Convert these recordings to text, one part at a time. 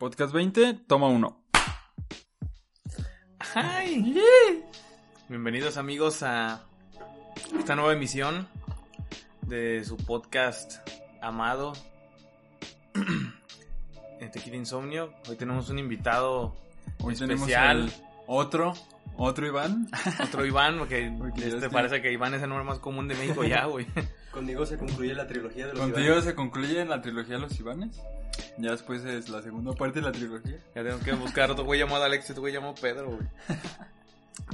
Podcast 20, toma uno. ¡Ay! Bienvenidos amigos a esta nueva emisión de su podcast amado Tequila Insomnio. Hoy tenemos un invitado Hoy especial, tenemos el otro, otro Iván. otro Iván, porque, Porque este, estoy- parece que Iván es el nombre más común de México ya, güey. Conmigo se concluye la trilogía de los Contigo Ivanes. se concluye la trilogía de los Ivanes. Ya después es la segunda parte de la trilogía. Ya tengo que buscar otro güey llamado Alex, otro güey llamado Pedro, güey.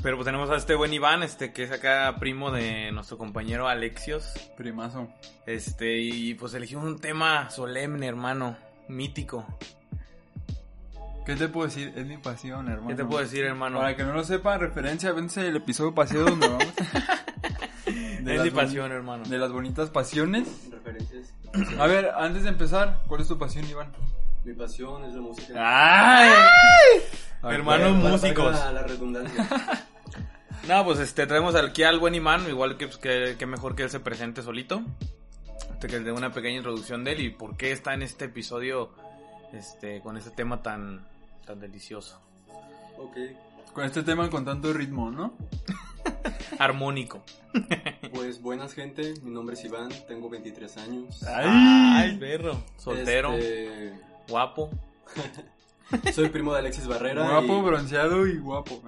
Pero pues tenemos a este buen Iván, este, que es acá primo de nuestro compañero Alexios. Primazo. Este, y pues elegimos un tema solemne, hermano, mítico. ¿Qué te puedo decir? Es mi pasión, hermano. ¿Qué te puedo decir, hermano? Para que no lo sepa, referencia, vence el episodio pasado donde vamos. De es mi pasión, hermano. De las bonitas pasiones. Referencias. A ver, antes de empezar, ¿cuál es tu pasión, Iván? Mi pasión es la música. ¡Ay! Hermano Para- para músicos. La, la redundancia. No, pues este, traemos aquí al buen Iván, igual que, pues, que, que mejor que él se presente solito. Este, que le dé una pequeña introducción de él y por qué está en este episodio, este, con este tema tan, tan delicioso. ok. Con este tema con tanto ritmo, ¿no? Armónico. Pues buenas gente, mi nombre es Iván, tengo 23 años. Ay, perro. Soltero, Este, guapo. soy primo de Alexis Barrera. Guapo, y, bronceado y guapo.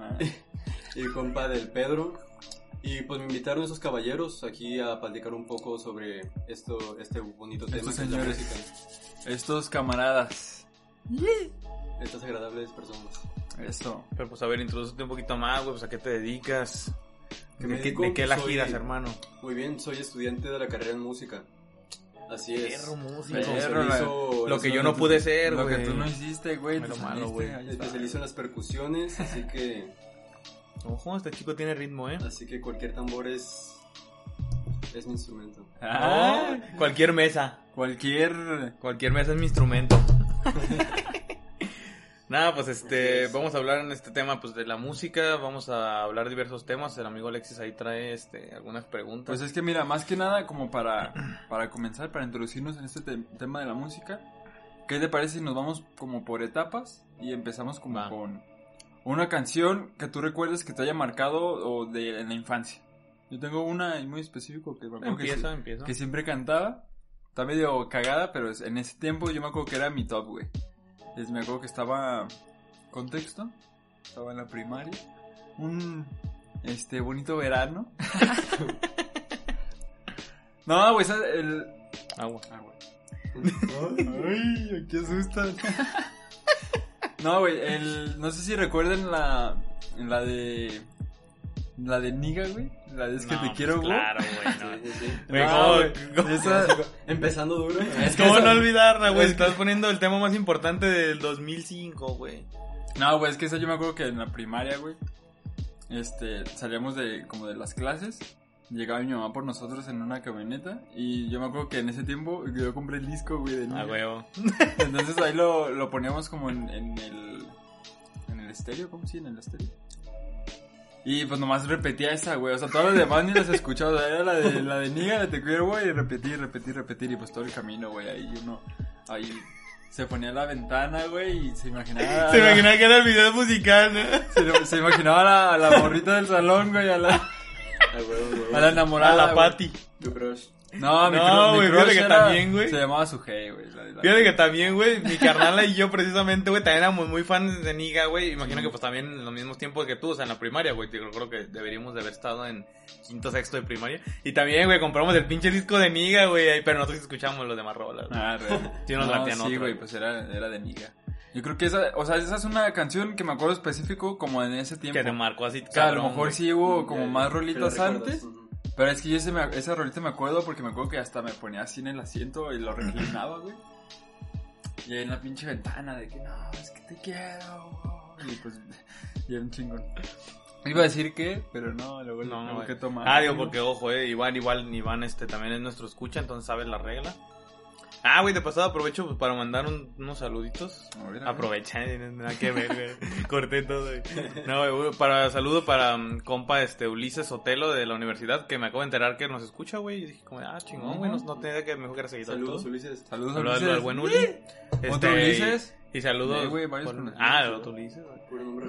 y compa del Pedro. Y pues me invitaron esos caballeros aquí a platicar un poco sobre esto, este bonito tema Estos que es la señores. música. Estos camaradas. Estas agradables personas. Esto. Pero pues a ver, introducete un poquito más, güey, pues a qué te dedicas. ¿Qué me ¿De, qué, dedico? de qué la Soy- giras, hermano? Muy bien, soy estudiante de la carrera en música. Así es. Perro músico. Perro, Lo que yo no pude ser, Lo que güey. tú no hiciste, güey. Pero te malo, güey. especializo en las percusiones, así que Ojo, este chico tiene ritmo, ¿eh? así que cualquier tambor es es mi instrumento. Ah, Cualquier mesa. cualquier. Cualquier mesa es mi instrumento. Nada, pues este, es. vamos a hablar en este tema pues de la música, vamos a hablar diversos temas. El amigo Alexis ahí trae este algunas preguntas. Pues es que mira, más que nada, como para, para comenzar, para introducirnos en este te- tema de la música, ¿qué te parece si nos vamos como por etapas y empezamos como Va. con una canción que tú recuerdes que te haya marcado o de en la infancia? Yo tengo una muy específico que me acuerdo que, empieza, sí- empieza. que siempre cantaba. Está medio cagada, pero en ese tiempo yo me acuerdo que era mi top, güey. Es- me acuerdo que estaba. Contexto. Estaba en la primaria. Un. Este, bonito verano. no, güey. El. Agua. Ah, güey. Ay, qué asustan. no, güey, el. No sé si recuerden la. La de. La de Niga, güey. La Es que No, te pues quiero, güey. Claro, güey. no. Sí, sí, No, ¿cómo- güey, cómo- esa- Empezando duro. Es que ¿Cómo esa- no olvidarla, güey? Estás poniendo el tema más importante del 2005, güey. No, güey, es que eso yo me acuerdo que en la primaria, güey, este, salíamos de, como de las clases, llegaba mi mamá por nosotros en una camioneta, y yo me acuerdo que en ese tiempo yo compré el disco, güey, de Ah, huevo. Entonces ahí lo, lo poníamos como en, en el, en el estéreo, ¿cómo sí? En el estéreo. Y pues nomás repetía esa, güey, o sea, todos los demás ni las escuchaba, o sea, era la de, la de Niga, de Te quiero, güey, y repetir, repetir, repetir, y pues todo el camino, güey, ahí uno, ahí se ponía a la ventana, güey, y se imaginaba... Se imaginaba que era el video musical, ¿no? Se, se imaginaba a la, a la morrita del salón, güey, a la, Ah, huevo, huevo. a la A enamorada. la. Pati. Tu crush. No, mi, No, güey, crush fíjate que era- también, güey. Se llamaba Sujei, güey. la- la- Fíjate que también, güey, mi carnala y yo precisamente, güey, también éramos muy fans de Niga, güey. Imagino que pues también en los mismos tiempos que tú, o sea, en la primaria, güey. Yo creo que deberíamos de haber estado en quinto, sexto de primaria. Y también, güey, compramos el pinche disco de Niga, güey, pero nosotros escuchamos los demás rolas. Ah, re. Sí, nos no, sí, güey, pues era, era de Niga. Yo creo que esa, o sea, esa es una canción que me acuerdo específico como en ese tiempo. Que te marcó así, o sea, a lo cabrón, mejor güey. sí hubo como más rolitas antes. Pero es que yo ese me- esa rolita me acuerdo porque me acuerdo que hasta me ponía así en el asiento y lo reclinaba, güey. Y ahí en la pinche ventana de que no, es que te quiero. Y pues, y era un chingón. Iba a decir que, pero no, luego No, tengo que tomar. Ah, digo, porque ojo, eh, Iván, igual, Iván, este, también es nuestro escucha, entonces sabe la regla. Ah, güey, de pasado aprovecho pues, para mandar un- unos saluditos. A ver, a ver. Aprovecha, eh, nada que ver, güey. Corté todo, güey. No, güey, para saludo para mm, compa este Ulises Sotelo de la universidad que me acabo de enterar que nos escucha, güey. Y dije como, ah, chingón, güey, no, no tenía que mejor que era seguidor. Saludos, todo. Ulises. Saludos Saludos Ulises. al buen Uli. Este, ¿Otro Ulises? Y saludos. Sí, güey, varios por- Ah, el güey. otro Ulises,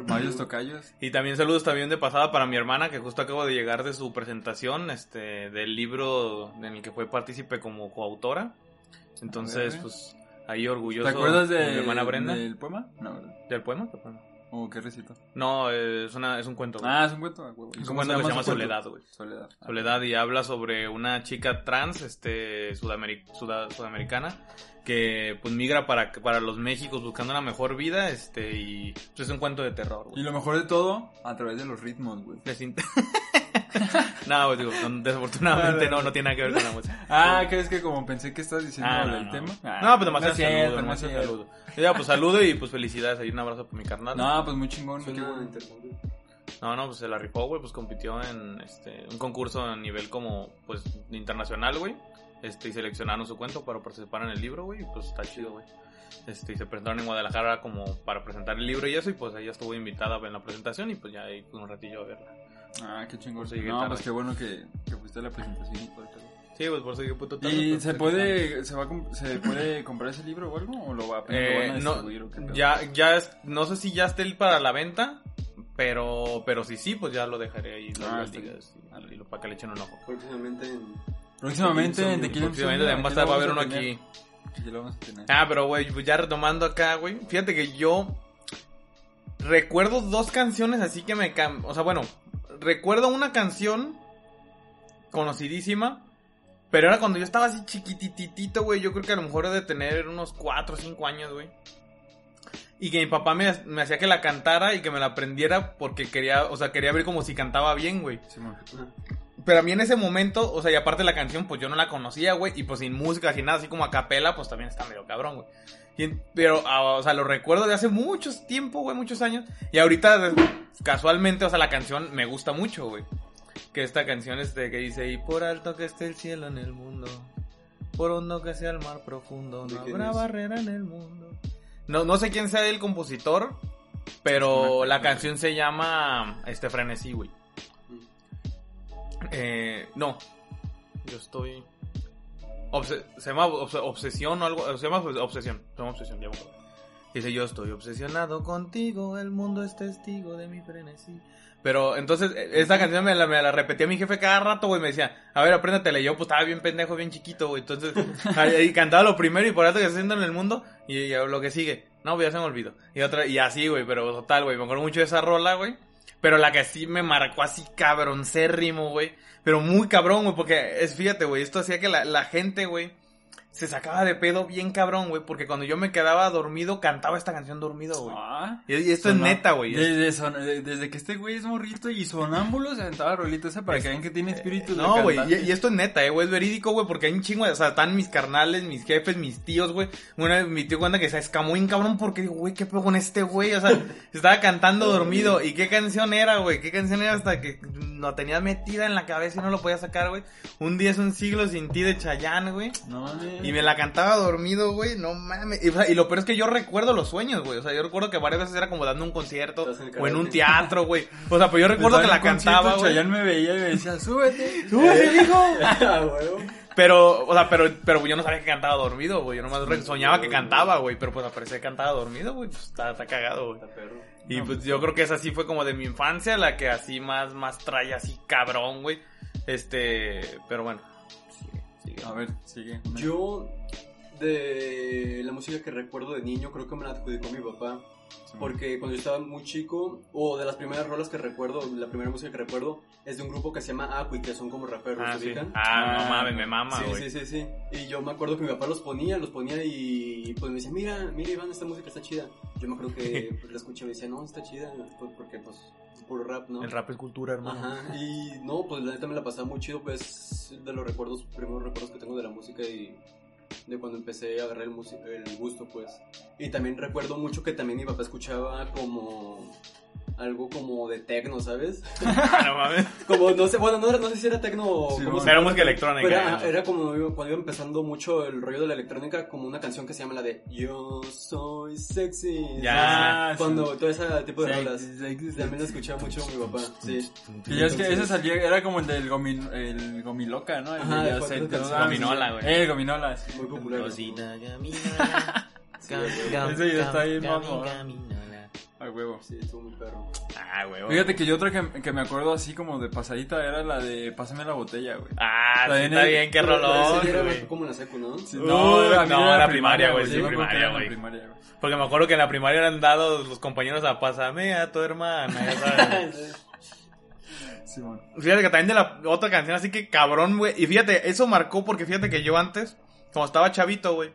Varios tocayos. Y también saludos también de pasada para mi hermana que justo acabo de llegar de su presentación este del libro en el que fue partícipe como coautora. Entonces, pues ahí orgulloso ¿Te acuerdas de de, mi hermana Brenda del poema? No, ¿verdad? del poema. ¿O qué recito? No, es una es un cuento. güey. Ah, es un cuento. ah, es un ¿Cómo cuento que se llama? Soledad, güey. Soledad. Ah. Soledad y habla sobre una chica trans este sudameri- suda- sudamericana que pues migra para para los Méxicos buscando una mejor vida este y pues, es un cuento de terror, Y güey. lo mejor de todo, a través de los ritmos, güey. No, pues, digo, desafortunadamente no, no tiene nada que ver con la música. Ah, ¿crees que como pensé que estabas diciendo Ah, no, el no. tema? no, pues demasiado saludo, demasiado saludo. Ya, pues saludo y pues felicidades, ahí un abrazo para mi carnal. No, pues muy chingón. qué bueno. No, no, pues se la rifó, güey, pues compitió en este un concurso a nivel como pues internacional, güey. Este y seleccionaron su cuento para participar en el libro, güey, y pues está chido, güey. Este, y se presentaron en Guadalajara como para presentar el libro y eso, y pues ella estuvo invitada en la presentación y pues ya ahí un ratillo a verla. Ah, qué chingón. Sí, no, tarde. pues qué bueno que, que fuiste a la presentación y todo. Sí, pues por eso que puto tarde, ¿Y pues, se puede, se, va a se puede comprar ese libro o algo? ¿O lo, va, apenas lo Eh, van a no, distribuir o qué ya, ya, es- no sé si ya esté el para la venta, pero, pero si sí, pues ya lo dejaré ahí, Ah, lo está digas, y- y lo- para que le echen un ojo. Próximamente en... Próximamente en. The Killing Próximamente también va a estar- va a haber uno aquí. Aquí lo vamos a tener. Ah, pero güey, pues ya retomando acá, güey, fíjate que yo recuerdo dos canciones así que me cam... O sea, bueno, recuerdo una canción conocidísima, pero era cuando yo estaba así chiquititito, güey, yo creo que a lo mejor he de tener unos 4 o 5 años, güey. Y que mi papá me, me hacía que la cantara y que me la aprendiera porque quería, o sea, quería ver como si cantaba bien, güey. Simón. Pero a mí en ese momento, o sea, y aparte la canción, pues yo no la conocía, güey. Y pues sin música, sin nada, así como a capela, pues también está medio cabrón, güey. Pero, ah, o sea, lo recuerdo de hace muchos tiempo, güey, muchos años. Y ahorita, casualmente, o sea, la canción me gusta mucho, güey. Que esta canción este que dice, y por alto que esté el cielo en el mundo, por hondo que sea el mar profundo, ¿De no habrá barrera en el mundo. No, no sé quién sea el compositor, pero la canción se llama, este, Frenesí, güey. Eh, no. Yo estoy. obse- se llama obse- obsesión o algo. Se llama obsesión. Se llama obsesión, ya. Dice: Yo estoy obsesionado contigo. El mundo es testigo de mi frenesí. Pero entonces, eh, esta canción me la, me la repetía mi jefe cada rato, güey. Me decía: A ver, apréndatela. Y yo, pues estaba bien pendejo, bien chiquito, güey. Entonces, ahí, cantaba lo primero y por alto que está haciendo en el mundo. Y, y lo que sigue. No, pues ya se me olvidó. Y otra, y así, güey. Pero total, güey. Me acuerdo mucho de esa rola, güey. Pero la que sí me marcó así cabroncérrimo, güey. Pero muy cabrón, güey, porque es, fíjate, güey, esto hacía que la, la gente, güey, se sacaba de pedo bien cabrón, güey, porque cuando yo me quedaba dormido, cantaba esta canción dormido, güey. Ah. Y, esto es neta, güey. es- Desde, desde que este güey es morrito y sonámbulo se aventaba rolita esa para que vean que tiene espíritu de No, güey, y, y esto es neta, eh, güey, es verídico, güey, porque hay un chingo, o sea, están mis carnales, mis jefes, mis tíos, güey. Una vez mi tío cuenta que se escamó bien cabrón porque digo, güey, ¿qué pedo con este güey? O sea, estaba cantando dormido. ¿Y qué canción era, güey? ¿Qué canción era hasta que lo tenía metida en la cabeza y no lo podía sacar, güey? Un día es un siglo sin ti de Chayanne, güey. No mames. Y me la cantaba dormido, güey, no mames. Y, o sea, y lo peor es que yo recuerdo los sueños, güey. O sea, yo recuerdo que varias veces era como dando un concierto en o en un teatro, güey. O sea, pues yo recuerdo que la cantaba, güey. Chayanne me veía y me decía, súbete. ¡Súbete, hijo! Ah. Pero, o sea, pero, pero yo no sabía que cantaba dormido, güey. Yo nomás re- soñaba que cantaba, güey. Pero pues aparecía que cantaba dormido, güey. Pues está, está cagado, güey. Está perro. Y No, pues pues, yo creo que esa sí fue como de mi infancia, la que así más, más trae así cabrón, güey. Este, pero bueno. Sigue. A ver, sigue. Yo, de la música que recuerdo de niño, creo que me la adjudicó mi papá. Porque cuando yo estaba muy chico, o de las primeras rolas que recuerdo, la primera música que recuerdo, es de un grupo que se llama Aqui, que son como raperos, Ah, ¿se sí. Ah, no Ah, mames, me mama, sí, güey. sí, sí, sí. Y yo me acuerdo que mi papá los ponía, los ponía y pues me decía, mira, mira Iván, esta música está chida. Yo me acuerdo que pues, la escuché y me decía, no, está chida, pues, porque pues puro rap, ¿no? El rap es cultura, hermano. Ajá, y no, pues la neta me la pasaba muy chido, pues de los recuerdos, primeros recuerdos que tengo de la música y de cuando empecé a agarrar el, el gusto, pues. Y también recuerdo mucho que también mi papá escuchaba como algo como de tecno, ¿sabes? Ah, no mames. Como, no sé, bueno, no, era- no sé si era tecno o Sí, se Era música electrónica. era, ¿no? era como cuando iba empezando mucho el rollo de la electrónica, como una canción que se llama la de Yo soy sexy. Ya. Ah, Cuando todo ese tipo de Sí, rolas. sí, sí, sí. También lo escuchaba mucho mi papá, sí. Y ya es que ese salía, era como el del gomi, el gomiloca, ¿no? El Ajá, de ah, Gominola, güey. Eh, gominola. sí. Muy popular. Rosita camina. Sí, Ese ya está mamón. caminola. A huevo. Sí, estuvo muy perro. Ah, güey. Fíjate que yo otra que, que me acuerdo así como de pasadita era la de Pásame la botella, güey. Ah, sí, está el- bien, qué rolón, era güey. como en la secu, ¿no? Sí, no, era la primaria, güey, sí, primaria, güey. primaria, güey. Porque me acuerdo que en la primaria eran dados los compañeros a pásame a tu hermana, ya sabes. Simón. Fíjate que también de la otra canción, así que cabrón, güey. Y fíjate, eso marcó porque fíjate que yo antes, como estaba chavito, güey.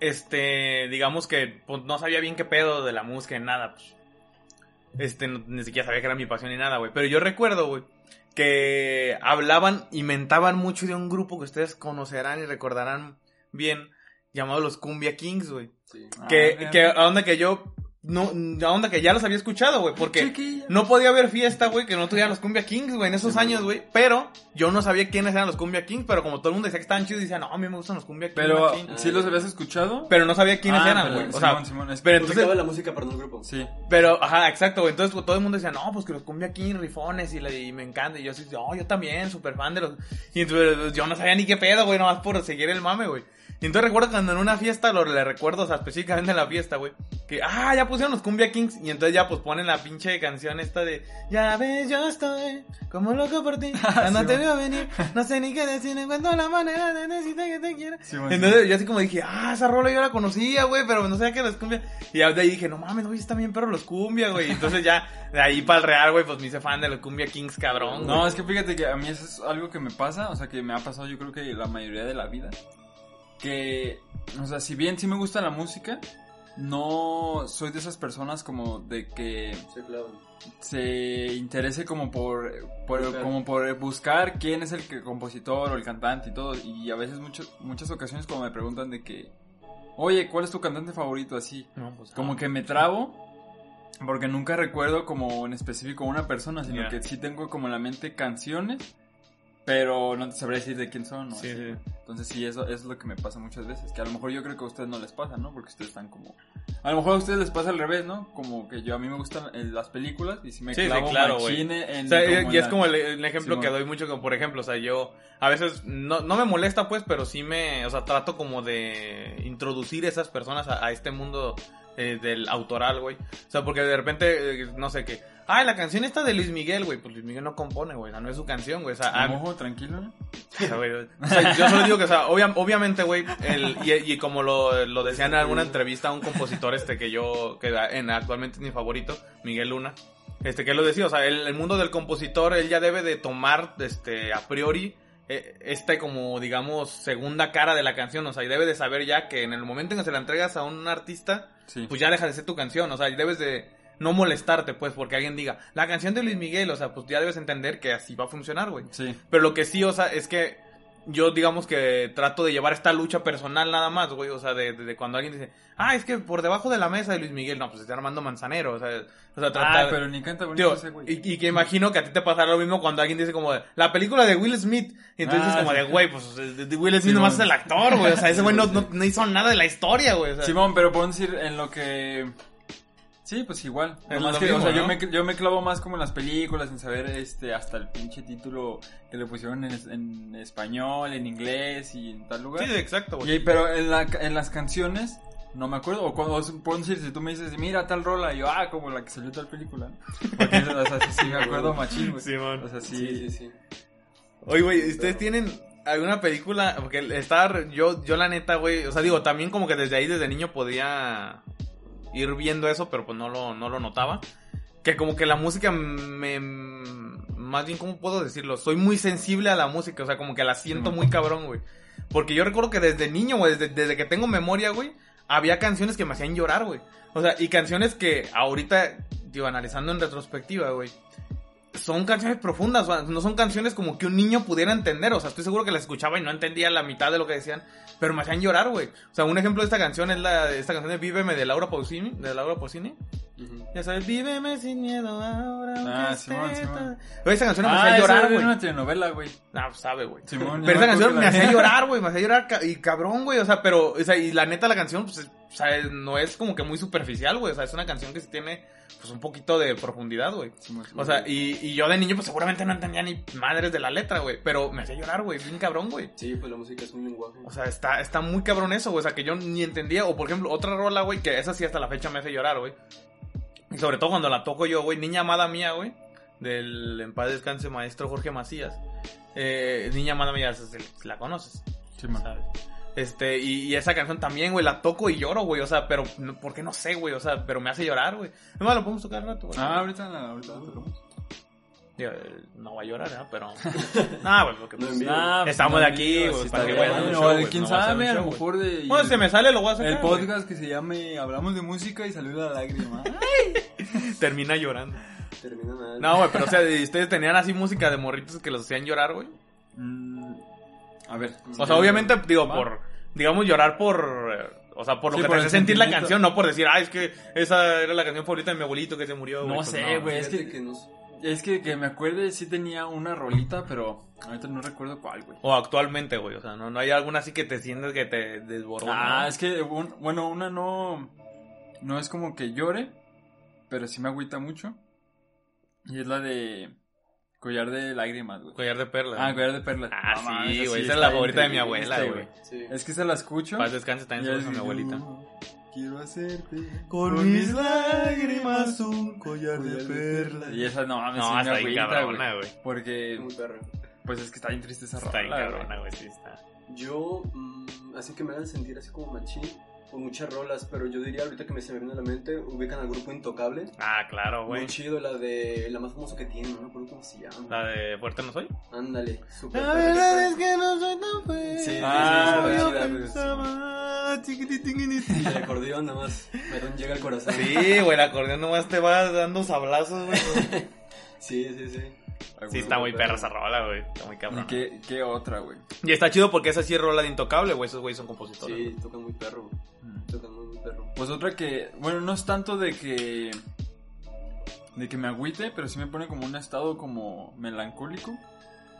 Este, digamos que pues, no sabía bien qué pedo de la música ni nada, pues. Este, no- ni siquiera sabía que era mi pasión ni nada, güey. Pero yo recuerdo, güey, que hablaban y mentaban mucho de un grupo que ustedes conocerán y recordarán bien, llamado los Cumbia Kings, güey. Sí. Que, Ah, que a onda que yo, no, a onda que ya los había escuchado, güey, porque... Chiquilla. No podía haber fiesta, güey, que no tuviera los Cumbia Kings, güey, en esos años, güey. Pero yo no sabía quiénes eran los Cumbia Kings, pero como todo el mundo decía que estaban chidos, decía, no, a mí me gustan los Cumbia Kings. Pero, machín". ¿sí los habías escuchado? pero no sabía quiénes Ah, eran, güey. O sea, Simón, Simón, es- pero Entonces, la música para un grupo. Sí. pero, ajá, exacto, güey. Entonces todo el mundo decía, no, pues que los Cumbia Kings, rifones, y, la- y me encanta. Y yo así, no, yo también, súper fan de los. Y entonces yo no sabía ni qué pedo, güey, nomás por seguir el mame, güey. Y entonces recuerdo cuando en una fiesta, lo le recuerdo, o sea, específicamente en la fiesta, güey, que, ah, ya pusieron los Cumbia Kings, y entonces ya pues ponen la pinche canción esta de, ya ves, yo estoy como loco por ti, cuando Sí, te veo venir, no sé ni qué decir, encuentro la manera de decirte que te quiero. Simón, Entonces yo así como dije, ah, esa rola yo la conocía, güey, pero no sabía que los cumbia. Y de ahí dije, no mames, güey, están bien perros los cumbia, güey. Entonces ya, de ahí para el real, güey, pues me hice fan de los cumbia kings, cabrón. No, es que fíjate que a mí eso es algo que me pasa, o sea, que me ha pasado yo creo que la mayoría de la vida. Que, o sea, si bien sí me gusta la música, no soy de esas personas como de que Sí, claro. se interese como por, por- Buscar. como por buscar quién es el que- compositor o el cantante y todo. Y a veces muchas muchas ocasiones como me preguntan de que, oye, ¿cuál es tu cantante favorito? Así, No, pues, como no. que me trabo porque nunca recuerdo como en específico una persona, sino que sí tengo como en la mente canciones, pero no te sabré decir de quién son. ¿no? Sí, Así. sí. Entonces sí, eso, eso es lo que me pasa muchas veces, que a lo mejor yo creo que a ustedes no les pasa, ¿no? Porque ustedes están como... A lo mejor a ustedes les pasa al revés, ¿no? Como que yo a mí me gustan eh, las películas y si me Sí, sí, clavo claro, güey. machín en... O sea, y es la- como el, el ejemplo que doy mucho, como por ejemplo, o sea, yo a veces no, no me molesta, pues, pero sí me, o sea, trato como de introducir esas personas a, a este mundo eh, del autoral, güey. O sea, porque de repente, eh, no sé qué, ay, la canción esta de Luis Miguel, güey, pues Luis Miguel no compone, güey, o sea, no es su canción, güey, o sea, Ojo, tranquilo, ¿no? o sea, güey, o sea, yo solo digo que, o sea, obvia- obviamente, güey, el- y, y como lo, lo decía en alguna entrevista a un compositor este que yo, que en, actualmente es mi favorito, Miguel Luna, este, que lo decía, o sea, el, el mundo del compositor, él ya debe de tomar, este, a priori, eh, este como, digamos, segunda cara de la canción, o sea, y debe de saber ya que en el momento en que se la entregas a un artista, Sí. pues ya deja de ser tu canción, o sea, y debes de no molestarte, pues, porque alguien diga, la canción de Luis Miguel, o sea, pues ya debes entender que así va a funcionar, güey. Sí. Pero lo que sí, o sea, es que yo digamos que trato de llevar esta lucha personal nada más, güey. O sea, de, de- de cuando alguien dice, ah, es que por debajo de la mesa de Luis Miguel, no, pues está Armando Manzanero, o sea, o sea Ah, tratar... pero ni canta bonito Tío, ese güey. y, y que imagino que a ti te pasará lo mismo cuando alguien dice como de, la película de Will Smith. Y entonces Ah, es como sí. de, güey, pues de, Will Smith Sí, nomás es el actor, güey. O sea, ese güey no, no, no hizo nada de la historia, güey. O sea, Simón, pero puedo decir en lo que... Sí, pues igual. Que, mismo, o sea, yo, me, yo me clavo más como en las películas, sin saber este hasta el pinche título que le pusieron en, es- en español, en inglés y en tal lugar. sí, exacto, güey. Y- pero en, la, en las canciones, no me acuerdo. O cuando, decir, si tú me dices, mira tal rola, y yo, ah, como la que salió tal película. Porque, o sea, sí, sí me acuerdo machín, güey. Simón. O sea, Sí, sí. sí, sí. Oye, güey, ¿ustedes tienen alguna película? Porque estaba, yo, yo la neta, güey, o sea, digo, también como que desde ahí, desde niño podía ir viendo eso, pero pues no lo, no lo notaba. Que como que la música me, más bien, ¿cómo puedo decirlo? Soy muy sensible a la música, o sea, como que la siento muy cabrón, güey. Porque yo recuerdo que desde niño, güey, desde, desde que tengo memoria, güey, había canciones que me hacían llorar, güey. O sea, y canciones que ahorita, digo, analizando en retrospectiva, güey, son canciones profundas, no son canciones como que un niño pudiera entender, o sea, estoy seguro que las escuchaba y no entendía la mitad de lo que decían, pero me hacían llorar, güey. O sea, un ejemplo de esta canción es la esta canción de Víveme de Laura Pausini, de Laura Pausini. Ya sabes, víveme sin miedo ahora. Ah, Simón, Simón. Esa canción me Ah, hacía llorar, güey. una telenovela, güey. No, pues, sabe, güey. Simón, Pero esa canción me hacía llorar, güey, me hacía llorar y cabrón, güey, o sea, pero, o sea, y la neta la canción, pues, o sea, no es como que muy superficial, güey, o sea, es una canción que sí tiene, pues, un poquito de profundidad, güey. O sea, y, y yo de niño, pues, seguramente no entendía ni madres de la letra, güey, pero me hacía llorar, güey, bien cabrón, güey. Sí, pues la música es un lenguaje. O sea, está, está muy cabrón eso, güey. O sea, que yo ni entendía. O por ejemplo, otra rola, güey, que esa sí hasta la fecha me hace llorar, güey. Y sobre todo cuando la toco yo, güey. Niña amada mía, güey. Del En paz descanse maestro Jorge Macías. Eh, Niña amada mía, la conoces, Simón. ¿sabes? Este, y, y esa canción también, güey, la toco y lloro, güey. O sea, pero, no- ¿por qué no sé, güey? O sea, pero me hace llorar, güey. Además, lo podemos tocar rato, güey. Ah, ahorita ahorita tocamos. Digo, no va a llorar, ¿eh? Pero. Ah, güey, porque No pues, en vivo. Ah, pues, Estamos no, de aquí, güey, para que a show, quién no sabe, a lo mejor de... Bueno, se me sale, lo voy a sacar. El podcast que se llame Hablamos de música y salió la lágrima. Termina llorando. Termina mal. No, güey, pero o sea, ¿y ustedes tenían así música de morritos que los hacían llorar, güey? Mm, a ver. O sea, obviamente, digo, Va. por, digamos, llorar por, eh, o sea, por lo Sí, que te hace sentir la canción, no por decir, ay, es que esa era la canción favorita de mi abuelito que se murió, güey. No Pues sé, güey. es que- no sé. Es que, que me acuerde, sí tenía una rolita, pero ahorita no recuerdo cuál, güey. O actualmente, güey, o sea, no, no hay alguna así que te sientes que te desborona. Ah, es que, un- bueno, una no, no es como que llore, pero sí me agüita mucho. Y es la de Collar de Lágrimas, güey. Collar de perlas. Ah, Collar de Perlas. Ah, No sí, güey, esa es la favorita de mi abuela, güey. Sí. Es que se la escucho. Paz descanse también a mi abuelita. Quiero hacerte Con mis lágrimas un collar de perlas. Y esa no mames, No, sí me está bien agüita, cabrona, güey. Porque, Muy perro. pues es que está bien triste esa Está bien cabrona, güey, sí está. Yo, mm, así que me hagan sentir así como machín, con muchas rolas, pero yo diría ahorita que me se me viene a la mente, ubican al grupo Intocable. Ah, claro, güey. Muy chido, la de la más famosa que tiene, no me acuerdo cómo se llama. La de Fuerte no soy. Ándale, súper. La verdad es que no soy tan fuerte. Sí, sí, Ah, sí, güey, güey, Pensaba. Y el acordeón nada más, perdón, llega al corazón. Sí, güey, el acordeón nomás te va dando sablazos, güey. Sí, sí, sí. Sí, está muy perra esa rola, güey. Está muy ¿Y cabrón. qué, qué otra, güey? Y está chido porque esa sí es rola de intocable, güey. Esos güeyes son compositores. Sí, tocan muy perro, Mm. Perro. Pues otra que, bueno, no es tanto de que de que me agüite, pero sí me pone como un estado como melancólico.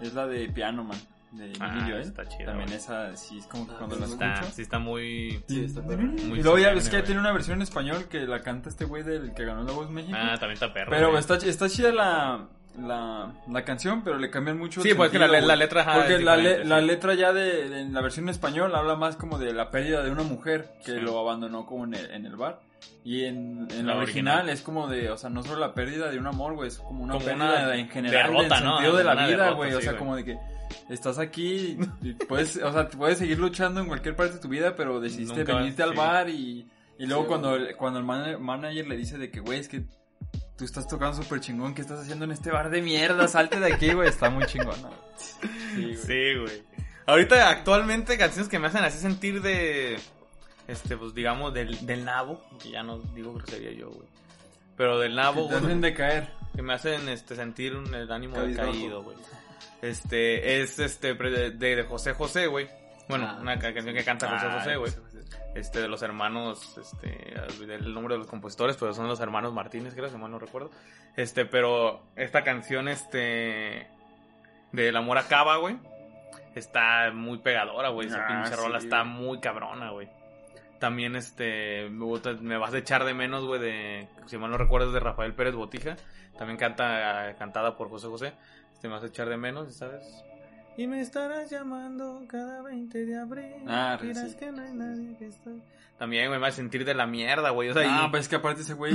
Es la de Piano Man, de Ah, Joel. está chida, También esa, sí, es como que Ah, cuando la Está, escucho. sí está muy... Sí, está perro. muy y luego ya ves que tiene una versión en español que la canta este güey del que ganó la voz México. Ah, también está perro. pero está, está chida la, la, la canción, pero le cambian mucho Sí, pues que la, sentido, la güey. letra... Porque la, le- la letra ya de, de- en la versión en español habla más como de la pérdida de una mujer que Sí. lo abandonó como en el, en el bar. Y en, en la, original, original. es como de, o sea, no solo la pérdida de un amor, güey, es como una Como pérdida una en general derrota, del ¿no? sentido de la vida, derrota, güey. o sea, güey. como de que estás aquí y puedes, o sea, puedes seguir luchando en cualquier parte de tu vida, pero decidiste Nunca, venirte al bar y, y luego cuando, güey. cuando el man- manager le dice de que, güey, es que tú estás tocando súper chingón, ¿qué estás haciendo en este bar de mierda? Salte de aquí, güey, está muy chingón, ¿no? Sí, güey. Sí. Ahorita, actualmente, canciones que me hacen así sentir de. Este, pues digamos, del, del nabo. Que ya no digo grosería yo, güey. Pero del nabo, Que te hacen decaer. Que me hacen este, sentir un, el ánimo Cabizbajo. decaído, güey. Este, es este, de José José, güey. Bueno, Ah, una ca- canción que canta José Ay, José, güey. Este, de los hermanos, este, olvidé el nombre de los compositores, pero son los hermanos Martínez, creo, si mal no recuerdo. Este, pero esta canción, este, de El amor acaba, güey, está muy pegadora, güey. Esa Ah, pinche sí, rola está muy cabrona, güey. También, este, me, vas a echar de menos, güey, de, si mal no recuerdo, es de Rafael Pérez Botija. También canta, cantada por José José. Este, me vas a echar de menos, ¿sabes? Y me estarás llamando cada 20 de abril. Ah, Dirás sí. que no hay nadie que estoy. También, güey, me va a sentir de la mierda, güey. O sea, Ah, y- pues es que aparte ese güey.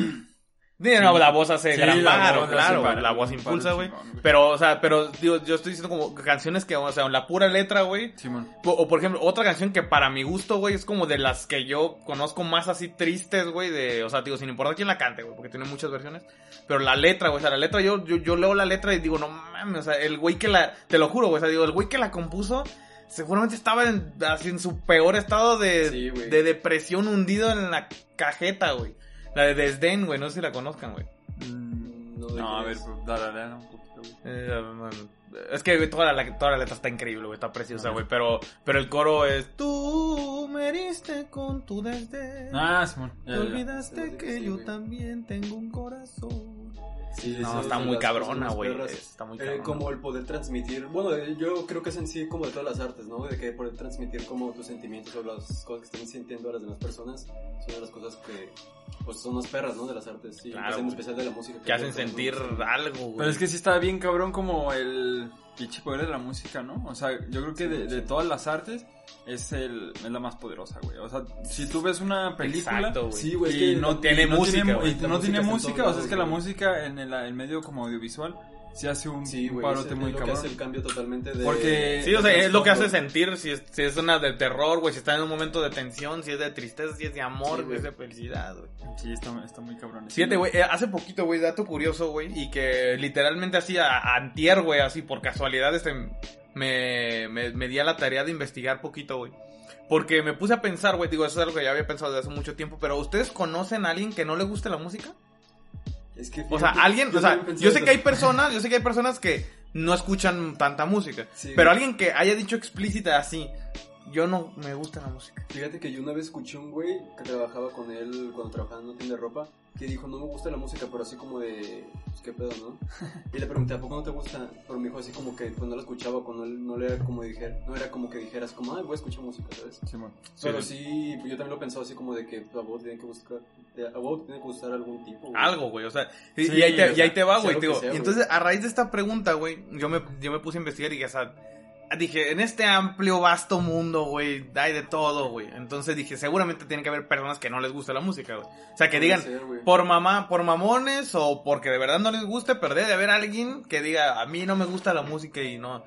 Sí, no, la voz hace Sí, gran paro, voz claro, güey, la voz impulsa, güey. Pero, o sea, pero, digo, yo estoy diciendo como canciones que, o sea, la pura letra, güey. Simón. O, por ejemplo, otra canción que para mi gusto, güey, es como de las que yo conozco más así tristes, güey, de, o sea, digo, sin importar quién la cante, güey, porque tiene muchas versiones. Pero la letra, güey, o sea, la letra, yo, yo, yo leo la letra y digo, no mames, o sea, el güey que la, te lo juro, güey, o sea, digo, el güey que la compuso, seguramente estaba en, así en su peor estado de, Sí, de depresión hundido en la cajeta, güey. La de Desdén, güey, no sé si la conozcan, güey. Mm, No, ¿de No, a ver, es? pues, dale, un poquito. güey. Eh, es que güey, toda la, toda la letra está increíble, güey, está preciosa, güey, pero, pero el coro es Tú me heriste con tu desdén. Ah, Simón. Te Ya, ya, ya. olvidaste que sí, yo güey. también tengo un corazón. Sí, No, sí, está muy las cabrona, güey, está muy Eh, cabrona. como el poder transmitir, bueno, eh, yo creo que es en sí como de todas las artes, ¿no? De que poder transmitir como tus sentimientos o las cosas que están sintiendo a las demás personas son de las cosas que pues son más perras, ¿no? De las artes, y Claro, en especial de la música. Que hacen que sentir me gusta. algo, güey. Pero es que sí está bien cabrón como el pinche poder de la música, ¿no? O sea, yo creo que de, de todas las artes es, el, es la más poderosa, güey. O sea, si tú ves una película Exacto, güey. Sí, güey, es y que no tiene y no música, tiene, güey. y La no tiene música o sea, es que la música en el, el medio como audiovisual se hace un, Sí, un parote es, muy es lo que cabrón. hace el cambio totalmente de... Porque- Sí, o sea, es lo que hace sentir si es, si es una de terror, güey, si está en un momento de tensión, si es de tristeza, si es de amor, Sí, si es de felicidad, güey. Sí, está, está muy cabrón. Fíjate, güey, eh, hace poquito, güey, dato curioso, güey, y que literalmente así, a, a antier, güey, así por casualidad, este, me, me, me di a la tarea de investigar poquito, güey. Porque me puse a pensar, güey, digo, eso es algo que ya había pensado desde hace mucho tiempo, pero ¿ustedes conocen a alguien que no le guste la música? Es que, O sea, alguien, yo o sea, yo sé que hay personas, yo sé que hay personas que no escuchan tanta música, Sí, pero alguien que haya dicho explícita así, yo no me gusta la música. Fíjate que yo una vez escuché un güey que trabajaba con él cuando trabajaba en tienda de ropa que dijo, no me gusta la música, pero así como de, pues qué pedo, ¿no? Y le pregunté, ¿a poco no te gusta? Pero me dijo así como que pues no la escuchaba, cuando no le era como dije, no era como que dijeras como, ay, voy a escuchar música, ¿sabes? Simón. Pero Sí. sí, yo también lo pensaba así como de que a vos tiene que buscar, a vos tiene que gustar algún tipo. güey. Algo, güey, o sea, y, Sí, y ahí, te, y ahí te va, güey, digo, sea, y güey. entonces a raíz de esta pregunta, güey, yo me, yo me puse a investigar y o sea, dije, en este amplio, vasto mundo, güey, hay de todo, güey, entonces dije, seguramente tiene que haber personas que no les gusta la música, güey, o sea, que digan, ser, por mamá, por mamones o porque de verdad no les guste, pero debe de haber alguien que diga, a mí no me gusta la música y no...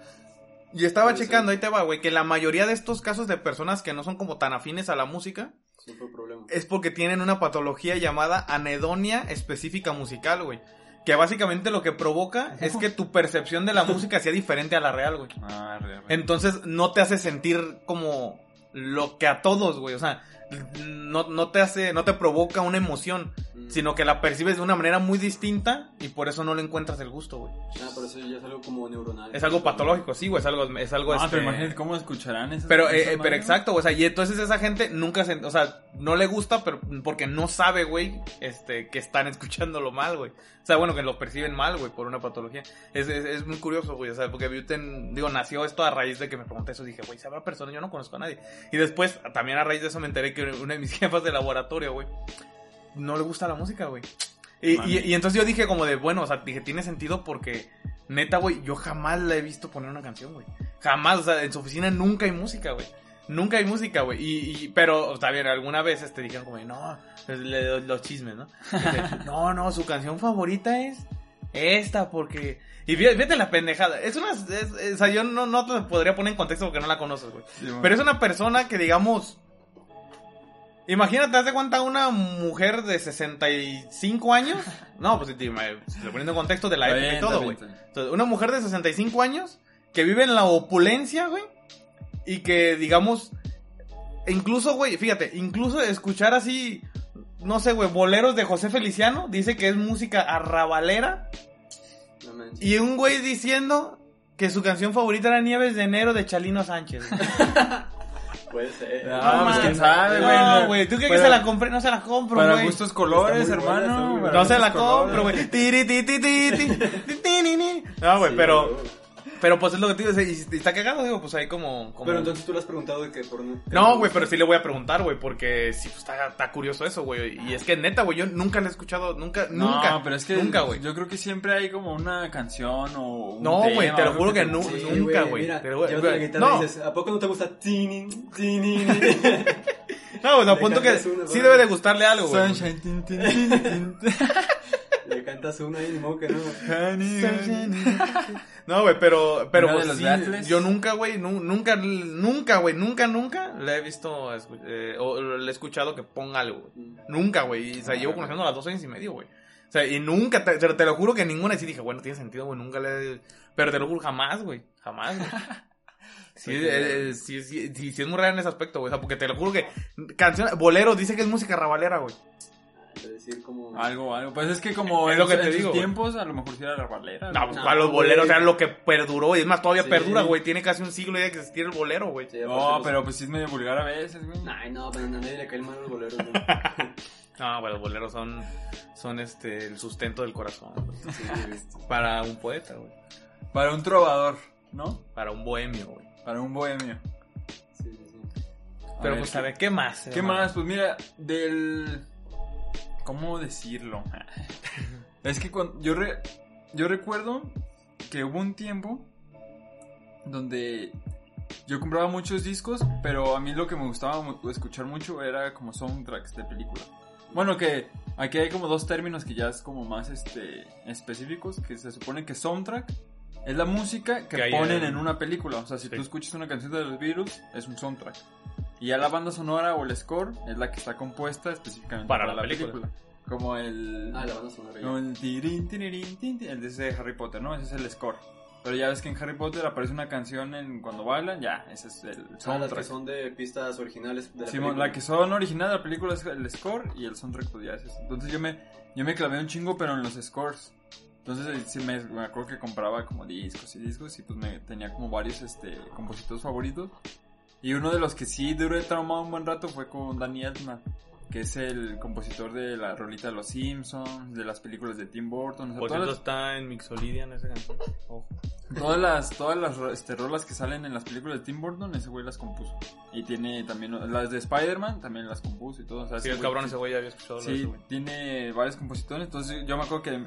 Y estaba Puede checando, ser. ahí te va, güey, que la mayoría de estos casos de personas que no son como tan afines a la música, es porque tienen una patología llamada anedonia específica musical, güey. Que básicamente lo que provoca es que tu percepción de la música sea diferente a la real, güey. Ah, re, re. Entonces no te hace sentir como lo que a todos, güey. O sea, no, no te hace, no te provoca una emoción, Mm. sino que la percibes de una manera muy distinta y por eso no le encuentras el gusto, güey. Ah, pero eso ya es algo como neuronal. Es algo patológico, sí, güey. Es algo, es algo Ah, este, pero imagínate cómo escucharán esas Pero, eh, eh, pero exacto, o sea, y entonces esa gente nunca se, o sea, no le gusta, pero porque no sabe, güey, este, que están escuchándolo mal, güey. O sea, bueno, que lo perciben mal, güey, por una patología. Es, es, es muy curioso, güey, o sea, porque Buten, digo, nació esto a raíz de que me pregunté eso, dije, güey, si habrá personas, yo no conozco a nadie. Y después, también a raíz de eso me enteré que una de mis jefas de laboratorio, güey, no le gusta la música, güey. Y, Mami. y, y entonces yo dije como de, bueno, o sea, dije, tiene sentido porque, neta, güey, yo jamás la he visto poner una canción, güey. Jamás, o sea, en su oficina nunca hay música, güey. Nunca hay música, güey. Y, y- pero, está bien, alguna vez este dijeron como, no, le- los chismes, ¿no? No, no, su canción favorita es esta, porque... Y fíjate, la pendejada. Es una... es- es- o sea, yo no, no te podría poner en contexto porque no la conoces, güey. Pero es una persona que, digamos... Imagínate, ¿haz de cuenta una mujer de 65 años? No, pues si te- poniendo en contexto de la época y todo, güey. Entonces, una mujer de 65 años que vive en la opulencia, güey. Y que, digamos, incluso, güey, fíjate, incluso escuchar así, no sé, güey, boleros de José Feliciano, dice que es música arrabalera. No. Y un güey diciendo que su canción favorita era Nieves de Enero de Chalino Sánchez. Puede ser. Ah, pues, quién sabe, güey. No, güey, ¿tú crees que Para- se la compré? No se la compro, Para güey. gustos colores, hermano. para No se la compro, güey. Tiri, ti, ti, ti, ti, ti, ti, ni, ni. No, güey, Sí, pero. Pero pues es lo que te digo, y está cagado, digo, pues ahí como... como- Pero entonces tú le has preguntado de que por No, güey, pero sí le voy a preguntar, güey, porque sí, pues está, está curioso eso, güey. Y es que neta, güey, yo nunca le he escuchado, nunca, nunca. No, pero es que Nunca, güey. Yo creo que siempre hay como una canción o un No, güey, te lo juro que te no-. Sí, nunca, güey. Mira, Pero, güey, llévate la güey, guitarra no. y dices, ¿a poco no te gusta? Tinin, tinin. No, güey, no, Le apunto que una, sí debe de gustarle algo, güey. Le cantas una y ni modo que no. No, güey, pero, pero ¿Una de pues, los sí, yo nunca, güey, nu- nunca, nunca, güey, nunca, nunca le he visto, eh, o le he escuchado que ponga algo, güey. Nunca, güey, y, o sea, Ah, llevo conociendo a las dos años y medio, güey. O sea, y nunca, te, te- lo juro que ninguna, sí dije, bueno, tiene sentido, güey, nunca le, he- pero te lo juro, jamás, güey, jamás, güey. Sí, Pues, eh, eh, sí, sí, sí, sí es muy raro en ese aspecto, güey, o sea, porque te lo juro que canción, bolero dice que es música rabalera, güey. De decir como... Algo, algo. Pues es que como Es en, lo que en te sus digo, tiempos, a lo mejor sí era la balera. No, pues No, para los boleros, sea, lo que perduró, y es más, todavía Sí. perdura, güey. Tiene casi un siglo ya que existir el bolero, güey. Sí, No, pues, pero pues sí es medio vulgar a veces, güey. Ay, no, pero a nadie le caen mal los boleros, güey. No, güey, los boleros son, son este, el sustento del corazón. Sí. Para un poeta, güey. Para un trovador, ¿no? Para un bohemio, güey. Para un bohemio. Sí, sí, sí. A Pero ver, pues, a ver, ¿qué más? ¿Qué más? Pues mira, del... ¿Cómo decirlo? es que cuando... yo, re- yo recuerdo que hubo un tiempo donde yo compraba muchos discos, pero a mí lo que me gustaba escuchar mucho era como soundtracks de película. Bueno, que aquí hay como dos términos que ya es como más este específicos, que se supone que soundtrack es la música que, Que ponen en- en una película. O sea, si Sí. tú escuchas una canción de los Beatles, es un soundtrack. Y ya la banda sonora o el score es la que está compuesta específicamente Para para, la la película. película. Como el... Ah, la banda sonora. No, ya. el tirín, el de ese Harry Potter, ¿no? Ese es el score. Pero ya ves que en Harry Potter aparece una canción en cuando bailan, ya, ese es el Ah, las soundtrack. que son de pistas originales de la Simón, película. la que son original de la película es el score y el soundtrack pues ya es ese. Entonces yo me, yo me clavé un chingo pero en los scores. Entonces eh, sí me, me acuerdo que compraba como discos y discos y pues me tenía como varios este compositores favoritos. Y uno de los que sí duré traumado un buen rato fue con Danny Elfman, que es el compositor de la rolita de los Simpsons, de las películas de Tim Burton, o sea, Por cierto, las- está en Mixolidia en esa canción. Ojo. Todas las, todas las este, rolas que salen en las películas de Tim Burton, ese güey las compuso. Y tiene también las de Spider-Man, también las compuso y todo. O sea, Sí, ese el güey cabrón ese güey ya había escuchado Sí, ese tiene varios compositores. Entonces yo me acuerdo que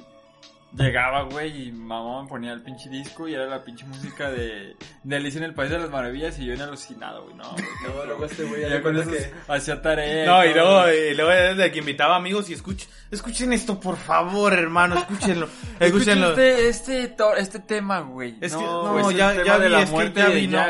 llegaba, güey, y mamá me ponía el pinche disco y era la pinche música de, de Alicia en el País de las Maravillas y yo en alucinado, güey. No, qué No, luego este güey ya con eso que... hacía tarea. No, y luego, y luego desde que invitaba amigos y escuchen, escuchen esto, por favor, hermano, escúchenlo. Escúchenlo. este, este, este tema, güey. Es que- no, ya- ya de vi, la es que muerte ya de vi, no.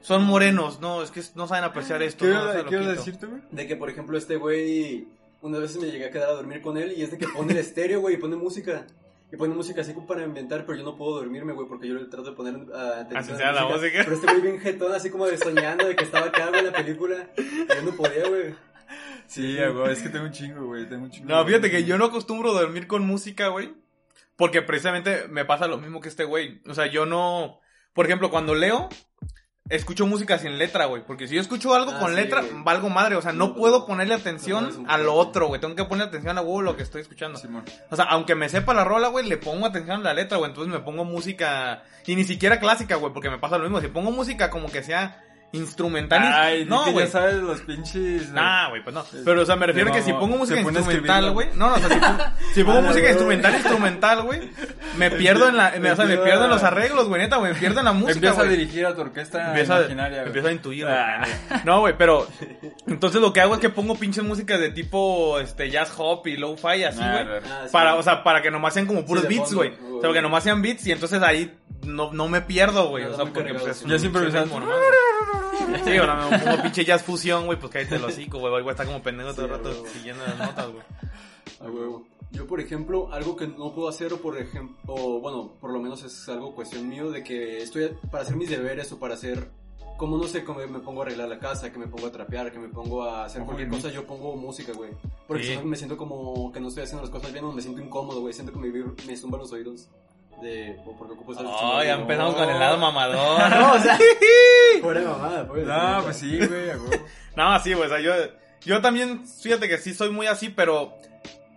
Son morenos, no, es que no saben apreciar esto. ¿Qué no, quito. decirte, güey? De que, por ejemplo, este güey... Unas veces me llegué a quedar a dormir con él y es de que pone el estéreo, güey, y pone música. Y pone música así como para inventar, pero yo no puedo dormirme, güey, porque yo le trato de poner ah, atención a la música. Pero este güey bien jetón, así como de soñando de que estaba acá, güey, en la película. Y yo no podía, güey. Sí, güey, es que tengo un chingo, güey, tengo un chingo. No, fíjate que yo no acostumbro dormir con música, güey. Porque precisamente me pasa lo mismo que este güey. O sea, yo no. Por ejemplo, cuando leo, escucho música sin letra, güey. Porque si yo escucho algo Ah, con sí, letra, güey. valgo madre. O sea, no puedo ponerle atención a lo otro, güey. Tengo que poner atención a huevo lo que estoy escuchando. O sea, aunque me sepa la rola, güey, le pongo atención a la letra, güey. Entonces me pongo música. Y ni siquiera clásica, güey, porque me pasa lo mismo. Si pongo música como que sea instrumental. Ay, no, güey. ya sabes los pinches. Nah, güey, pues no. Pero, o sea, me refiero No, que si pongo música a instrumental, güey. No, no, o sea, si pongo, si pongo música instrumental, instrumental, güey. Me pierdo en la, me- o sea, me pierdo en los arreglos, güey, neta, güey. Me pierdo en la música, Empieza a dirigir a tu orquesta Empieza, imaginaria, güey. empieza a intuir, güey. Ah. No, güey, pero entonces lo que hago es que pongo pinches música de tipo este jazz hop y lo-fi así, Ah, güey. Ah, sí. Para, o sea, para que nomás sean como puros beats, güey. O sea, que nomás sean beats y entonces ahí no, no me pierdo, güey. No, O sea, porque cargado, pues es Ya siempre pensaba-. Sí, ahora me pongo pinche jazz fusión, güey, pues cállate el hocico, güey. Voy a estar como pendejo todo el rato siguiendo las notas, güey. A huevo. Yo, por ejemplo, algo que no puedo hacer, o por ejemplo, o bueno, por lo menos es algo cuestión mío, de que estoy para hacer mis deberes o para hacer, como no sé, como me pongo a arreglar la casa, que me pongo a trapear, que me pongo a hacer cualquier cosa, yo pongo música, güey. Porque Sí. si no me siento como que no estoy haciendo las cosas bien o me siento incómodo, güey. Siento que me, me zumban los oídos. De, o porque ocupo estar Oh, ya no. empezamos con el lado mamador. No, o sea, de mamada, pues. No, pues sí, güey. No, sí, güey, o sea, yo, yo también, fíjate que sí soy muy así, pero,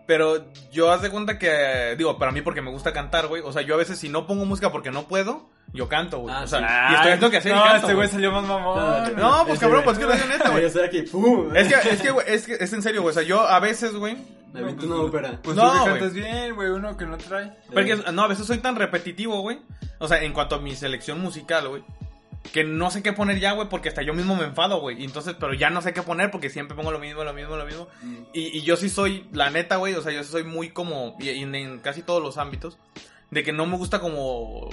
pero yo haz de cuenta que, digo, para mí porque me gusta cantar, güey, o sea, yo a veces si no pongo música porque no puedo, yo canto, güey, Ah, o sea, sí. y estoy haciendo que hacer y No, canto, este güey salió más mamón. No, pues Este, cabrón, pues que lo digo neta, güey. hacer aquí, ¡pum! Es que, es que, güey, es que, es en serio, güey, o sea, yo a veces, güey, Me aviento una ópera. Pues No, tú cantas bien, güey, uno que no trae. Porque, no, a veces soy tan repetitivo, güey. O sea, en cuanto a mi selección musical, güey. Que no sé qué poner ya, güey, porque hasta yo mismo me enfado, güey. Y entonces, pero ya no sé qué poner porque siempre pongo lo mismo, lo mismo, lo mismo. Mm. Y, y yo sí soy, la neta, güey, o sea, yo soy muy como, y, y en, en casi todos los ámbitos, de que no me gusta como,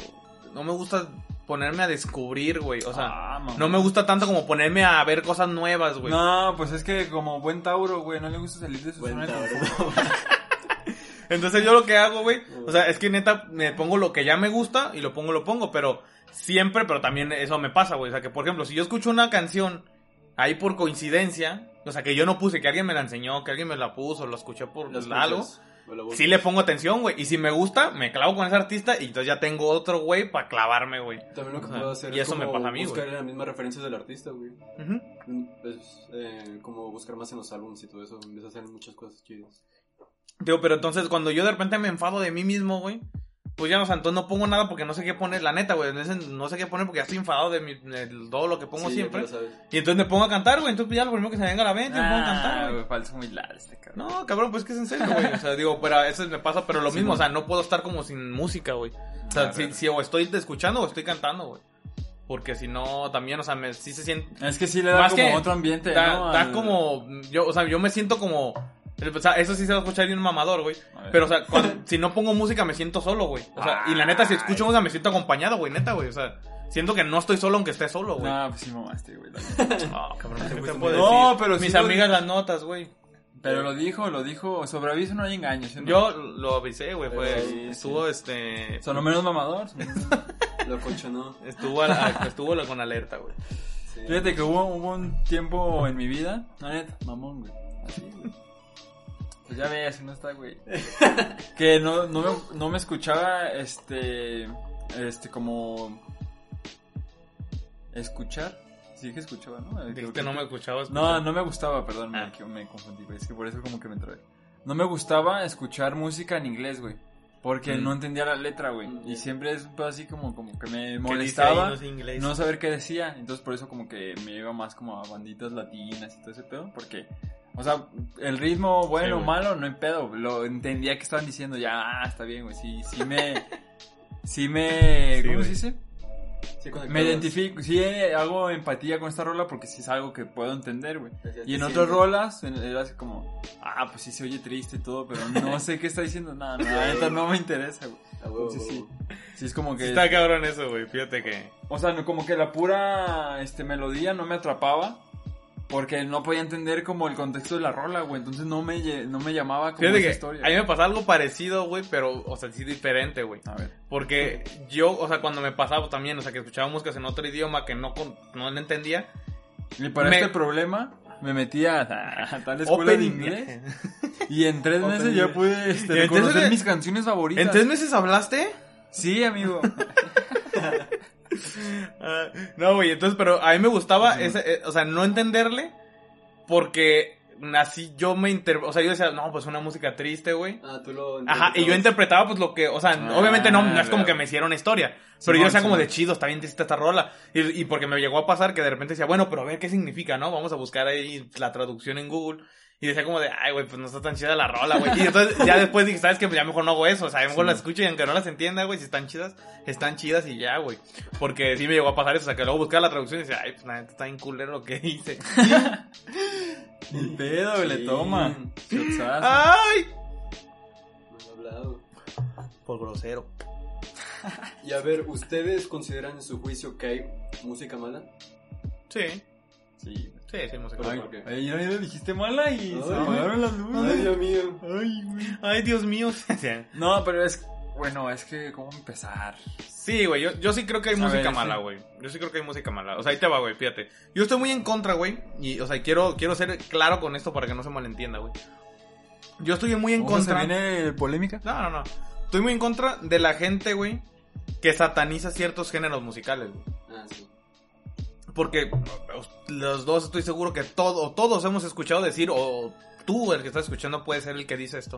no me gusta ponerme a descubrir, güey. O sea, Ah, no me gusta tanto como ponerme a ver cosas nuevas, güey. No, pues es que como buen Tauro, güey, no le gusta salir de su Buen zona de tauro. confort. Entonces yo lo que hago, güey, o sea, es que neta me pongo lo que ya me gusta y lo pongo, lo pongo, pero siempre, pero también eso me pasa, güey. O sea, que por ejemplo, si yo escucho una canción ahí por coincidencia, o sea, que yo no puse, que alguien me la enseñó, que alguien me la puso, lo escuché por algo, escuchas. Sí le pongo atención, güey. Y si me gusta, me clavo con ese artista y entonces ya tengo otro güey para clavarme, güey. También lo que O sea, puedo hacer y es eso me como pasa a mí, buscar las mismas referencias del artista, güey. Ujú. Es eh, como buscar más en los álbumes y todo eso. Empieza a hacer muchas cosas chidas. Digo, pero entonces cuando yo de repente me enfado de mí mismo, güey, pues ya, o sea, entonces no pongo nada porque no sé qué poner, la neta, güey, no sé qué poner porque ya estoy enfadado de, mi, de todo lo que pongo Sí, siempre. Y entonces me pongo a cantar, güey, entonces ya lo primero que se me venga a la mente, me pongo a Ah, cantar, güey. falta muy largo este cabrón. No, cabrón, pues que es en serio, güey. O sea, digo, pero a veces me pasa, pero lo Sí, mismo, no. o sea, no puedo estar como sin música, güey. O sea, Ah, si, si o estoy escuchando o estoy cantando, güey. Porque si no, también, o sea, me, sí se siente... Es que sí le da Más como que otro ambiente, Da, ¿no? da Al- como... Yo, o sea, yo me siento como... O sea, eso sí se va a escuchar bien mamador, güey. Pero, o sea, cuando- si no pongo música me siento solo, güey. O sea, y la neta, si escucho música me siento acompañado, güey, neta, güey. O sea, siento que no estoy solo aunque esté solo, güey. No, pues sí mamaste, güey. No, cabrón, ¿qué te puedo decir? No, pero sí Mis lo- amigas las notas, güey. Pero lo dijo, lo dijo. Sobre aviso no hay engaños. ¿sí no? Yo lo avisé, güey, fue... Pero sí, estuvo, este... Son lo menos mamador. Lo colchonó. Estuvo, a- estuvo la- con alerta, güey. Sí. Fíjate que hubo, hubo un tiempo en mi vida, la neta, mamón, güey. Así, güey. Pues ya ves, no está, güey. Que no, no, me, no me escuchaba, este, este, como... Escuchar. Sí que escuchaba, ¿no? Dijiste creo no que- me escuchabas. No, no me gustaba, perdón, Ah. me, me confundí, güey. Es que por eso como que me entré. No me gustaba escuchar música en inglés, güey. Porque Mm. no entendía la letra, güey. Mm, Y siempre es así como, como que me molestaba No no saber qué decía. Entonces por eso como que me iba más como a banditas latinas y todo ese pedo. Porque, o sea, el ritmo bueno o malo, no hay pedo. Lo entendía que estaban diciendo ya, ah, está bien, güey. Sí, sí me... Sí me... ¿Cómo se dice? Sí, Me identifico, sí hago empatía con esta rola porque sí es algo que puedo entender, güey. Y en otras rolas en- era así como, ah, pues sí se oye triste y todo, pero no sé qué está diciendo, nada, no, neta no me interesa, güey. Entonces sí, sí es como que, Está cabrón eso, güey. Fíjate que. o sea, no- como que la pura, este, melodía no me atrapaba. Porque no podía entender como el contexto de la rola, güey. Entonces no me, no me llamaba como esa que historia. a mí me pasa algo parecido, güey, pero, o sea, sí diferente, güey. A ver. Porque yo, o sea, cuando me pasaba también, o sea, que escuchaba músicas en otro idioma que no, no entendía. Y para Me- este problema me metí a, a tal escuela de Opening. inglés. Y en tres meses ya pude este, reconocer mis canciones favoritas. ¿En tres meses hablaste? Sí, amigo. Ah, no, güey, entonces, pero a mí me gustaba, ese, eh, o sea, no entenderle, porque así yo me inter... O sea, yo decía, no, pues una música triste, güey. Ah, tú lo. Ajá, y yo interpretaba pues lo que, o sea, Ah, obviamente no, no es como que me hiciera una historia, pero yo decía como de chido, está bien triste esta rola, y, y porque me llegó a pasar que de repente decía, bueno, pero a ver qué significa, ¿no? Vamos a buscar ahí la traducción en Google, y decía como de, ay, güey, pues no está tan chida la rola, güey, y entonces ya después dije, ¿sabes qué? Pues ya mejor no hago eso, o sea, mejor Sí. las escucho y aunque no las entienda, güey, si están chidas, están chidas y ya, güey, porque sí me llegó a pasar eso, o sea, que luego buscaba la traducción y decía, ay, pues nada, está bien culero lo que hice. Ni pedo, güey, le toma. ¡Ay! He hablado. Por grosero. Y a ver, ¿ustedes consideran en su juicio que hay música mala? Sí, Sí. sí, sí, música. Pero Ay, ¿por qué? ay, ya le dijiste mala y se Ay. apagaron las luces. Ay, Dios mío. Ay, güey. Ay, Dios mío. No, pero es, bueno, es que, ¿cómo empezar? Sí, güey, yo, yo sí creo que hay A música ver, mala, sí. güey. Yo sí creo que hay música mala. O sea, ahí te va, güey, fíjate. Yo estoy muy en contra, güey. Y, o sea, quiero, quiero ser claro con esto para que no se malentienda, güey. Yo estoy muy en ¿Cómo se contra. viene polémica? No, no, no. Estoy muy en contra de la gente, güey, que sataniza ciertos géneros musicales, güey. Ah, sí. Porque los dos estoy seguro que todo, todos hemos escuchado decir, o tú, el que estás escuchando, puede ser el que dice esto.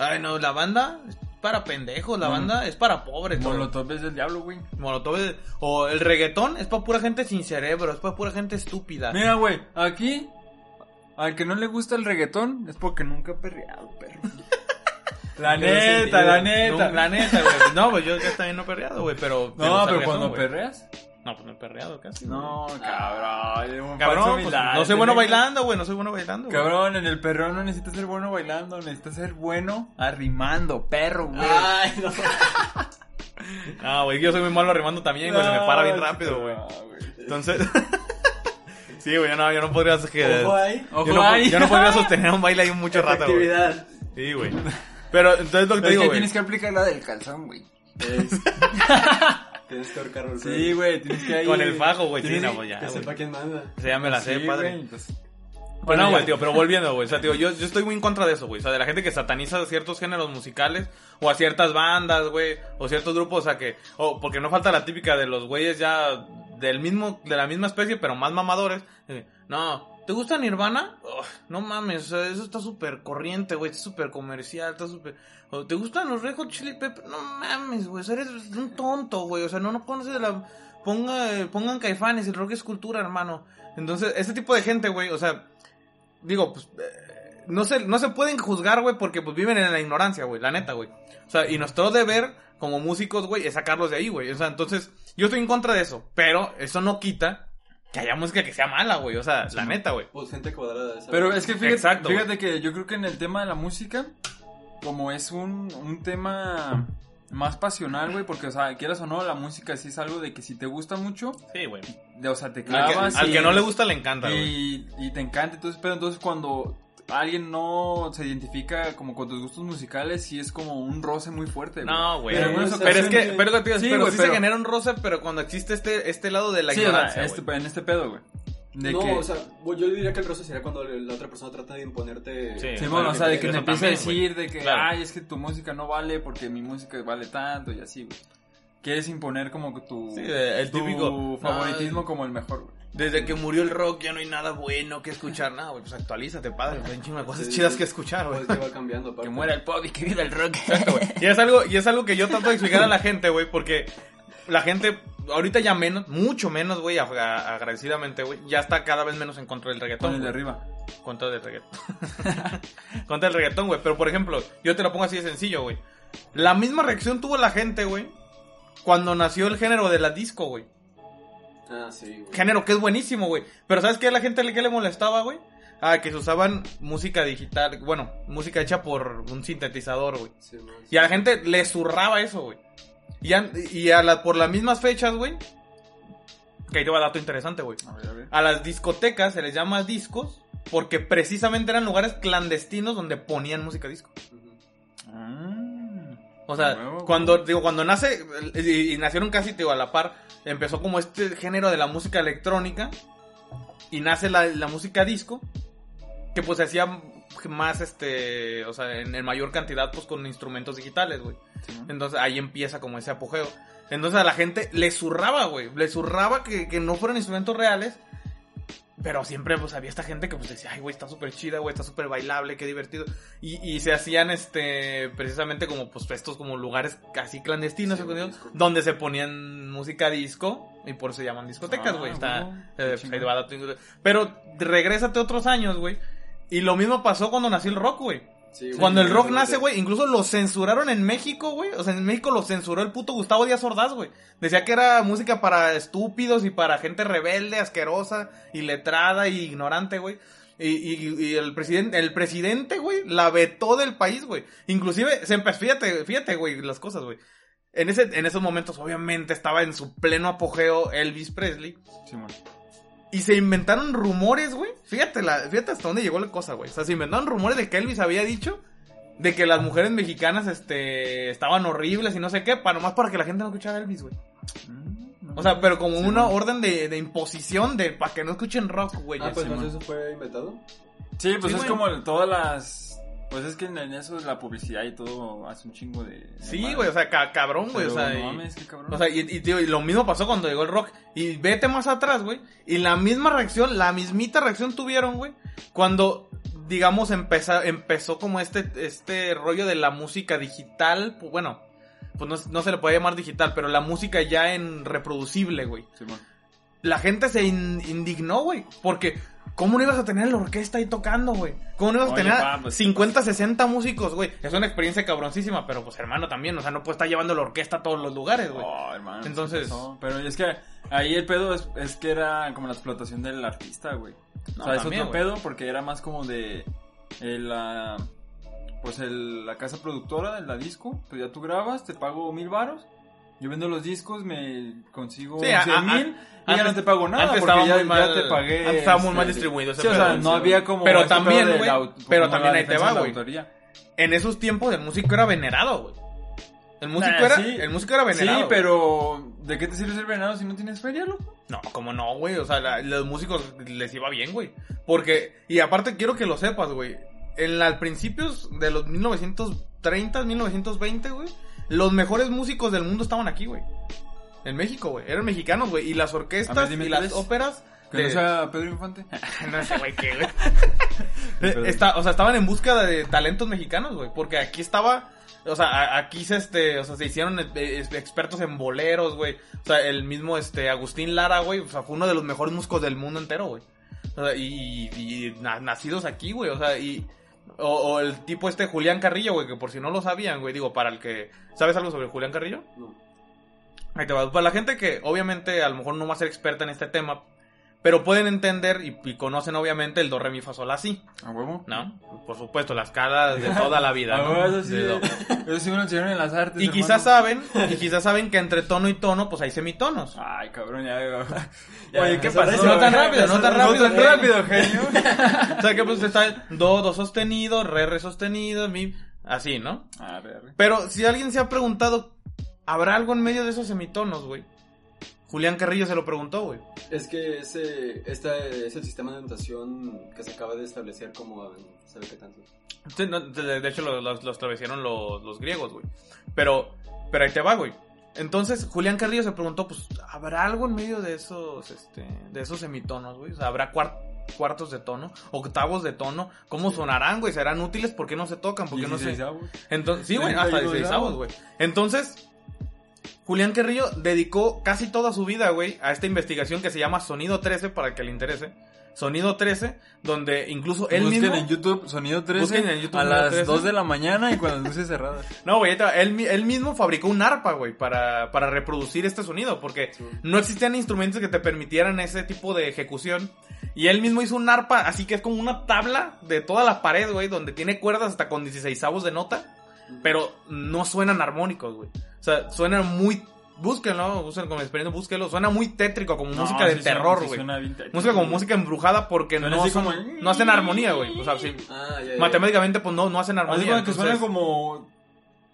Ay, no, la banda es para pendejos, la Mm. banda es para pobres. Molotov es del diablo, güey. Molotov es- o el reggaetón es para pura gente sin cerebro, es para pura gente estúpida. Mira, güey, aquí, al que no le gusta el reggaetón, es porque nunca ha perreado, perro. La neta, la neta. No, la neta, güey. No, pues yo ya también no he perreado, güey, pero... No, pero cuando perreas. No, pues no he perreado casi. No, güey. cabrón. Cabrón, pues, no soy bueno bailando, güey, no soy bueno bailando. güey. Cabrón, en el perreo no necesitas ser bueno bailando, necesitas ser bueno arrimando, perro, güey. Ay, no. No, güey, yo soy muy malo arrimando también, güey, se me para bien rápido, güey. No, güey. Entonces... sí, güey, yo no, yo no podría... Que... Ojo ahí. Ojo Yo no, ahí. yo no podría sostener un baile ahí mucho rato, güey. Actividad. Sí, güey. Pero entonces lo que te Es digo, que güey. tienes que aplicar la del calzón, güey. Tienes que ahorcarlo. Sí, güey, tienes que ahí... Con el fajo, güey, sí, no, ya, Que güey. sepa quién manda. Se ya me la sé, Sí, padre. güey, entonces- Pues no, güey, tío, pero volviendo, güey. O sea, tío, yo, yo estoy muy en contra de eso, güey. O sea, de la gente que sataniza ciertos géneros musicales o a ciertas bandas, güey, o ciertos grupos, o sea, que, o porque no falta la típica de los güeyes ya del mismo, de la misma especie, pero más mamadores. Eh, No, ¿te gusta Nirvana? Ugh, no mames, eso está súper corriente, güey, está súper comercial, está súper... ¿Te gustan los Red Hot Chili Peppers? No mames, güey, eres un tonto, güey, o sea, no, no conoces la... Ponga, pongan caifanes, el rock es cultura, hermano. Entonces, ese tipo de gente, güey, o sea, digo, pues, eh, no se, no se pueden juzgar, güey, porque pues viven en la ignorancia, güey, la neta, güey. O sea, y nuestro deber como músicos, güey, es sacarlos de ahí, güey. O sea, entonces, yo estoy en contra de eso, pero eso no quita que haya música que sea mala, güey. O sea, la neta, güey. Pues gente cuadrada de esa. Pero es que fíjate, Exacto, fíjate que yo creo que en el tema de la música, como es un, un tema más pasional, güey, porque, o sea, quieras o no, la música sí es algo de que si te gusta mucho, Sí, güey. o sea, te Al, que, clavas. al y- que no le gusta le encanta, güey. y, y te encanta, entonces, pero entonces cuando alguien no se identifica como con tus gustos musicales, sí es como un roce muy fuerte. güey. No, güey. Pero es- Pero es que, pero, tío, Sí, pero güey, sí pero- se genera un roce, pero cuando existe este, este lado de la Sí, ignorancia, este- en este pedo, güey. De no, que, o sea, yo le diría que el roce sería cuando la otra persona trata de imponerte. Sí. Sí, bueno, o sea, de que te empieza a güey. decir de que, Claro. ay, es que tu música no vale porque mi música vale tanto y así, güey. Quieres imponer como que tu, Sí, el tu típico, favoritismo "Ay". como el mejor, güey. Desde que murió el rock ya no hay nada bueno que escuchar. Nada, güey, pues actualízate, padre. Hay un chingo de cosas Sí, chidas que escuchar, güey. Pues que va cambiando. aparte. Que muera el pop y que viva el rock. Y es algo, y es algo que yo trato de explicar a la gente, güey, porque la gente, ahorita ya menos, mucho menos, güey, ag- agradecidamente, güey, ya está cada vez menos en contra del reggaetón. Con el de arriba. Contra del reggaetón. contra el reggaetón, güey. Pero por ejemplo, yo te lo pongo así de sencillo, güey. La misma reacción tuvo la gente, güey, cuando nació el género de la disco, güey. Ah, sí, güey. Género que es buenísimo, güey. Pero ¿sabes qué a la gente le, qué le molestaba, güey? Ah, que se usaban música digital, bueno, música hecha por un sintetizador, güey. Sí, no, sí. Y a la gente le zurraba eso, güey. Y, a, y a la, por las mismas fechas, güey. Que ahí te va dato interesante, güey. A ver, a ver. A las discotecas se les llama discos porque precisamente eran lugares clandestinos donde ponían música disco. Ah. O sea, Huevo, cuando, huevo. digo, cuando nace, y, y nacieron casi, digo, a la par, empezó como este género de la música electrónica, y nace la, la música disco, que pues se hacía más, este, o sea, en, en mayor cantidad, pues con instrumentos digitales, güey. Sí. Entonces ahí empieza como ese apogeo. Entonces a la gente le zurraba, güey. Le zurraba que, que no fueran instrumentos reales. Pero siempre pues había esta gente que pues decía, ay, güey, está súper chida, güey, está súper bailable, qué divertido. Y, y se hacían, este, precisamente como, pues, estos como lugares casi clandestinos, Sí, donde se ponían música disco, y por eso se llaman discotecas, Ah, güey. Está, huevo, eh, pues. Pero regrésate otros años, güey. Y lo mismo pasó cuando nació el rock, güey. Sí, güey. Cuando el rock Sí, nace, güey, incluso lo censuraron en México, güey. O sea, en México lo censuró el puto Gustavo Díaz Ordaz, güey. Decía que era música para estúpidos y para gente rebelde, asquerosa, iletrada y ignorante, güey. Y, y- y el presidente, el presidente, güey, la vetó del país, güey. Inclusive, se empezó, fíjate, fíjate, güey, las cosas, güey. En, ese, en esos momentos, obviamente, estaba en su pleno apogeo Elvis Presley. Simón. Y se inventaron rumores, güey. Fíjate, la, fíjate hasta dónde llegó la cosa, güey. O sea, se inventaron rumores de que Elvis había dicho de que las mujeres mexicanas, este, estaban horribles y no sé qué, para nomás para que la gente no escuchara a Elvis, güey. Mm. O sea, pero como Sí, una orden de, de imposición de para que no escuchen rock, güey. Ah, pues Sí, no sé, fue inventado. Sí, pues Sí, es güey. como todas las... Pues es que en eso la publicidad y todo hace un chingo de... de Sí, güey, o sea, ca- cabrón, güey, o sea, no y- mames, qué cabrón. O sea, y, y, tío, y lo mismo pasó cuando llegó el rock. Y vete más atrás, güey. Y la misma reacción, la mismita reacción tuvieron, güey. Cuando, digamos, empezó, empezó como este, este rollo de la música digital. Pues bueno, pues no, no se le puede llamar digital, pero la música ya en reproducible, güey. Simón. La gente se in- indignó, güey. Porque, ¿cómo no ibas a tener la orquesta ahí tocando, güey? ¿Cómo no ibas a tener pa, pues, 50, 60 músicos, güey? Es una experiencia cabroncísima, pero pues hermano también, o sea, no puede estar llevando la orquesta a todos los lugares, güey. Oh, hermano. Entonces-. Pero es que ahí el pedo es, es que era como la explotación del artista, güey. No, o sea, es también, otro pedo porque era más como de eh, la pues el- la casa productora de la disco, pues ya tú grabas, te pago mil varos, yo vendo los discos, me consigo Sí, cien a- a- mil y ya antes- no te pago nada antes porque ya, muy mal- ya te pagué. antes estaba muy este, mal distribuido ese Sí, o sea, pedo, no había como Pero este también, güey, pero también ahí te va, güey. En esos tiempos el músico era venerado, güey. El músico Nah, era, sí. el músico era venerado. Sí, pero ¿de qué te sirve ser venado si no tienes feria, loco? No, como no, güey. O sea, la- los músicos les iba bien, güey. Porque, y aparte quiero que lo sepas, güey. En al principios de los 1930, 1920, güey. Los mejores músicos del mundo estaban aquí, güey. En México, güey. Eran mexicanos, güey. Y las orquestas ver, y las tres. óperas. Que de- no sea Pedro Infante. no sé, güey, qué, güey. Perdón. Está- o sea, estaban en búsqueda de talentos mexicanos, güey. Porque aquí estaba. O sea, aquí se, este, o sea, se hicieron eh, eh, expertos en boleros, güey. O sea, el mismo, este, Agustín Lara, güey. O sea, fue uno de los mejores músicos del mundo entero, güey. O sea, y, y na- nacidos aquí, güey. O sea, y. O, o el tipo este Julián Carrillo, güey, que por si no lo sabían, güey. Digo, para el que. ¿Sabes algo sobre Julián Carrillo? No. Ahí te va. Para la gente que obviamente a lo mejor no va a ser experta en este tema, pero pueden entender y, y conocen obviamente el do, re, mi, fa, sol, la, si, ¿A huevo? ¿no? Por supuesto, la escala de toda la vida, ¿no? huevo, eso sí. De. Eso sí me lo enseñaron en las artes. Y hermano. quizás saben, y quizás saben que entre tono y tono, pues hay semitonos. Ay, cabrón, ya. Ya, Oye, ¿qué pasó? eso- No tan rápido, no tan rápido, No tan rápido, genio. O sea que pues está do, do sostenido, re, re sostenido, mi, así, ¿no? A ver. Pero si alguien se ha preguntado, ¿habrá algo en medio de esos semitonos, güey? Julián Carrillo se lo preguntó, güey. Es que ese, este es el sistema de notación que se acaba de establecer como sabe qué tanto. Sí, no, de, de hecho, los, los, los establecieron los, los griegos, güey. Pero, pero ahí te va, güey. Entonces, Julián Carrillo se preguntó, pues, ¿habrá algo en medio de esos, este, de esos semitonos, güey? O sea, ¿habrá cuar- cuartos de tono? ¿Octavos de tono? ¿Cómo sonarán, güey? ¿Serán útiles? ¿Por qué no se tocan? ¿Por qué no se...? 16 avos. Entonces, sí, güey, hasta 32 16 avos, güey. Entonces, Julián Carrillo dedicó casi toda su vida, güey, a esta investigación que se llama Sonido 13, para el que le interese. Sonido 13, donde incluso él Busquen mismo... en YouTube Sonido 13 Busquen en YouTube a las 13. 2 de la mañana y con las luces cerradas. No, güey, él, mi- él mismo fabricó un arpa, güey, para, para reproducir este sonido, porque Sí. no existían instrumentos que te permitieran ese tipo de ejecución. Y él mismo hizo un arpa, así que es como una tabla de toda la pared, güey, donde tiene cuerdas hasta con 16 avos de nota, pero no suenan armónicos, güey. O sea, suenan muy... Búsquenlo, búsquenlo con experiencia, búsquenlo. Suena muy tétrico, como música de sí suena- terror, sí güey. suena bien tétrico. Música como música embrujada porque Suena no, así son- como- no hacen armonía, güey. O sea, sí. Ah, ya, ya. Matemáticamente, pues no, no hacen armonía. cuenta que suena entonces- como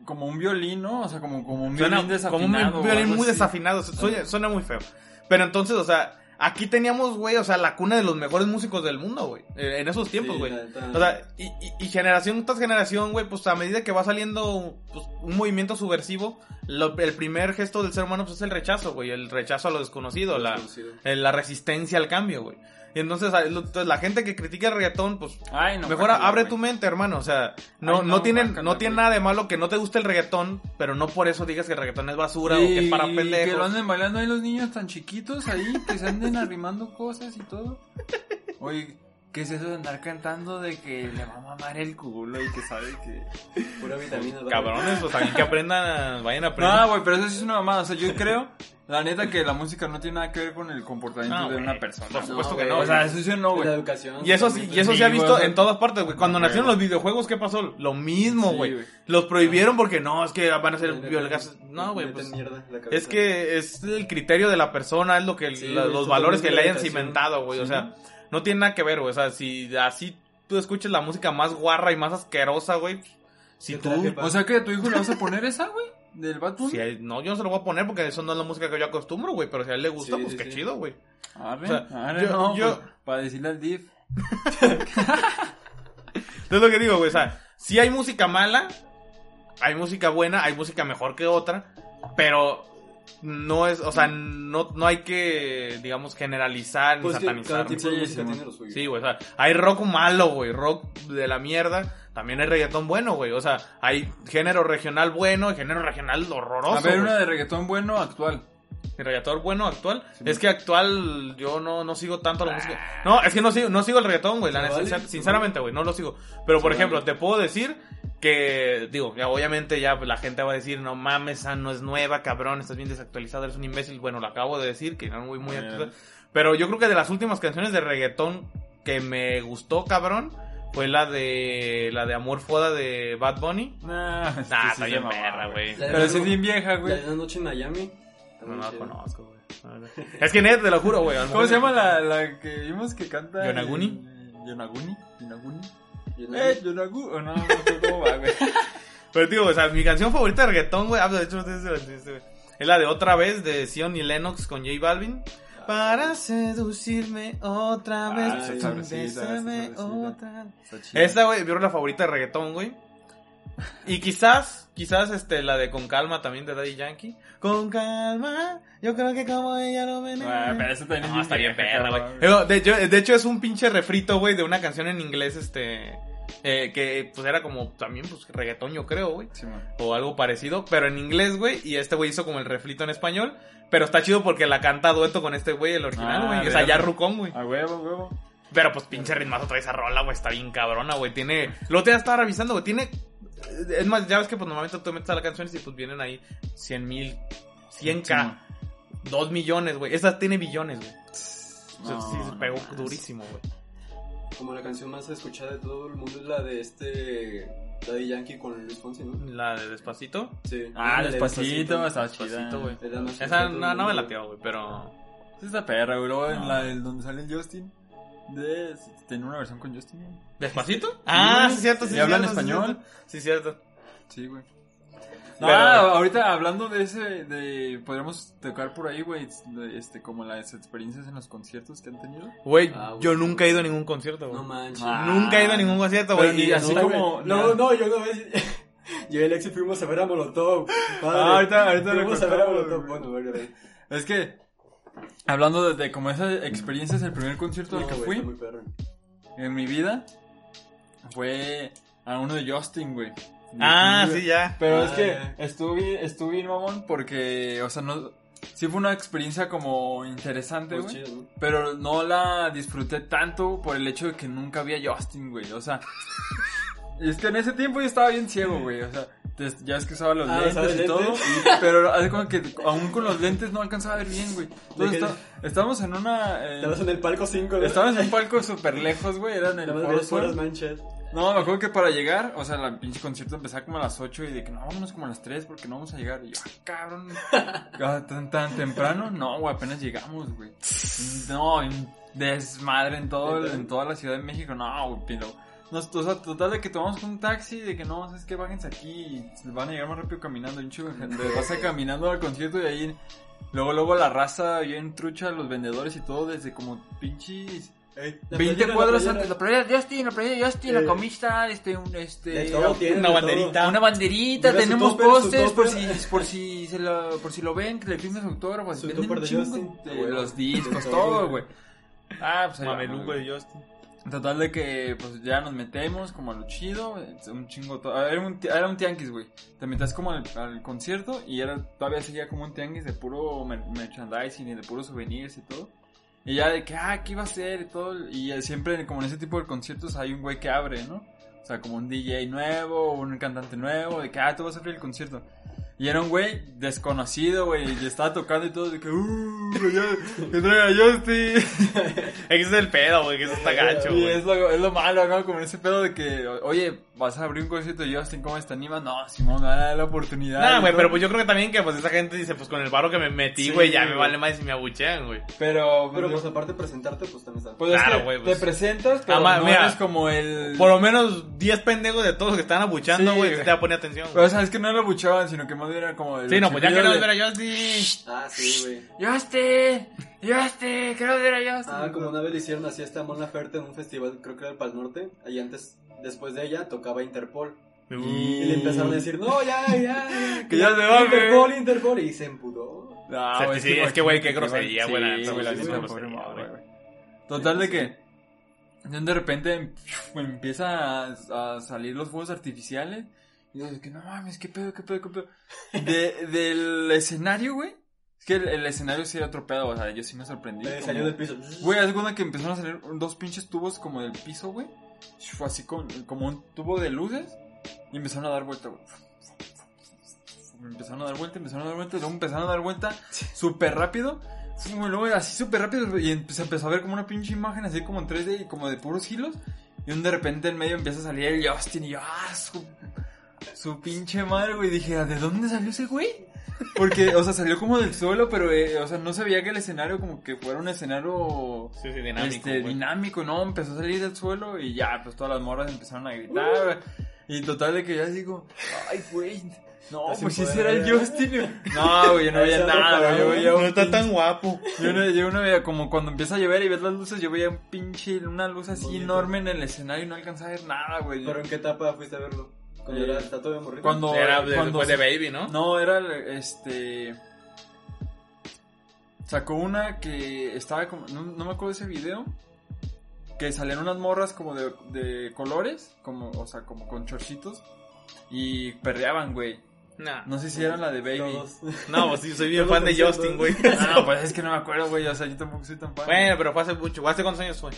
como un violín, ¿no? O sea, como, como un Suena violín como un desafinado. violín muy así. desafinado. Suena, suena muy feo. Pero entonces, o sea, aquí teníamos, güey, o sea, la cuna de los mejores músicos del mundo, güey. En esos tiempos, güey. O sea, y, y- y generación tras generación, güey, pues a medida que va saliendo pues, un movimiento subversivo, lo- el primer gesto del ser humano pues, es el rechazo, güey. El rechazo a lo desconocido, la, Desconocido. eh, la resistencia al cambio, güey. Y entonces, a- lo- entonces, la gente que critica el reggaetón, pues Ay, no. Mejor abre tu mente, hermano. O sea, no, Ay, no, no, tiene, guácala, no tiene nada de malo que no te guste el reggaetón, pero no por eso digas que el reggaetón es basura o Sí, que es para y Que lo pendejos. anden bailando ahí los niños tan chiquitos ahí, que se anden arrimando cosas y todo. Oye, ¿qué es eso de andar cantando de que le va a mamar el culo y que sabe que... Pura vitamina. Cabrones, pues también que aprendan, vayan a aprender. No, güey, pero eso sí es una mamada. O sea, yo creo, la neta, que la música no tiene nada que ver con el comportamiento No, de una persona. por supuesto No, que no. O sea, eso sí no, La güey. educación. y eso sí, y eso se ha Sí, visto en todas partes, güey. Cuando nacieron los videojuegos, ¿qué pasó? Lo mismo, Sí, güey. los prohibieron porque no, es que van a ser biolgas. No, güey, pues. la. Es que es el criterio de la persona, es lo que Sí, la- los es valores que le hayan la cimentado, güey. O Sí. sea, no tiene nada que ver, güey. O sea, si así tú escuchas la música más guarra y más asquerosa, güey. Si ¿Qué tú. O sea, que a tu hijo le vas a poner esa, güey, del Bad Bunny. si a él- no, yo no se lo voy a poner porque eso no es la música que yo acostumbro, güey. Pero si a él le gusta, Sí, pues sí, qué sí. chido, güey. Arre, O sea, arre, yo- no, yo- pues, para decirle al div. Es lo que digo, güey. O sea, si hay música mala, hay música buena, hay música mejor que otra, pero no es, o sea, no, no hay que, digamos, generalizar ni Pues que satanizar. cada tipo de Sí, música sí, tiene lo suyo. Sí, güey, o sea, hay rock malo, güey, rock de la mierda, también hay reggaetón bueno, güey, o sea, hay género regional bueno y género regional horroroso. A ver, güey. una de reggaetón bueno actual. ¿Y reggaetón bueno actual? Sí, es que actual yo no, no sigo tanto la música. No, es que no sigo, no sigo el reggaetón, güey, la ¿Se neta, vale? sincer- sinceramente, güey, no lo sigo. Pero, por ejemplo, te puedo decir que, digo, ya obviamente ya la gente va a decir, no mames, esa no es nueva, cabrón, estás bien desactualizado, eres un imbécil. Bueno, lo acabo de decir, que no muy, muy actual. Pero yo creo que de las últimas canciones de reggaetón que me gustó, cabrón, fue la de, la de Amor Foda de Bad Bunny. Nah, Ah, sí está bien perra, güey. La Pero la- sí es bien vieja, La güey. de la noche en Miami. No, no la conozco, güey. Es que neta, te lo juro, güey. ¿Cómo se llama la, la que vimos que canta? ¿Yonaguni? el- Yonaguni. Yonaguni. Y en Eh, Yonagu. Oh, no, no sé cómo va, güey. Pero digo, o sea, mi canción favorita de reggaetón, güey, ah, de hecho, es, la de Otra Vez de Sion y Lennox con J Balvin. Para seducirme otra vez, Ah, está sabrosita. otra vez. Esa, güey, vieron la favorita de reggaetón, güey. Y quizás, quizás, este, la de Con Calma también de Daddy Yankee. Con calma, yo creo que como ella lo ven. Ah, pero eso también No, está bien perra, güey. De hecho, de hecho, es un pinche refrito, güey, de una canción en inglés, este, eh, que pues era como también, pues, reggaetón, yo creo, güey. Sí. O algo parecido, pero en inglés, güey. Y este güey hizo como el refrito en español. Pero está chido porque la canta dueto con este güey, el original, Ah, güey. o sea, ya rucón, güey. A huevo, huevo. Pero pues pinche ritmazo trae esa rola, güey. Está bien cabrona, güey. Tiene. Lo te estaba revisando, güey. Tiene. Es más, ya ves que pues normalmente tú metes a las canciones y pues vienen ahí 100 mil, 100k, 2 millones, güey. Esa tiene billones, güey. O sea, No, sí, se pegó durísimo, güey. Como la canción más escuchada de todo el mundo es la de este Daddy Yankee con Luis Fonsi, ¿no? La de Despacito. Sí. Ah, La de despacito, estaba chida. Despacito, güey. Esa no, no me lateó, güey, pero. Sí, Está perra, güey. Luego en la del donde sale el Justin. De... Tiene una versión con Justin. güey. ¿Despacito? Ah, sí, cierto, sí. ¿Y hablan cierto, sí, español? cierto. Sí, cierto. Sí, güey. No, Pero- ahorita hablando de ese, de, podríamos tocar por ahí, güey, de, este, como las experiencias en los conciertos que han tenido. Güey, Ah, güey. yo nunca he ido a ningún concierto, güey. No manches. Ah. Nunca he ido a ningún concierto, Pero güey. ni y así no, como- No, no, yo una vez. Yo y Alexi fuimos a ver a Molotov. Padre. Ah, ahorita- ahorita lo Fuimos a ver a Molotov. güey. Bueno, a ver, a ver. Es que, hablando de, de como esa experiencia, es el primer concierto al No, que güey, fui está muy perro. en mi vida, fue a uno de Justin, güey. Ah, sí, ya. Pero Ah, es que ya. estuve, estuve bien mamón porque, o sea, no, sí fue una experiencia como interesante, güey. Pero no la disfruté tanto por el hecho de que nunca había Justin, güey. O sea, es que en ese tiempo yo estaba bien ciego, güey. O sea, ya es que usaba los Ah, lentes ¿usabas y todo. lentes? y- pero de cuenta que aún con los lentes no alcanzaba a ver bien, güey. Entonces estábamos en una. eh, Estabas en el palco 5, ¿no? estábamos en un palco súper lejos, güey. Era en el Foro manchas. No, me acuerdo que para llegar, o sea, la pinche concierto empezaba como a las 8 y de que no, vámonos como a las 3 porque no vamos a llegar. Y yo, ah, cabrón, ah, tan, tan temprano. No, güey, apenas llegamos, güey. No, desmadre en, todo, el- en toda la Ciudad de México. No, güey. Nos, o sea, total de que tomamos un taxi, de que no, sabes que bájense aquí y van a llegar más rápido caminando. Un chico de gente vas a caminando al concierto y ahí. Luego, luego la raza bien trucha, los vendedores y todo, desde como pinches La 20 playera, la cuadras playera. antes, la playera de Justin, la playera de Justin, Eh. la camisa, este, un, este, todo tienen, una de banderita. una banderita, Mira tenemos pósters por si, por si se lo, por si lo ven, que le firmes autógrafos, Su venden un de chingo Justin. de Güey, los de discos, todo, güey. Ah, pues ahí Mameluco de Justin. Total de que, pues ya nos metemos como a lo chido, un chingo, to- era un, era un tianguis, güey. Te metías como al, concierto y era, todavía seguía como un tianguis de puro mer- merchandising y de puros souvenirs y todo. Y ya de que, ah, ¿qué iba a ser? Y todo. Y siempre, como en ese tipo de conciertos, hay un güey que abre, ¿no? O sea, como un DJ nuevo, un cantante nuevo, de que, ah, tú vas a abrir el concierto. Y era un güey desconocido, güey, y estaba tocando y todo, de que, uh, ya, que traiga Justin. Ese es el pedo, güey, que eso está gacho, Y güey. es lo, es lo malo, ¿no? Como ese pedo de que, oye, vas a abrir un concierto de Justin, ¿cómo te animas? No, Simón, me van a dar la oportunidad. Nah, güey, pero pues yo creo que también que pues esa gente dice, pues con el barro que me metí, Sí, güey, ya me vale más si me abuchean, güey. Pero, Pero pues aparte de presentarte, pues también está. pues es Claro, que güey, pues. te presentas, pero Además, no mira, eres como el... Por lo menos 10 pendejos de todos los que están abuchando, güey, te va a poner atención. Pero güey. sabes que no lo buchaban, sino que más bien era como... el Sí, no, pues ya queremos de, ver a Justin. Ah, sí, güey. Justin, Justin, quiero ver a Justin. Ah, como una vez le hicieron así a esta Mon Laferte en un festival, creo que era el Pal Norte. Ahí antes, después de ella, tocaba Interpol. Y le empezaron a decir, no, ya, ya, ya. Que ya se va, Interpol, Interpol. Y se empudó. No, Sí, güey, sí, es que, güey, qué grosería, güey. Total de que de repente me empieza a, a salir los fuegos artificiales y yo de que no mames, qué pedo, qué pedo, qué pedo. De, del escenario, güey. Es que el, el escenario sí era otro pedo, o sea, yo sí me sorprendí. Como- salió del piso. Güey, de cuenta que empezaron a salir dos pinches tubos como del piso, güey. Fue así con, como un tubo de luces y empezaron a dar vuelta, güey. Empezaron a dar vuelta, empezaron a dar vuelta, luego empezaron a dar vuelta súper rápido. Luego así súper rápido y se empezó a ver como una pinche imagen así como en 3D y como de puros hilos. Y un de repente en medio empieza a salir el Justin y yo, ah, su, pinche madre, güey. Dije, ¿de dónde salió ese güey? Porque, o sea, salió como del suelo, pero, eh, o sea, no se veía que el escenario como que fuera un escenario Sí, sí, dinámico, este, güey. dinámico, ¿no? Empezó a salir del suelo y ya, pues todas las morras empezaron a gritar. Y total de que ya digo, ay, güey. No, Así pues sí será el. Justin. No, güey, yo no veía nada, güey. Yo veía un No está pinche- tan guapo. Yo no, yo no veía, como cuando empieza a llover y ves las luces, yo veía un pinche, una luz así Bonito. enorme en el escenario y no alcanzaba a ver nada, güey. ¿Pero en qué etapa fuiste a verlo? Cuando era, está todavía morrito. cuando- Era de- cuando- después de Baby, ¿no? No, era este. Sacó una que estaba como. No, no me acuerdo de ese video. Que salían unas morras como de, de colores. Como, o sea, como con chorcitos. Y perreaban, güey. No. No sé si era la de Baby. Todos. No, pues sí, soy bien fan de. Justin, güey. No, pues es que no me acuerdo, güey. O sea, yo tampoco soy tan fan. Bueno, pero fue hace mucho. ¿Hace cuántos años fue?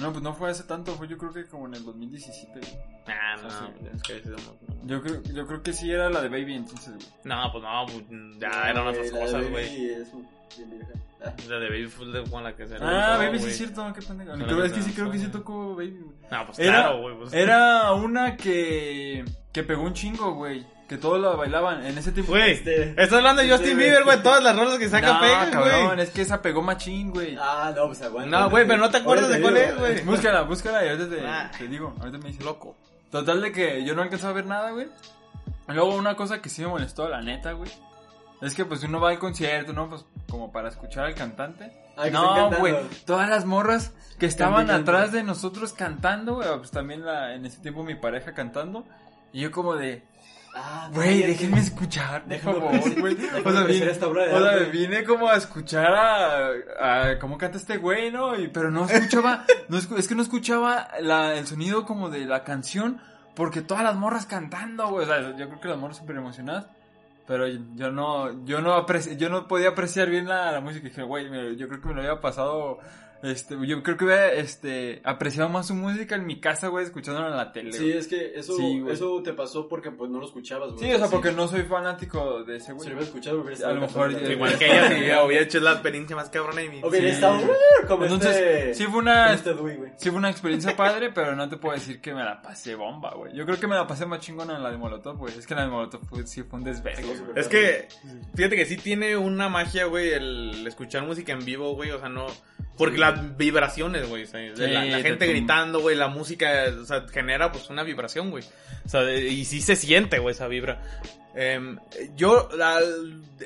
No, pues no fue hace tanto. Fue yo creo que como en el 2017. güey. Ah, no, Sí. es que somos- Yo creo, yo creo que sí era la de Baby, entonces, güey. No, pues no, pues, ya No, eran güey, otras cosas, Baby güey. Ah, La de Baby fue con la que se Ah, Baby sí es cierto, qué pendejo. La Creo- Es que sí creo que sí tocó Baby, güey. No, pues Era- claro, güey. Pues. Era una que, que pegó un chingo, güey. Que todos la bailaban en ese tiempo. Güey, Este- estás hablando de Justin Bieber, güey. Todas las rolas que saca no, pegan, cabrón, güey. es que esa pegó machín, güey. Ah, no, pues aguanta. No, güey, pero no te acuerdas de cuál es, güey. Búscala, búscala y ahorita te, Ah. te digo. Ahorita me dices. Loco. Total de que yo no alcanzaba a ver nada, güey. Luego una cosa que sí me molestó, la neta, güey. Es que pues uno va al concierto, ¿no? Pues como para escuchar al cantante. Ah, que estén no, güey. Todas las morras que estaban Cante, cante. atrás de nosotros cantando, güey. Pues también la, en ese tiempo mi pareja cantando. Y yo como de, Ah, güey, cállate. déjenme escuchar, por favor, güey. O sea, vine, esta obra de o sea, arte. vine como a escuchar a, a cómo canta este güey, ¿no? Y, pero no escuchaba, no es que no escuchaba la, el sonido como de la canción, porque todas las morras cantando, güey. O sea, yo creo que las morras súper emocionadas. Pero yo no, yo no yo no podía apreciar bien la, la música. Y dije, güey, yo creo que me lo había pasado, este, yo creo que hubiera, este, apreciado más su música en mi casa, güey, escuchándola en la tele. Sí, güey. es que eso, Sí, eso te pasó porque pues no lo escuchabas, güey. Sí, o sea, porque no soy fanático de ese Si güey. lo hubieras escuchado, hubieras A lo estado mejor-. Igual que ella, si hubiera- hubiera hecho la experiencia más cabrona y mi. Hubiera Sí. estado como Entonces, este... sí fue como una, este Dewey, güey. sí fue una experiencia padre, pero no te puedo decir que me la pasé bomba, güey. Yo creo que me la pasé más chingona en la de Molotov, güey. Es que la de Molotov fue- sí fue un desvergue, Sí, güey. Es que, fíjate que sí tiene una magia, güey, el escuchar música en vivo, güey, o sea, no... Porque las vibraciones, güey, la, la te gente gritando, güey, la música, o sea, genera pues una vibración, güey. O sea, y sí se siente, güey, esa vibra. Em, yo, la-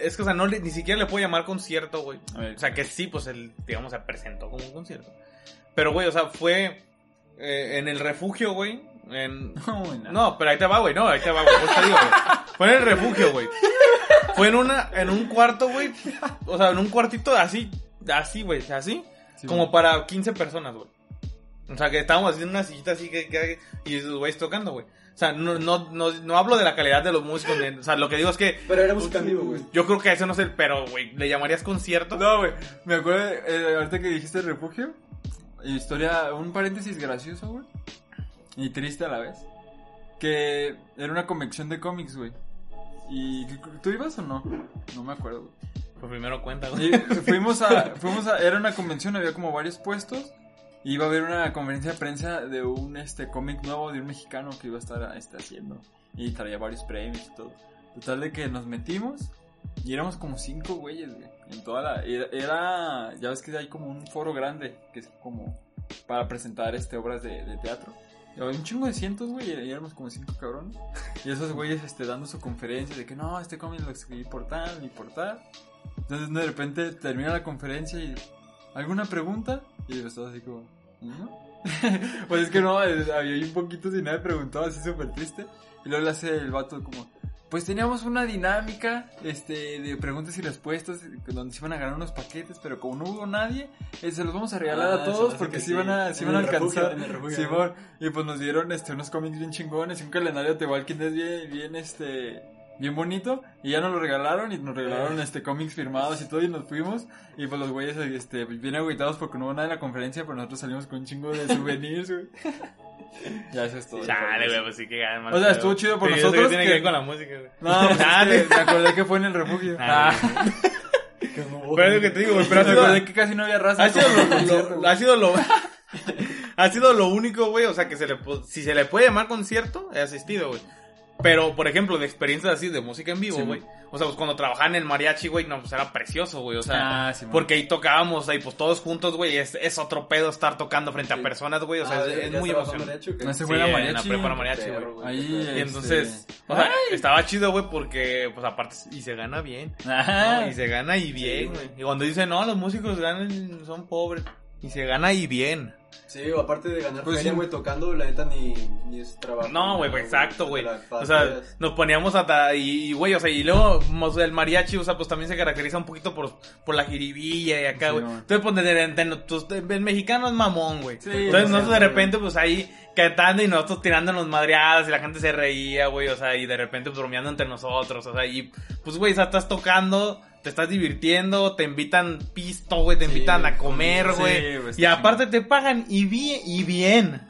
es que, o sea, no, ni siquiera le puedo llamar concierto, güey. O sea, que sí, pues, él, digamos, se presentó como un concierto. Pero, güey, o sea, fue eh, en el refugio, güey, en, No, no. no, pero ahí te va, güey. No, ahí te va, güey. Pues te digo, güey. Fue en el refugio, güey. Fue en una, en un cuarto, güey. O sea, en un cuartito así, así, güey, así. Sí, como güey. para 15 personas, güey. O sea, que estábamos haciendo una sillita así que, que- y esos güeyes tocando, güey. O sea, no, no, no, no hablo de la calidad de los músicos, de- o sea, lo que digo es que Pero era música en vivo, güey. yo creo que eso no es el, pero, güey, ¿le llamarías concierto? No, güey. Me acuerdo, eh, ahorita que dijiste el refugio, historia, un paréntesis gracioso, güey. Y triste a la vez. Que era una convención de cómics, güey. ¿Y tú ibas o no? No me acuerdo, güey. Pues primero cuenta, güey. Fuimos a, fuimos a, era una convención, había como varios puestos. Y iba a haber una conferencia de prensa de un este cómic nuevo de un mexicano que iba a estar este, haciendo. Y traía varios premios y todo. Total de que nos metimos y éramos como cinco güeyes, güey. En toda la, era, era- ya ves que hay como un foro grande que es como para presentar este obras de, de teatro. Y había un chingo de cientos, güey, y éramos como cinco cabrones. Y esos güeyes este, dando su conferencia de que no, este cómic lo escribí por tal y por tal. Entonces de repente termina la conferencia y ¿alguna pregunta? Y yo estaba así como, ¿no? pues es que no, había un poquito sin nadie preguntado, así súper triste. Y luego le hace el vato como, pues teníamos una dinámica este, de preguntas y respuestas donde se iban a ganar unos paquetes, pero como no hubo nadie, eh, se los vamos a regalar Ah, a me todos porque que se sí. iban a, se iban a refugio, alcanzar. refugio. Y pues nos dieron este, unos cómics bien chingones y un calendario de Walking Dead bien, bien, este, bien bonito. Y ya nos lo regalaron y nos regalaron este cómics firmados y todo y nos fuimos. Y pues los güeyes este, bien agüitados porque no hubo nada en la conferencia, pero nosotros salimos con un chingo de souvenirs, güey. ya eso es todo. Chale, güey, pues sí que gana más. O sea, estuvo chido por Sí, nosotros que tiene que- que ver con la música, güey. No, pues Ah, es que sí. me acordé que fue en el refugio. Ah, Ah. Pero es lo que te digo, güey, pero me acordé que casi no había raza. ha sido lo, ha sido lo, ha sido lo único, güey, o sea, que se le, si se le puede llamar concierto, he asistido, güey. Pero, por ejemplo, de experiencias así de música en vivo, Sí, güey. o sea, pues cuando trabajaban en el mariachi, güey, no, pues era precioso, güey. O sea, Ah, sí, porque ahí tocábamos, ahí pues todos juntos, güey. Es, es otro pedo estar tocando frente Sí. a personas, güey. O sea, Ah, es, ¿ya es muy emocionante. No, Sí, fue la en la mariachi. prepa era mariachi, güey. Ahí, Y este, entonces, o sea, estaba chido, güey, porque, pues aparte, y se gana bien. Ajá. ¿no? Y se gana y bien, güey. güey. Y cuando dicen, no, los músicos ganan, son pobres. Y se gana y bien. Sí, o aparte de ganar Pues feria, sí. güey, tocando, la neta ni, ni es trabajo. No, güey, pues, exacto, güey. O sea, nos poníamos hasta, y, y, güey, o sea, y luego o sea, el mariachi, o sea, pues también se caracteriza un poquito por, por la jiribilla y acá, güey. Entonces, pues, de- de- de- pues, el mexicano es mamón, güey. Sí, Entonces, sí, nosotros de repente, pues, ahí cantando y nosotros tirándonos madreadas y la gente se reía, güey, o sea, y de repente, pues, bromeando entre nosotros, o sea, y, pues, güey, o sea, estás tocando, te estás divirtiendo, te invitan pisto, güey, te Sí, invitan a sí, comer, sí, güey. güey, y aparte te pagan y bien, y bien.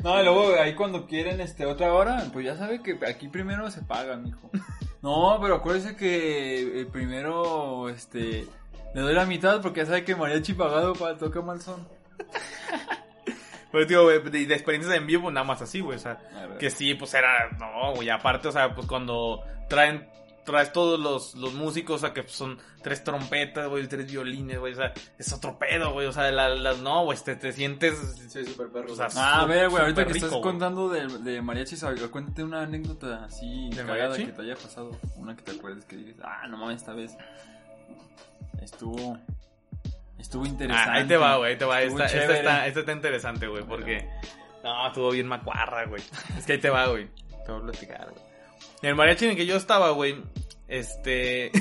No, y luego ahí cuando quieren este otra hora, pues ya sabe que aquí primero se paga, mijo. No, pero acuérdese que eh, primero este le doy la mitad porque ya sabe que mariachi pagado para toca mal son. Pero, digo, güey, de, de experiencias en vivo, nada más así, güey, o sea. Que sí, pues era, no, güey, aparte, o sea, pues cuando traen, traes todos los, los músicos, o sea, que son tres trompetas, güey, tres violines, güey, o sea, es otro pedo, güey, o sea, las, no, güey, te, te sientes, Sí, súper perro. O sea, Ah, a ver, güey, ahorita Súper que estás rico, contando de, de ver, cuéntate una anécdota así ¿De cagada mariachi? que te haya pasado. Una que te acuerdes que digas, ah, no mames, esta vez estuvo, estuvo interesante. ah, ahí te va, güey, ahí te va, esta, esta está, esta está interesante, güey, porque, no, estuvo bien macuarra, güey, es que ahí te va, güey, te voy a platicar, güey. En el mariachi en el que yo estaba, güey, este,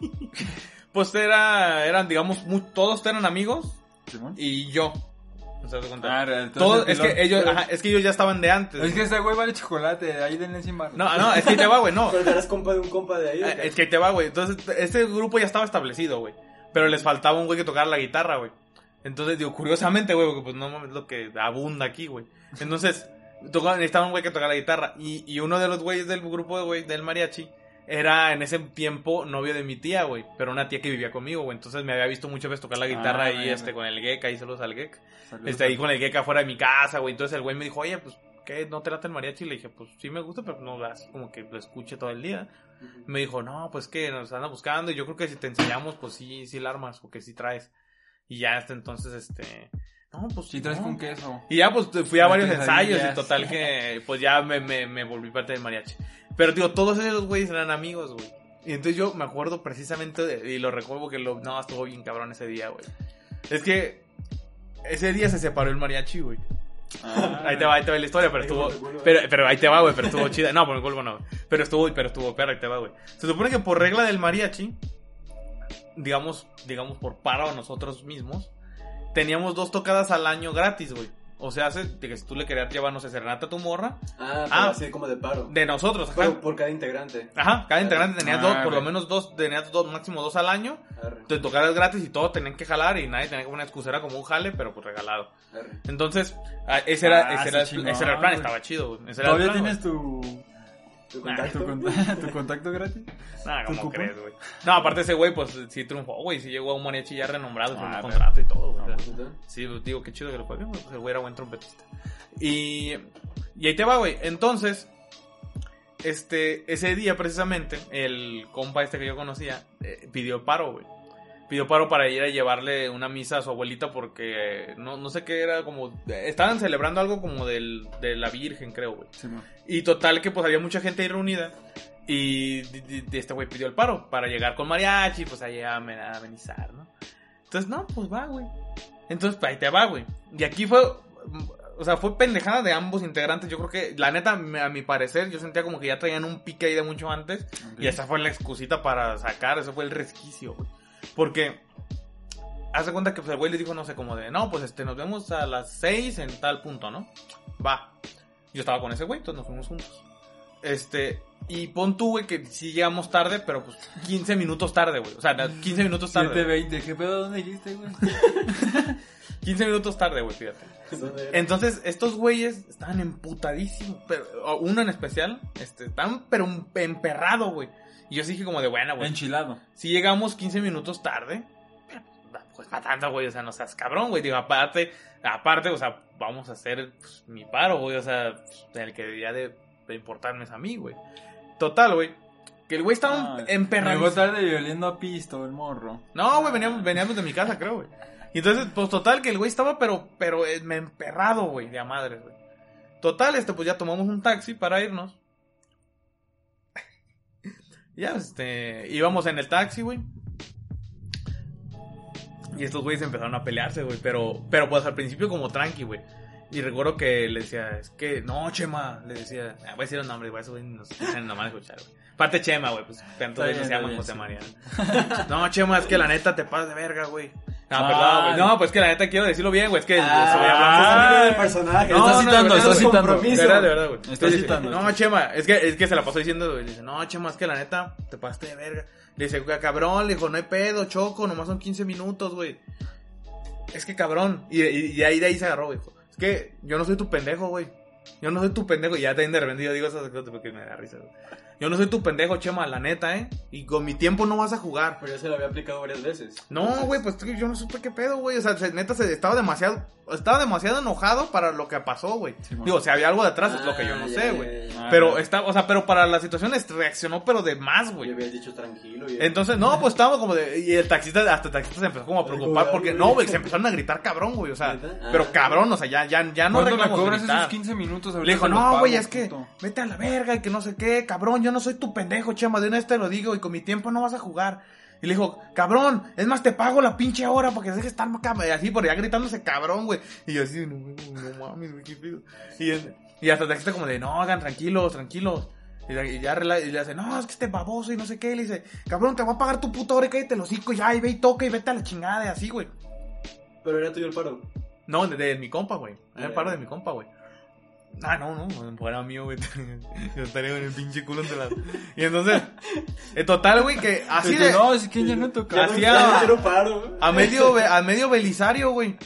pues era, eran, digamos, muy- todos eran amigos, ¿Simón? y yo. Ah, Todos, es que ellos, ajá, es que ellos ya estaban de antes. Es que este güey vale chocolate, ahí denle sin barro. No, no, es que ahí te va, güey, no. Pero eras compa de un compa de ahí. ¿o Eh? Es que ahí te va, güey. Entonces, este grupo ya estaba establecido, güey. Pero les faltaba un güey que tocara la guitarra, güey. Entonces, digo, curiosamente, güey, porque pues no mames lo que abunda aquí, güey. Entonces, necesitaba un güey que tocara la guitarra. Y, y uno de los güeyes del grupo, güey, del mariachi, era en ese tiempo novio de mi tía, güey. Pero una tía que vivía conmigo, güey. Entonces me había visto muchas veces tocar la guitarra Ah, ahí, este, con el Gek, ahí saludos al Gek. Saludos. Este, ahí con el Gek afuera de mi casa, güey. Entonces el güey me dijo, oye, pues, ¿qué? ¿No te late el mariachi? Y le dije, pues, sí me gusta, pero no así como que lo escuche todo el día. Me dijo, no, pues que nos anda buscando y yo creo que si te enseñamos, pues sí, sí la armas o que sí traes. Y ya hasta entonces, este, no, pues Si traes no. con queso. Y ya pues fui a varios ensayos y total que pues ya me, me, me volví parte del mariachi. Pero digo, todos esos güeyes eran amigos, güey. Y entonces yo me acuerdo precisamente, de- y lo recuerdo que lo, no, estuvo bien cabrón ese día, güey. Es que ese día se separó el mariachi, güey. Ah, Ahí te va, ahí te va la historia, pero estuvo. Pero, pero ahí te va, güey, pero estuvo chida. No, por el cuervo no. güey. Pero estuvo, pero estuvo perra, ahí te va, güey. Se supone que por regla del mariachi, digamos, digamos por paro a nosotros mismos, teníamos dos tocadas al año gratis, güey. O sea, hace de que si tú le querías llevar, no sé, serenata a tu morra, Ah, pero Ah. así como de paro. de nosotros, ajá. Por cada integrante. Ajá, cada integrante tenía Ah, dos, por lo menos dos, tenías dos, máximo dos al año. Arre, Te tocaras gratis y todos tenían que jalar y nadie tenía como una excusera como un jale, pero pues regalado. arre. Entonces, ah, ese era, Ah, ese era, ese era el plan, estaba chido, güey. Ese era el ¿Todavía plan, tienes tu, ¿Tu contacto? tu, con- tu contacto gratis? Nah, ¿Tu ¿cómo cupón? crees, güey? No, aparte ese güey, pues sí triunfó, güey. Sí llegó a un mariachi ya renombrado, con Ah, un contrato y todo, güey. O sea, ¿Neta? Sí, pues, digo, qué chido que lo fue, güey. Pues el güey era buen trompetista. Y, y ahí te va, güey. Entonces, este, ese día precisamente, el compa este que yo conocía, eh, pidió paro, güey. Pidió paro para ir a llevarle una misa a su abuelita porque eh, no, no sé qué era como... Estaban celebrando algo como del, de la Virgen, creo, güey. Sí. Y total que pues había mucha gente ahí reunida. Y de- de- de este güey pidió el paro para llegar con mariachi, pues ahí a amen- a amenizar, ¿no? Entonces, no, pues va, güey. Entonces, pues ahí te va, güey. Y aquí fue, o sea, fue pendejada de ambos integrantes. Yo creo que, la neta, a mi parecer, yo sentía como que ya traían un pique ahí de mucho antes. Y esa fue la excusita para sacar, eso fue el resquicio, güey. Porque, hace cuenta que pues, el güey le dijo, no sé, como de, no, pues este, nos vemos a las 6 en tal punto, ¿no? Va. Yo estaba con ese güey, entonces nos fuimos juntos. Este, y pon tú, güey, que sí llegamos tarde, pero pues 15 minutos tarde, güey. O sea, 15 minutos tarde. 720, ¿qué pedo? ¿Dónde dijiste, güey? 15 minutos tarde, güey, fíjate. Entonces, estos güeyes estaban emputadísimos, pero uno en especial, este, estaban pero emperrado, güey. Y yo sí dije como de, bueno, güey, Enchilado. si llegamos 15 minutos tarde, pues para tanto, güey, o sea, no seas cabrón, güey, digo, aparte, aparte, o sea, vamos a hacer pues, mi paro, güey, o sea, pues, el que debía de de importarme es a mí, güey. Total, güey. Que el güey estaba Ah, emperrado. Llegó tarde y oliendo a pisto el morro. No, güey, veníamos, veníamos de mi casa, creo, güey. Y entonces, pues total, que el güey estaba, pero, pero eh, me emperrado, güey, de a madres, güey. Total, este, pues ya tomamos un taxi para irnos. Ya, este, íbamos en el taxi, güey. Y estos güeyes empezaron a pelearse, güey, pero, pero pues al principio como tranqui, güey. Y recuerdo que le decía, es que, no, Chema, le decía, ah, voy a decir los nombres, güey, eso güey nos escuchan nomás escuchar, güey. Aparte Chema, güey, pues tantos Está veces se bien, llaman está José María. No, Chema, es que la neta te pasas de verga, güey. No, Ah, perdón, güey. no. No, pues que la neta quiero decirlo bien, güey. Es que Ah, estoy ah, hablando. del personaje. No, de citando, es citando. De verdad, de verdad, güey. Citando. No, Chema, es que, es que se la pasó diciendo, güey. Dice, no, Chema, es que la neta te pasaste de verga. Le dice, "Güey, cabrón, le dijo, no hay pedo, choco, nomás son 15 minutos, güey. Es que cabrón. Y, y, y ahí de ahí se agarró, güey. Es que yo no soy tu pendejo, güey. Yo no soy tu pendejo. Y ya también de repente yo digo esas cosas porque me da risa, güey. Yo no soy tu pendejo, Chema, la neta, ¿eh? Y con mi tiempo no vas a jugar. Pero ya se lo había aplicado varias veces. No, güey, pues yo no supe qué pedo, güey. O sea, se- neta, se, estaba demasiado, estaba demasiado enojado para lo que pasó, güey. Sí. Digo, si había algo detrás, es lo que yo no Ah, sé, ya, güey. ya, ya. Ah, Pero claro. está, o sea, pero para las situaciones reaccionó, pero de más, güey. habías dicho tranquilo. Y... Entonces, no, pues estábamos como de, y el taxista, hasta el taxista se empezó como a preocupar, Ay, porque no, güey, se empezaron a gritar cabrón, güey, o sea, ¿Neta? pero Ah. cabrón, o sea, ya, ya, ya no ¿Cuánto me cobras gritar. esos 15 minutos? Le dijo, no, güey, es que puto". vete a la verga y que no sé qué, cabrón, yo no soy tu pendejo, chema, de una vez te lo digo y con mi tiempo no vas a jugar. Y le dijo, cabrón, es más, te pago la pinche hora porque dejes de estar así por allá gritándose cabrón, güey. Y yo así, no, no mames, güey, qué pedo. Y, el- y hasta taxista como de, no, hagan tranquilos, tranquilos. Y, ya- y ya rela- y le hace, no, es que este baboso y no sé qué. Y le dice, cabrón, te voy a pagar tu puta hora y cállate el hocico ya, y ve y toca y vete a la chingada y así, güey. Pero era tuyo el paro. No, de, de mi compa, güey. Era el paro de mi compa, güey. Ah, no, no, fuera mío, güey. Yo estaría con el pinche culo entre las... Y entonces, en total, güey, que así Dice, de... No, es que ya no toca. Ya no- Hacía- ya no quiero paro. A medio, a medio belisario, güey.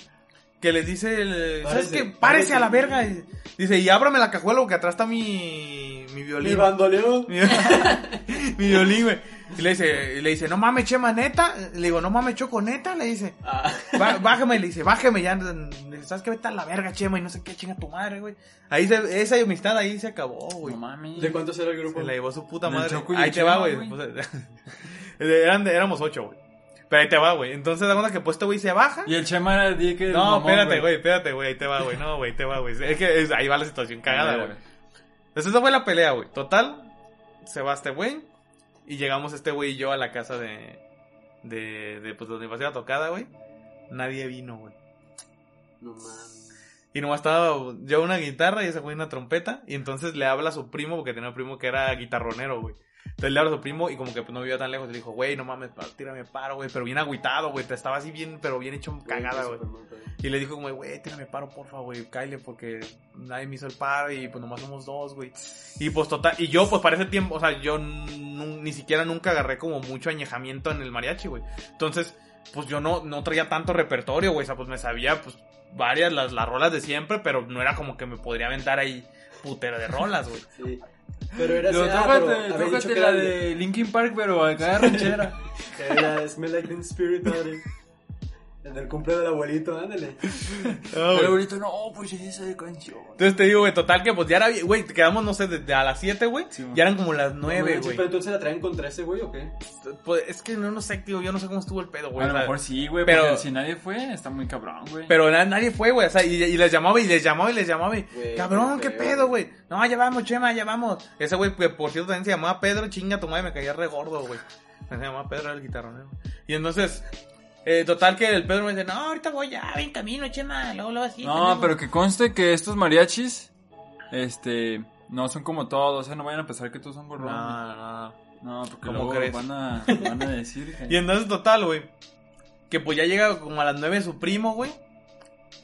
Que les dice, el, ¿sabes qué? Párese párese. a la verga. Y dice, y ábrame la cajuela porque atrás está mi, mi Mi violín. bandoleón. Mi, mi violín, güey. Y le dice, y le dice, no mames, chema, neta. Le digo, no mames, choco, neta. Le dice, Ah, "Bá- bájame, le dice, bájame ya. ¿sabes qué? Vete a la verga, chema, y no sé qué, chinga tu madre, güey. Ahí se, esa amistad ahí se acabó, güey. No mames. ¿De cuántos era el grupo? Se la llevó su puta madre. Choco y Ahí te va, Chema, güey. güey. Eran, éramos ocho, güey. Pero ahí te va, güey. Entonces, da cuenta que pues este güey se baja. Y el Chema era el día que. No, espérate, güey, espérate, güey. Ahí te va, güey. No, güey, ahí te va, güey. Es que es- ahí va la situación cagada, güey. Entonces, esa fue la pelea, güey. Total, se va este güey. Y llegamos este güey y yo a la casa de. De, de pues, donde iba a tocada, güey. Nadie vino, güey. No mames. Y nomás estaba yo una guitarra y ese güey una trompeta. Y entonces le habla a su primo, porque tenía un primo que era guitarronero, güey. Entonces le habla a su primo y como que pues, no vivía tan lejos. Y le dijo, güey, no mames, tírame paro, güey. Pero bien agüitado, güey. Te estaba así bien, pero bien hecho cagada, güey. Y le dijo como, güey, tírame paro, porfa, güey, Kyle, porque nadie me hizo el paro y pues nomás somos dos, güey. Y pues total, y yo pues para ese tiempo, o sea, yo ni siquiera nunca agarré como mucho añejamiento en el mariachi, güey. Entonces, pues yo no, no traía tanto repertorio, güey, o sea, pues me sabía pues varias las, las rolas de siempre, pero no era como que me podría aventar ahí putero de rolas, güey. Sí. Pero era así, Pero ah, tócate, pero había dicho tócate que la era de Linkin Park, pero acá ranchera. Era Smell Like Teen Spirit, madre. En el cumple del abuelito, ándale. Ah, Pero ahorita no, pues esa de canción. Entonces te digo, güey, total que pues ya era, güey, quedamos, no sé, desde a las 7, güey, Sí, ya eran como las 9, No, güey. Pero entonces la traen contra ese güey o qué? Pues es que no, no sé, tío, yo no sé cómo estuvo el pedo, güey. A lo mejor sí, güey, pero- si nadie fue, está muy cabrón, güey. Pero na- nadie fue, güey. O sea, y, y les llamaba y les llamaba y les llamaba y... Güey, Cabrón, qué pedo, güey. No, ya vamos, Chema, ya vamos. Ese güey, que por cierto, también se llamaba Pedro, chinga tu madre, me caía re gordo, güey. Se llamaba Pedro, era el guitarronero. Y entonces, eh, total que el Pedro me dice, no, ahorita voy ya, ven camino, Chema, luego, luego así. No, tenemos". pero que conste que estos mariachis, este, no son como todos, o sea, no vayan a pensar que todos son No, gorrones. no, no. No, porque ¿Cómo luego crees? van a, van a decir que... Y entonces, total, güey. Que pues ya llega como a las 9 su primo, güey.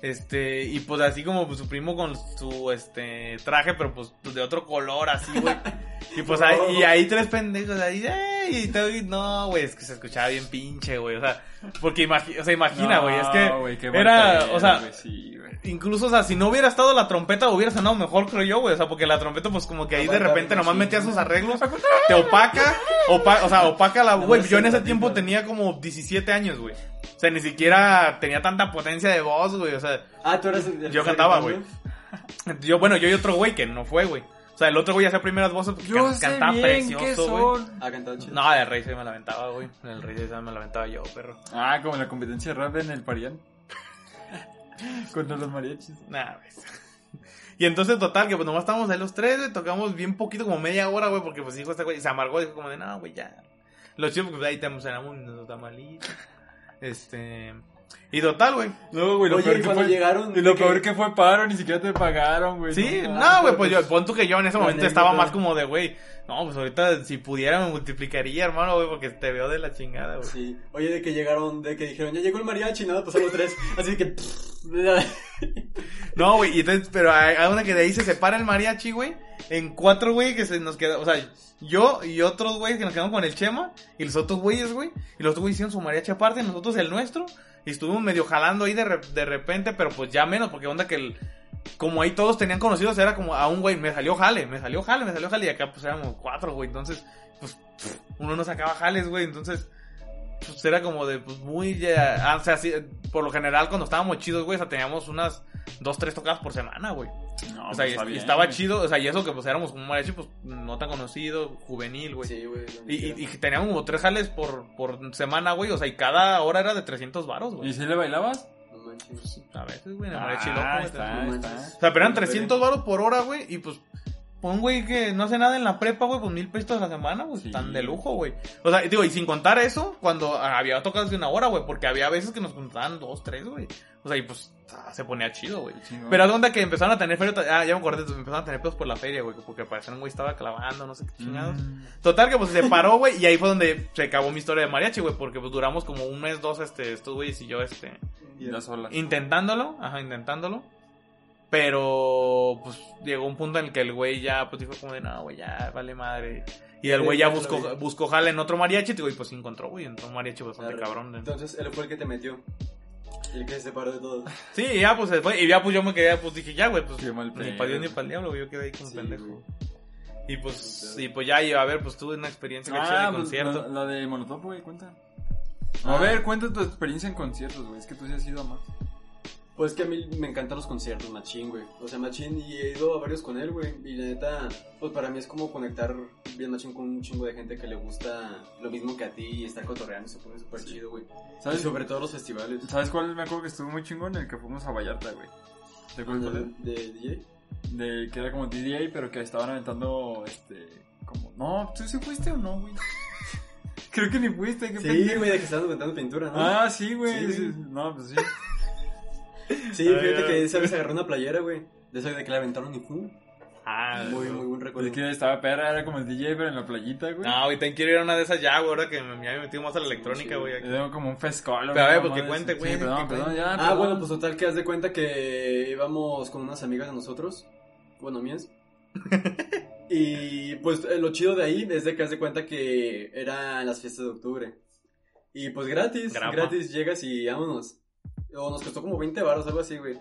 Este, y pues así como pues, su primo con su este traje, pero pues de otro color, así, güey. Y pues ahí, y ahí tres pendejos ahí, ¡ey! Y todo, y no, güey, es que se escuchaba bien pinche, güey. O sea, porque imagi- o sea, imagina, No, güey, es que era, o sea, sí, incluso, o sea, si no hubiera estado la trompeta, hubiera sonado mejor, creo yo, güey. O sea, porque la trompeta, pues como que ahí de repente nomás sí. metía sus arreglos, te opaca, opa- o sea, opaca la, güey. no Yo en ese tiempo tenía como 17 años, güey. O sea, ni siquiera tenía tanta potencia de voz, güey. O sea, Ah, tú eres el. el Yo cantaba, güey. yo, bueno, yo y otro güey que no fue, güey. O sea, el otro güey hacía primeras voces porque Yo can- sé cantaba bien precioso, güey. Ah, cantado chido. No, el rey se me la aventaba, güey. El rey se me la aventaba yo, perro. Ah, como la competencia de rap en el Parián. Contra los mariachis. Nah, ves. Y entonces, total, que pues nomás estábamos ahí los tres, güey, tocamos bien poquito, como media hora, güey, porque pues dijo este güey, y se amargó, dijo como de, no, güey, ya. Los chicos, pues ahí te cenamos unos tamalitos. Este. Y total, güey. No, güey, lo Oye, peor y que cuando fue. llegaron, Y lo peor que fue paro, ni siquiera te pagaron, güey. Sí, no, güey, pues yo, pon tú que yo en ese momento estaba más como de, güey, no, pues ahorita si pudiera me multiplicaría, hermano, güey, porque te veo de la chingada, güey. Sí. Oye, de que llegaron, de que dijeron, ya llegó el mariachi, nada, pasamos tres. Así que. No, güey, y entonces, pero hay, hay una que de ahí se separa el mariachi, güey, en cuatro, güey, que se nos queda, o sea, yo y otros güeyes que nos quedamos con el Chema, y los otros güeyes, güey, y los otros güeyes hicieron su mariachi aparte, y nosotros el nuestro, y estuvimos medio jalando ahí de, re- de repente, pero pues ya menos, porque onda que el, como ahí todos tenían conocidos, era como a un güey, me salió jale, me salió jale, me salió jale, y acá pues éramos cuatro, güey, entonces, pues, uno no sacaba jales, güey, entonces, pues era como de, pues muy, ya, ah, o sea, sí, por lo general cuando estábamos chidos, güey, o sea, teníamos unas dos, tres tocadas por semana, güey. No, O sea, pues, y- y bien, estaba güey. chido, o sea, y eso que pues éramos un mariachi, pues no tan conocido, juvenil, güey. Sí, güey. Y, y, y teníamos como tres jales por, por semana, güey, o sea, y cada hora era de 300 varos, ¿Y güey. si le bailabas? A veces, güey, en el Ah, mariachi loco, güey. está, está. O sea, pero eran 300 varos por hora, güey, y pues, un güey que no hace nada en la prepa, güey, pues mil pesos a la semana, güey, Sí. están de lujo, güey. O sea, digo, y sin contar eso, cuando había tocadas de una hora, güey, porque había veces que nos juntaban dos, tres, güey. O sea, y pues, ah, se ponía chido, güey. Pero de onda que empezaron a tener feria, ah, ya me acordé, empezaron a tener pedos por la feria, güey, porque parecía un güey estaba clavando, no sé qué chingados. Mm. Total que pues se paró, güey, y ahí fue donde se acabó mi historia de mariachi, güey, porque pues duramos como un mes, dos, este, estos güeyes y yo, este, Y las olas. intentándolo, ajá, intentándolo. Pero, pues, llegó un punto en el que el güey ya, pues, dijo como de, no, güey, ya, vale madre. Y el güey ya buscó, buscó jale en otro mariachi, y pues encontró, güey, entró un mariachi bastante Claro. cabrón. ¿no? Entonces, él fue el que te metió. El que se separó de todo. Sí, y ya, pues, fue, y ya, pues, yo me quedé, pues, dije, ya, güey, pues, ni para Dios ni para el diablo, güey, yo quedé ahí como Sí, pendejo. güey. Y pues, y pues ya, y a ver, pues tuve una experiencia que Ah, de pues, concierto. la, la de Molotov, güey, cuenta. Ah. A ver, cuenta tu experiencia en conciertos, güey. Es que tú sí has ido a más. Pues que a mí me encantan los conciertos, Machín, güey. O sea, Machín, y he ido a varios con él, güey. Y la neta, pues para mí es como conectar bien Machín con un chingo de gente que le gusta lo mismo que a ti y estar cotorreando. Se pone súper chido, güey. Y ¿Sabes, sobre todo los festivales. ¿Sabes cuál me acuerdo que estuvo muy chingón? El que fuimos a Vallarta, güey. ¿Te acuerdas cuál ¿De, DJ? De que era como DJ, pero que estaban aventando, este, como... No, ¿tú sí fuiste o no, güey? Creo que ni fuiste, qué Sí, güey, de que estaban aventando pintura, ¿no? Ah, sí, güey. Sí. sí. No, pues sí. Sí, fíjate que esa vez agarró una playera, güey. De esa de que la aventaron y ¡pum! Ah, Muy, muy buen recuerdo. Es que estaba perra, era como el DJ, pero en la playita, güey. No, ahorita quiero ir a una de esas ya, güey, ahora que me, ya me metí más a la electrónica, Sí, güey. aquí. Era como un fescolo. Pero a ver, pues, que cuente, güey, Sí, perdón, perdón, ya. Ah, perdón. bueno, pues total que haz de cuenta que íbamos con unas amigas de nosotros, bueno, mías. y pues eh, lo chido de ahí es de que haz de cuenta que eran las fiestas de octubre. Y pues gratis, Grapa. gratis llegas y vámonos. O nos costó como 20 baros, algo así, güey.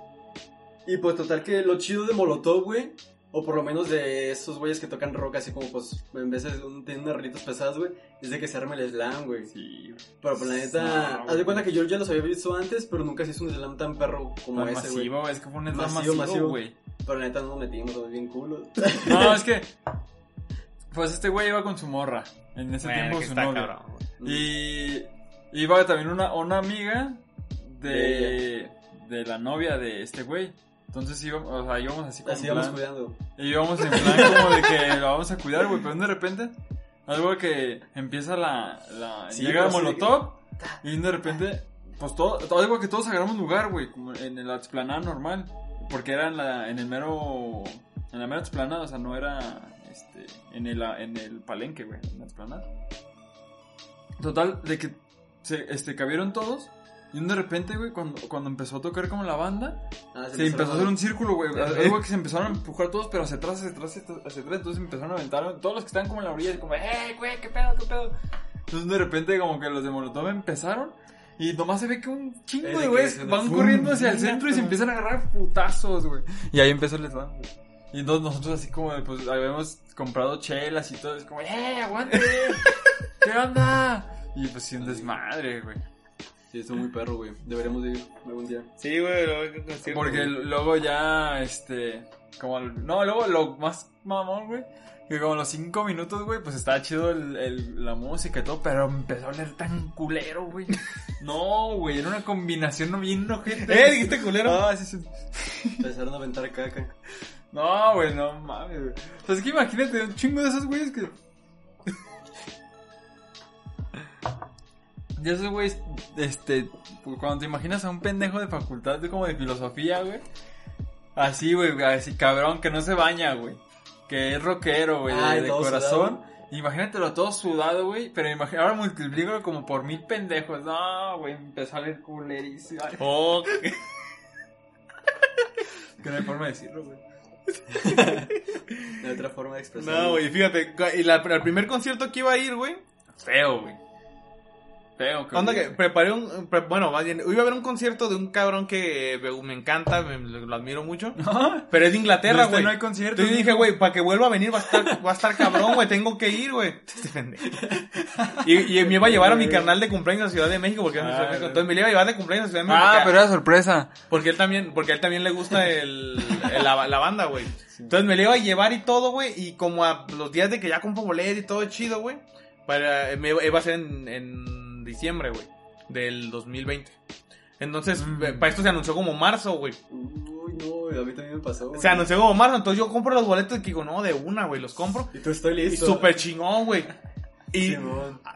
Y pues total que lo chido de Molotov, güey, o por lo menos de esos güeyes que tocan rock así como pues en vez de un, tienen unas rolitas pesadas, güey, es de que se arma el slam, güey. Sí, Pero pues la neta, No, haz de cuenta que yo ya los había visto antes, pero nunca se hizo un slam tan perro como Tan ese, güey. masivo, es que fue un slam Masivo, masivo, güey. Pero la neta no nos metimos, somos bien culos. No, es que. Pues este güey iba con su morra. En ese Bueno, tiempo que su está novia. cabrón, güey. Y iba también una, una amiga de, De de la novia de este güey. Entonces íbamos, o sea, íbamos así como Así cuidando. Y íbamos en plan como de que lo vamos a cuidar, güey. Pero de repente, algo que empieza la. la Sí, llega sí, Molotov. Y de repente, pues todo. todo- Algo que todos agarramos lugar, güey. Como en la explanada normal. Porque era en, la, en el mero. En la mera explanada, o sea, no era. Este. En el, en el palenque, güey. En la explanada. Total, de que. Se, este, cabieron todos. Y de repente, güey, cuando, cuando empezó a tocar como la banda, Ah, se empezó a hacer un círculo, güey. Algo que se empezaron a empujar todos, pero hacia atrás, hacia atrás, hacia atrás. Entonces empezaron a aventar todos los que estaban como en la orilla, como, ¡eh, güey, qué pedo, qué pedo! Entonces de repente, como que los de Molotov empezaron. Y nomás se ve que un chingo Eh, de güeyes van corriendo hacia el centro y se empiezan a agarrar putazos, güey. Y ahí empezó el slam, güey. Y entonces nosotros así como, pues, habíamos comprado chelas y todo. Es como, ¡eh, aguante! ¿Qué onda? Y pues sí, un desmadre, güey. Sí, estuvo muy perro, güey. Deberíamos de ir algún día. Sí, güey, luego Porque luego ya, este, como, el- no, luego lo más mamón, güey, que como a los cinco minutos, güey, pues estaba chido el, el- la música y todo, pero empezó a oler tan culero, güey. No, güey, era una combinación bien ojete. ¿Eh? ¿Dijiste culero? Ah, sí, sí. Empezaron a aventar caca. No, güey, no mames, güey. O sea, es que imagínate un chingo de esos güeyes que. De esos güeyes, este, pues, cuando te imaginas a un pendejo de facultad como de filosofía, güey. Así, güey, así cabrón, que no se baña, güey. Que es rockero, güey, de- Ay, de, corazón. Imagínatelo todo sudado, güey. Pero imagina, ahora multiplícalo como por mil pendejos. No, güey, empezó a leer culerísimo. Oh, que no hay forma de decirlo, güey. De otra forma de expresar. no, güey, fíjate, y la, el primer concierto que iba a ir, güey, Feo, güey. Feo, que Onda que preparé un, pre- bueno, más bien, iba a haber un concierto de un cabrón que me, me encanta, me- lo admiro mucho, pero es de Inglaterra, este güey. no hay concierto. Entonces yo dije, güey, para que vuelva a venir va a estar, va a estar cabrón, güey, tengo que ir, güey. Este. Y, y me iba a llevar a mi carnal de cumpleaños a Ciudad de México, porque México. entonces me iba a llevar de cumpleaños a Ciudad de México. Ah, porque- pero era sorpresa. Porque él también, porque a él también le gusta el, el- la, la banda, güey. Entonces me le iba a llevar y todo, güey. Y como a los días de que ya compro boleto y todo chido, güey. Para, me iba iba a ser en, en diciembre, güey. Del 2020. Entonces, Mm. eh, para esto se anunció como marzo, güey. Uy, no, a mí también me pasó. güey. Se anunció como marzo, entonces yo compro los boletos y digo, no, de una, güey, los compro. Y tú estoy Y listo. súper chingón, güey. Y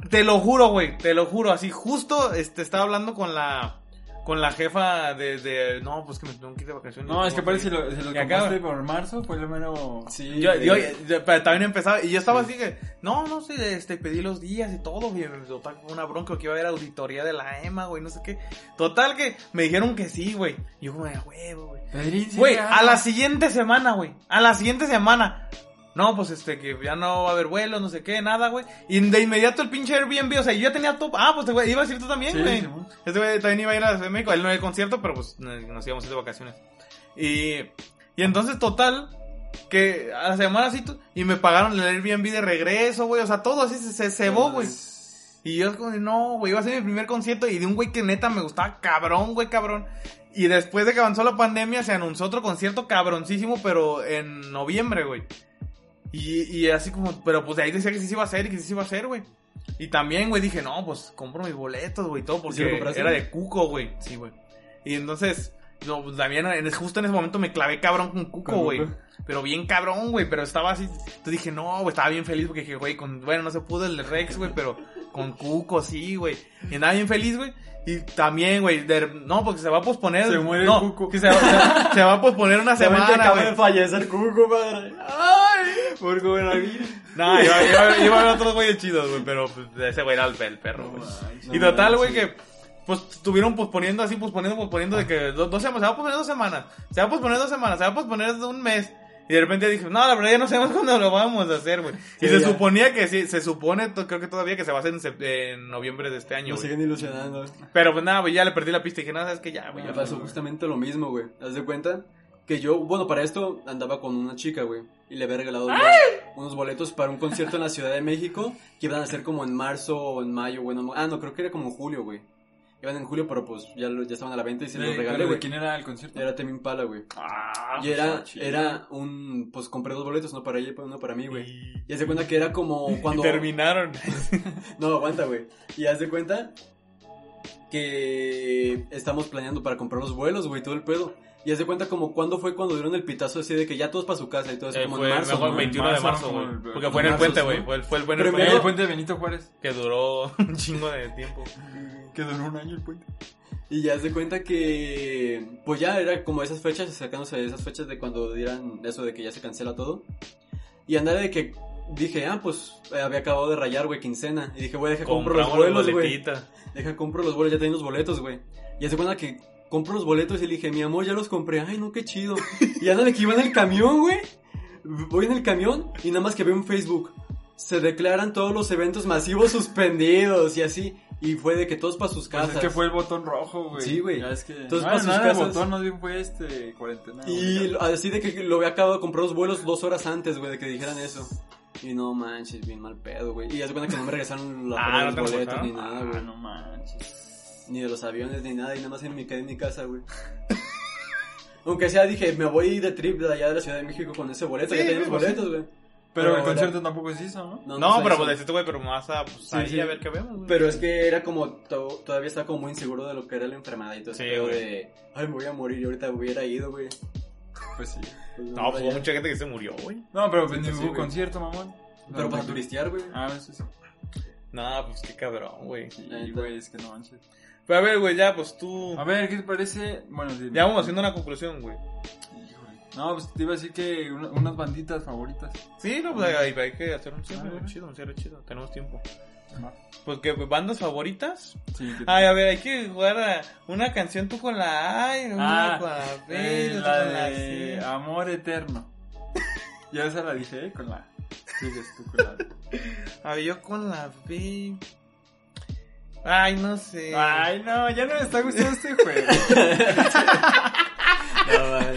te lo juro, güey, te lo juro, así justo este, estaba hablando con la con la jefa de, de no, pues que me tengo que ir de vacaciones. No, es que parece parece si lo, si Y compraste por marzo, fue lo menos... Sí. Yo, yo, yo- pero también empezaba, y yo estaba así que, no, no sé, este, pedí los días y todo, güey, total, fue una bronca que iba a haber auditoría de la EMA, güey, no sé qué. Total que me dijeron que sí, güey. Y yo, güey, a huevo, güey. Güey, a la siguiente semana, güey, a la siguiente semana. No, pues este, que ya no va a haber vuelos, no sé qué, nada, güey. Y de inmediato el pinche Airbnb, o sea, yo ya tenía todo. Ah, pues güey, iba a decir tú también, Sí, güey. Simón. Este güey también iba a ir a Ciudad de México. Él no al concierto, pero pues nos íbamos a ir de vacaciones. Y, y entonces, total, que a la semana así, tú- y me pagaron el Airbnb de regreso, güey. O sea, todo así se, se cebó, güey. Y yo como, no, güey, iba a ser mi primer concierto y de un güey que neta me gustaba cabrón, güey, cabrón. Y después de que avanzó la pandemia se anunció otro concierto cabroncísimo, pero en noviembre, güey. Y, y así como, pero pues de ahí decía que sí se iba a hacer y que sí se iba a hacer, güey. Y también, güey, dije, no, pues compro mis boletos, güey, todo, ¿Sí porque compraste? era de Cuco, güey. Sí, güey. Y entonces, no, pues, también justo en ese momento me clavé cabrón con Cuco, güey. Pero bien cabrón, güey, pero estaba así. Entonces dije, no, güey, estaba bien feliz porque dije, güey, con, bueno, no se pudo el Rex, güey, pero con Cuco sí, güey. Y andaba bien feliz, güey. Y también, güey, no, porque se va a posponer. Se muere no, Cuco. Que se, va- se- se va a posponer una Semana, semana, acaba de fallecer Cuco, padre. Por coronavirus. No, iba, iba, iba a ver otros güeyes chidos, güey, pero pues, ese güey era el, el perro, güey. No Y total, güey, que pues estuvieron posponiendo así, posponiendo, posponiendo de que dos, dos semanas, se va a posponer dos semanas, se va a posponer dos semanas, se va a posponer un mes. Y de repente dije, no, la verdad ya no sabemos cuándo lo vamos a hacer, güey. Y Sí, se ya. suponía que sí, se supone, creo que todavía que se va a hacer en, en noviembre de este año, Nos güey. siguen ilusionando. Pero pues nada, güey, ya le perdí la pista y dije, nada, sabes que ya, güey. Me pasó güey. justamente lo mismo, güey. Haz de cuenta que yo, bueno, para esto andaba con una chica, güey. Y le había regalado unos, unos boletos para un concierto en la Ciudad de México que iban a ser como en marzo o en mayo, güey. no- ah, no, creo que era como en julio, güey. Iban en julio, pero pues ya, lo- ya estaban a la venta y se los regalé, ¿De güey. quién era el concierto? Era Temi Impala, güey. Ah, Y era, pues, chido. era un, pues compré dos boletos, uno para ella y uno para mí, güey. Y haz de cuenta que era como Y cuando... terminaron. No, aguanta, güey. Y haz de cuenta que estamos planeando para comprar los vuelos, güey, todo el pedo. Y haz de cuenta como cuando fue cuando dieron el pitazo así de que ya todos para su casa y todo eso, Eh, como fue en marzo, mejor ¿no? 21 de Marzo, güey. Porque fue en el puente, ¿no? güey. Fue, fue el buen Primero- el puente de Benito Juárez. que duró un chingo de tiempo. Que duró un año el puente. Y ya haz de cuenta que, pues ya era como esas fechas, acercándose a esas fechas de cuando dieran eso de que ya se cancela todo. Y andaba de que dije, ah, pues eh, había acabado de rayar, güey, quincena. Y dije, güey, deja compro los vuelos, güey. Deja, compro los vuelos, ya tengo los boletos, güey. Y hace cuenta que compro los boletos y le dije, mi amor, ya los compré. Ay, no, qué chido. Y anda de que iba en el camión, güey. Voy en el camión y nada más que veo en Facebook. Se declaran todos los eventos masivos suspendidos y así. Y fue de que todos para sus Pues casas. es que fue el botón rojo, güey. Sí, güey. Ya es que... Entonces, no, para no sus el casas- botón, más bien fue este cuarentena. Y güey. así de que lo había acabado de comprar los vuelos dos horas antes, güey, de que dijeran eso. Y no manches, bien mal pedo, güey. Y hace cuenta que no me regresaron la Ah, los ¿no te boletos ni nada, Ah, güey. no manches. Ni de los aviones, ni nada, y nada más en mi, quedé en mi casa, güey. Aunque sea, dije, me voy de trip de allá de la Ciudad de México con ese boleto, Sí, ya tenía los sí. boletos, güey. Pero el concierto tampoco se hizo, ¿no? No, pero pues deciste, güey, pero más a, pues, Sí, ahí sí. a ver qué vemos, güey. Pero es que era como, to- todavía estaba como muy inseguro de lo que era la enfermedad y todo Sí, güey. de, ay, me voy a morir y ahorita hubiera ido, güey. Pues sí. Pues, No, pues hubo mucha gente que se murió, güey. No, pero pues Sí, ni pues sí, hubo güey. concierto, mamón. Pero para turistear, güey. Ah, eso sí. No, pues qué cabrón, güey. Sí, güey, es que no manches. Pero a ver, güey, ya, pues tú... A ver, ¿qué te parece? Bueno, sí. Ya vamos haciendo una conclusión, güey. No, pues te iba a decir que una- unas banditas favoritas. Sí, no, pues hay, hay que hacer un cierre Ah, güey. chido, un cierre chido. Tenemos tiempo. Ajá. Pues que bandas favoritas. Sí, que Ay, a ver, hay que jugar a una canción tú con la A y una Ah, con la B, eh, la con la de C. Amor Eterno. Ya esa la dije, ¿eh? Con la. Sigues tú con la. A ver, yo con la B. Ay, no sé. Ay, no, ya no me está gustando este juego. No, vaya.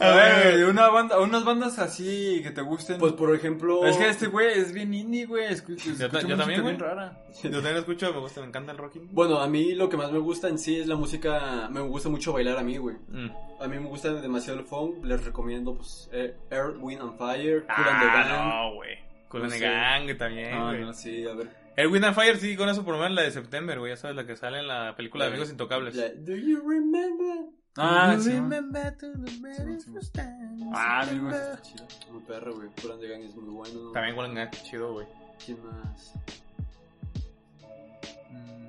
A ver, una banda, unas bandas así que te gusten. Pues por ejemplo. es que este güey es bien indie, güey. Yo música también, güey. rara. Yo también escucho, me gusta, me encanta el rocking. Bueno, a mí lo que más me gusta en sí es la música. Me gusta mucho bailar a mí, güey. Mm. A mí me gusta demasiado el funk. Les recomiendo, pues, eh, Earth, Wind and Fire, Cool and the Ah, Gang. no, güey. Cool No and the sé. Gang también, Ah, güey. no, Sí, a ver. El Wind and Fire, sí, con eso por lo menos la de September, güey. Ya sabes, la que sale en la película de Amigos Intocables. La- Do you remember? Ah, sí. remember to the very sí. first time, Ah, amigo, está chido. Muy perro, güey. Cool and the Gang es muy bueno. También Cool and the Gang, chido, güey. ¿Quién más? Mm.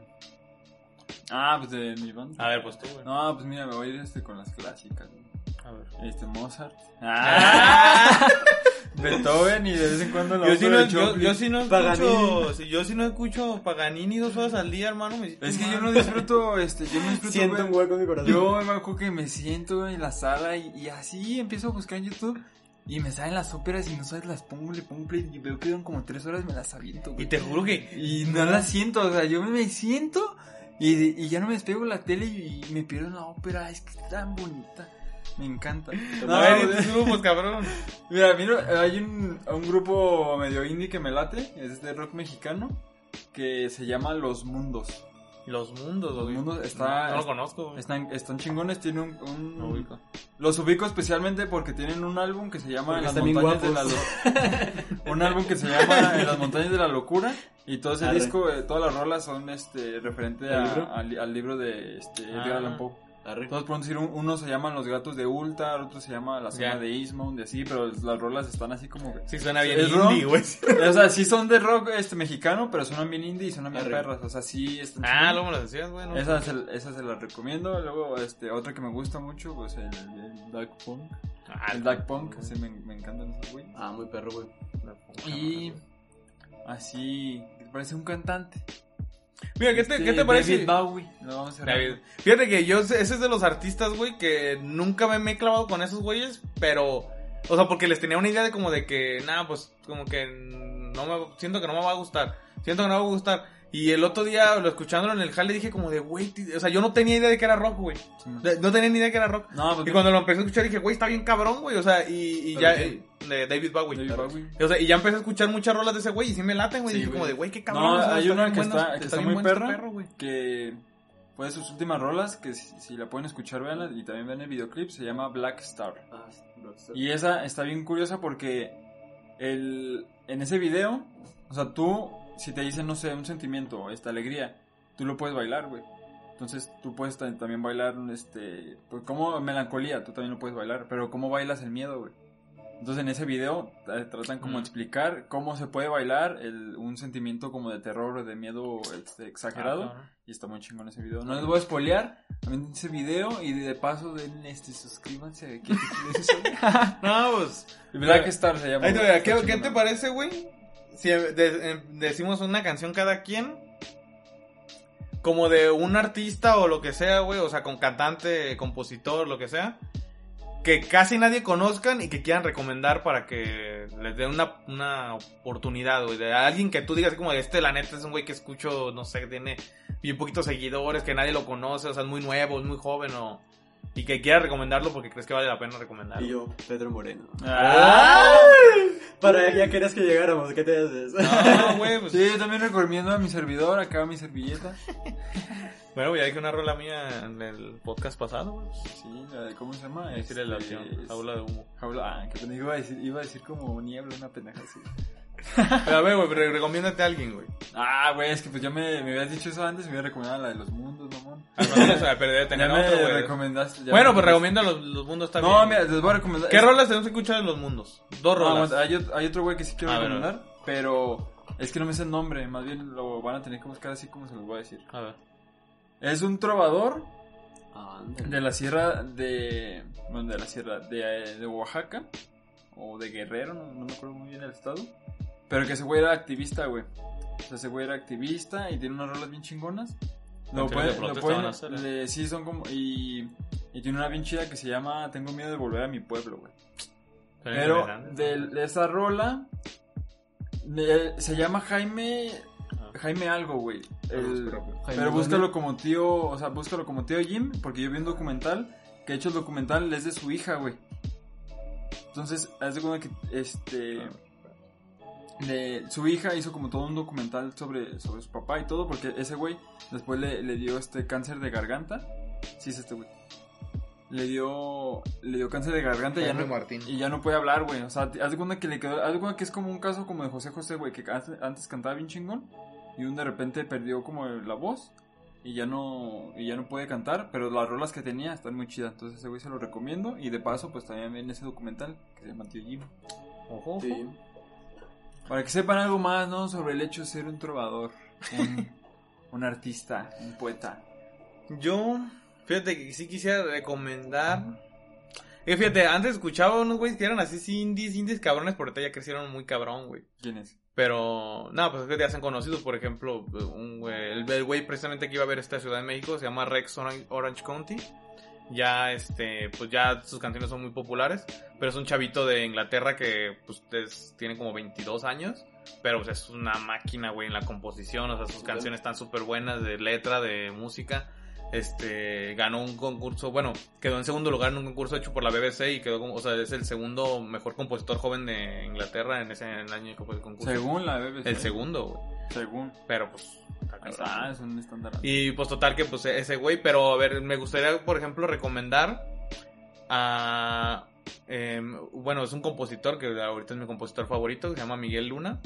Ah, pues de mi banda. A ver, pues tú, güey. No, pues mira, me voy a ir este con las clásicas. güey. A ver. Este Mozart. Ah. Beethoven y de vez en cuando la Yo sí, no, de yo, Chopin. yo sí no escucho, si yo sí no escucho Paganini dos horas al día, hermano. Me Es que yo no disfruto, este, yo no disfruto Siento un hueco en mi corazón. Yo me acuerdo que me siento en la sala y, y así empiezo a buscar en YouTube y me salen las óperas y no sabes, las pongo, le pongo play y veo que duran como tres horas y me las aviento, güey. Y te juro que Y no las siento, o sea, yo me siento y, y ya no me despego de la tele y, me pierdo en la ópera, es que es tan bonita, me encanta. No, a ver, grupos, cabrón. Mira, mira, hay un, un grupo medio indie que me late, es de rock mexicano, que se llama Los Mundos. Los mundos, Los güey. Mundos está- No, no lo conozco, güey. Están, están chingones, tienen un... un- No ubico. Los ubico especialmente porque tienen un álbum que se llama Porque En las montañas de la. Lo- Un álbum que se llama En las montañas de la locura. Y todo ese Arre. disco, eh, todas las rolas son este referente ¿Al a- libro? al, al libro de este, Edgar Ah. Allan Poe. Arre. Todos por decir, un- uno se llaman Los Gatos de Ultar, otro se llama La Zona de Eastmount y así, pero las rolas están así como que... Sí, suena bien indie, güey. O sea, sí son de rock este mexicano, pero suenan bien indie y suenan bien Arre. perras. O sea, sí están Ah, luego me lo decías, güey. ¿no? Esa se, esa se la recomiendo. Luego, este, otra que me gusta mucho, pues el, el Dark Punk. Ah, el Dark Punk, ese me, me encantan esos güey. Ah, muy perro, güey. Y así, parece un cantante. Mira, ¿qué te, Este, ¿qué te parece? David Bowie. Lo vamos a. David. Fíjate que yo, ese es de los artistas, güey, que nunca me, me he clavado con esos güeyes, pero, o sea, porque les tenía una idea de como de que, nada, pues, como que no me, siento que no me va a gustar, siento que no me va a gustar. Y el otro día, lo escuchándolo en el jale, dije como de, güey, o sea, yo no tenía idea de que era rock, güey. De- No tenía ni idea de que era rock. No, pues Y cuando lo empecé a escuchar dije, güey, está bien cabrón, güey, o sea, y, y ¿Pero ya, eh, de David Bowie. David Bowie. O sea, y ya empecé a escuchar muchas rolas de ese güey y sí me laten, güey. Sí, dije güey. como de, güey, qué cabrón. No, o sea, hay una que está, que está bien muy este perra, perro, güey. que pues sus últimas rolas, que si, si la pueden escuchar, veanla, y también ven el videoclip, se llama Black Star. Ah, Rockstar. Y esa está bien curiosa porque el, en ese video, o sea, tú, si te dicen, no sé, un sentimiento, esta alegría, tú lo puedes bailar, güey. Entonces tú puedes ta- también bailar, este, pues como melancolía, tú también lo puedes bailar, pero ¿cómo bailas el miedo, güey? Entonces en ese video tratan como Mm. explicar cómo se puede bailar el, un sentimiento como de terror o de miedo este, exagerado. Ah. Y está muy chingón ese video. No les voy a spoilear. También ese video y de paso den este suscríbanse. ¿Qué, qué, No, pues. Black Star se llama. Voy, está ¿qué, qué te parece, güey? Si eh, decimos una canción cada quien. Como de un artista o lo que sea, güey. O sea, con cantante, compositor, lo que sea. Que casi nadie conozcan y que quieran recomendar para que les den una, una oportunidad, güey. De alguien que tú digas como, este la neta es un güey que escucho, no sé, tiene bien poquitos seguidores, que nadie lo conoce, o sea, es muy nuevo, es muy joven o... Y que quiera recomendarlo porque crees que vale la pena recomendarlo. Y yo, Pedro Moreno. Ah. Para ya querías que llegáramos, ¿qué te haces? No, güey, pues. Sí, yo también recomiendo a mi servidor, acá mi servilleta. Bueno, ya dije una rola mía en el podcast pasado, güey. Sí, la de, ¿cómo se llama? Decirle la Este, opción, es- jaula de humo. Jaula, ah, que pendejo, iba a decir, iba a decir como niebla, una pendeja así. Pero a ver, güey, re- recomiéndate a alguien, güey. Ah, güey, es que pues ya me, me habías dicho eso antes, me había recomendado la de los mundos, mamón. Ah, no, pero debe Ya tener me otro, güey. recomendaste. ya Bueno, pues recomienda los, los mundos también. No, mira, les voy a recomendar. ¿Qué es- rolas tenemos que escuchar en los mundos? Dos No, rolas. aguanta, hay, hay otro güey que sí quiero A ver, recomendar, pero es que no me sé el nombre, más bien lo van a tener que buscar así como se los voy a decir. A ver. Es un trovador de la sierra de... Bueno, de la sierra de, eh, de Oaxaca o de Guerrero, no, no me acuerdo muy bien el estado. Pero que ese güey era activista, güey. O sea, ese güey era activista y tiene unas rolas bien chingonas. Lo pueden, de lo pueden- hacer, ¿eh? le- sí, son como... Y, y tiene una bien chida que se llama Tengo miedo de volver a mi pueblo, güey. Pero de, de esa rola de- se llama Jaime Ah. Jaime algo, güey. El- pero búscalo como tío, o sea, búscalo como tío Jim, porque yo vi un documental que de hecho el documental es de su hija, güey. Entonces, haz de cuenta que este de- su hija hizo como todo un documental sobre, sobre su papá y todo, porque ese güey después le, le dio este cáncer de garganta. Sí, es este güey. Le dio, le dio cáncer de garganta y ya, no, Martín. y ya no puede hablar, güey. O sea, haz de cuenta que le quedó, haz de cuenta que es como un caso como de José José, güey, que antes, antes cantaba bien chingón y un de repente perdió como la voz y ya no y ya no puede cantar, pero las rolas que tenía están muy chidas, entonces ese güey se lo recomiendo y de paso pues también ven ese documental que se llama Tío Jim. Ojo, ojo. Sí. Para que sepan algo más, ¿no? Sobre el hecho de ser un trovador, un, un artista, un poeta. Yo, fíjate que sí quisiera recomendar. Eh, fíjate, antes escuchaba unos güeyes que eran así sí, indies, indies cabrones, pero ahorita ya crecieron muy cabrón, güey. ¿Quién es? Pero, no, pues es que ya se han conocido, por ejemplo, un güey, el, el güey precisamente que iba a ver esta Ciudad de México se llama Rex Orange, Orange County. Ya, este, pues ya sus canciones son muy populares, pero es un chavito de Inglaterra que, pues, es- tiene como 22 años, pero pues es una máquina, güey, en la composición, o sea, sus canciones están súper buenas de letra, de música. Este, ganó un concurso, bueno, quedó en segundo lugar en un concurso hecho por la BBC y quedó como, o sea, es el segundo mejor compositor joven de Inglaterra en ese en el año que fue el concurso. Según la BBC. El segundo, güey. Según. Pero pues. Está está, es un estándar. Y pues total que pues ese güey, pero a ver, me gustaría por ejemplo recomendar a... em, bueno, es un compositor que ahorita es mi compositor favorito, que se llama Miguel Luna.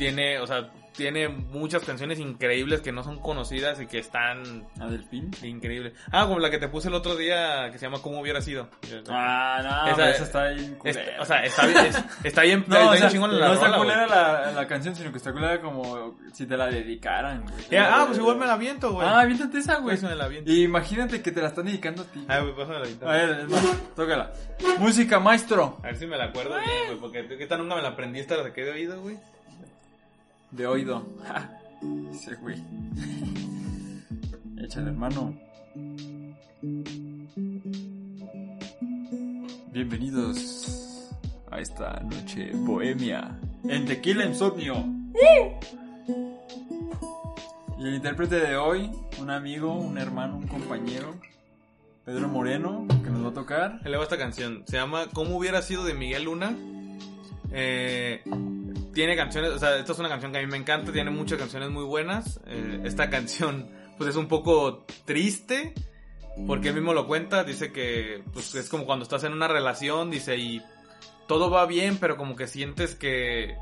Tiene, o sea, tiene muchas canciones increíbles que no son conocidas y que están ¿A Delfín? increíbles. Ah, como la que te puse el otro día que se llama ¿Cómo hubiera sido? Ah, no, Esa- esa está bien Es- culera. o sea, está bien, es- está bien, No, está o bien sea, chingona la no está rola, culera la, la canción, sino que está culera como si te la dedicaran, güey. Ah, pues igual me la aviento, güey. Ah, aviéntate esa, güey. Pues me la aviento. Y imagínate que te la están dedicando a ti. Ah, güey, pásame la guitarra. A ver, es más, tócala. Música, maestro. A ver si me la acuerdo bien, güey, porque esta nunca me la aprendí, esta la saqué de oído, güey. De oído. Ese güey. Échale, hermano. Bienvenidos a esta noche bohemia en Tequila Insomnio. Y el intérprete de hoy, un amigo, un hermano, un compañero, Pedro Moreno, que nos va a tocar. Le va esta canción, se llama ¿Cómo hubiera sido de Miguel Luna? Eh, tiene canciones, o sea, esta es una canción que a mí me encanta, tiene muchas canciones muy buenas. Eh, esta canción, pues es un poco triste, porque él mismo lo cuenta, dice que pues, es como cuando estás en una relación, dice, y todo va bien, pero como que sientes que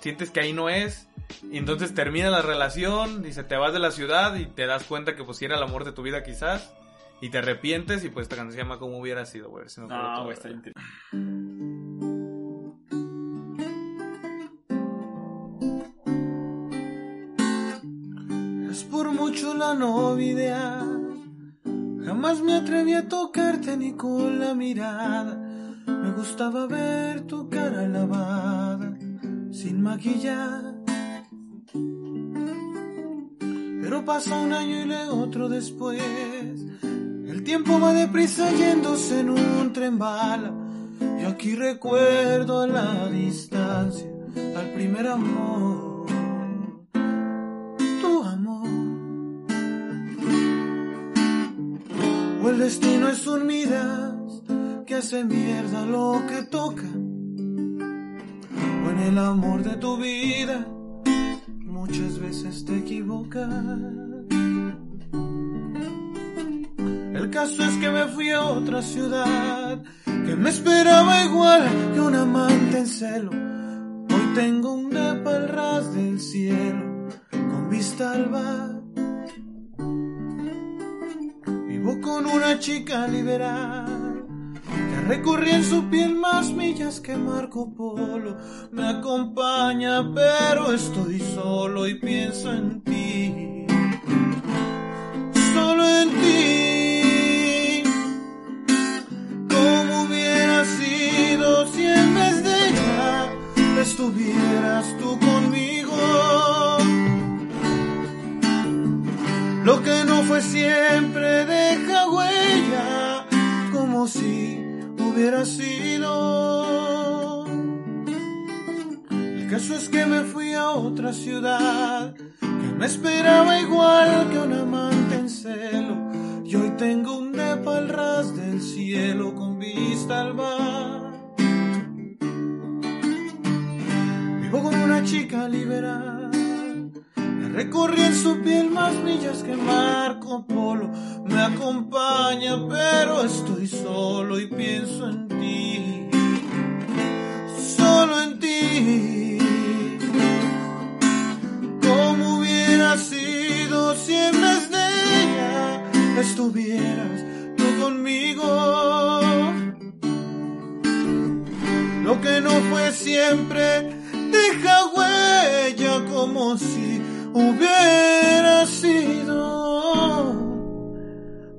sientes que ahí no es. Y entonces termina la relación, dice, te vas de la ciudad y te das cuenta que pues si era el amor de tu vida quizás. Y te arrepientes y pues esta canción se llama Como hubiera sido, güey. si No, güey, está güey. increíble. Mucho la novia ideal. Jamás me atreví a tocarte ni con la mirada. Me gustaba ver tu cara lavada, sin maquillar. Pero pasa un año y luego otro después. El tiempo va deprisa yéndose en un tren bala. Y aquí recuerdo a la distancia al primer amor destino es un Midas que hace mierda lo que toca. O el amor de tu vida, muchas veces te equivocas. El caso es que me fui a otra ciudad, que me esperaba igual que un amante en celo. Hoy tengo un depa al ras del cielo, con vista al bar. Con una chica liberal, que recorrí en su piel más millas que Marco Polo. Me acompaña, pero estoy solo y pienso en ti. Solo en ti. ¿Cómo hubiera sido si en vez de ella estuvieras tú conmigo? Lo que no fue siempre deja huella, si hubiera sido. El caso es que me fui a otra ciudad, que me esperaba igual que un amante en celo. Y hoy tengo un depa al ras del cielo con vista al mar. Vivo con una chica liberal. Recorrí en su piel más millas que Marco Polo. Me acompaña, pero estoy solo y pienso en ti. Solo en ti. ¿Cómo hubiera sido si en vez de ella estuvieras tú conmigo? Lo que no fue siempre deja huella como si hubiera sido.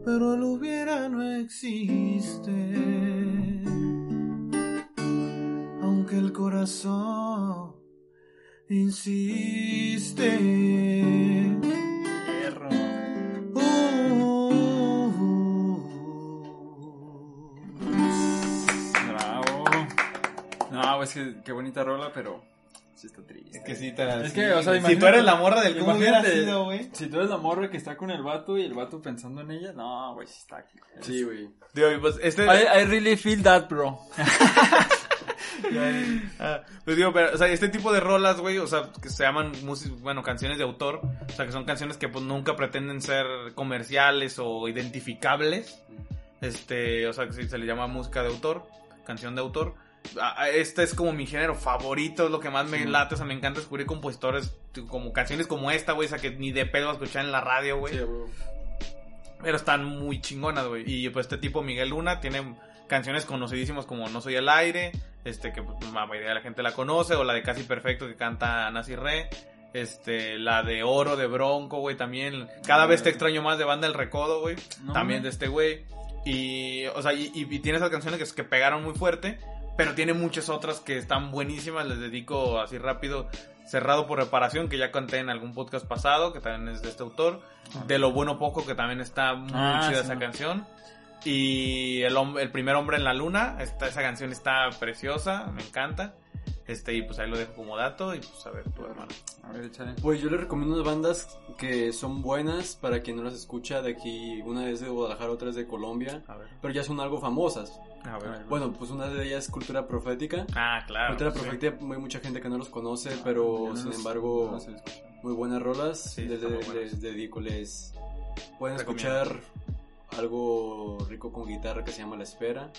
Pero el hubiera no existe. Aunque el corazón insiste. Perro. Uh. Bravo. No, pues que, qué bonita rola, pero sí está triste. Es que sí, te- Es que, o sea, si tú eres la morra del cómo hubiera sido, güey. Si tú eres la morra que está con el vato y el vato pensando en ella, no, güey, sí está. Sí, güey. Digo, pues este... I, I really feel that, bro. Ah, pues digo, pero, o sea, este tipo de rolas, güey, o sea, que se llaman, bueno, canciones de autor, o sea, que son canciones que pues nunca pretenden ser comerciales o identificables, este, o sea, que se le llama música de autor, canción de autor. Ah, ah, Este es como mi género favorito, es lo que más me late, o sea, me encanta descubrir compositores como canciones como esta, güey, o sea, que ni de pedo a escuchar en la radio, güey. Sí. Pero están muy chingonas, güey. Y pues este tipo, Miguel Luna, tiene canciones conocidísimas como No Soy el Aire, este que pues, la mayoría de la gente la conoce, o la de Casi Perfecto que canta Nancy Re, este, la de Oro de Bronco, güey, también. Cada vez te extraño más de Banda El Recodo, güey. No, también de este güey. Y, o sea, y, y- y tiene esas canciones que, que pegaron muy fuerte, pero tiene muchas otras que están buenísimas. Les dedico así rápido, Cerrado por Reparación, que ya conté en algún podcast pasado, que también es de este autor. De lo bueno poco, que también está muy Ah, chida sí, esa no. canción. Y el, el primer hombre en la luna, esta, esa canción está preciosa, me encanta. Este, y pues ahí lo dejo como dato, y pues a ver tu hermano. A ver, échale. Pues yo les recomiendo unas bandas que son buenas para quien no las escucha de aquí. Una es de Guadalajara, otra es de Colombia. A ver. Pero ya son algo famosas. A ver. Bueno, pues una de ellas es Cultura Profética. Ah, claro. Cultura. Profética, hay mucha gente que no los conoce, pero Yo no sin embargo, no muy buenas rolas. Sí, les, muy buenas. les dedico, les pueden escuchar algo rico con guitarra que se llama La Espera.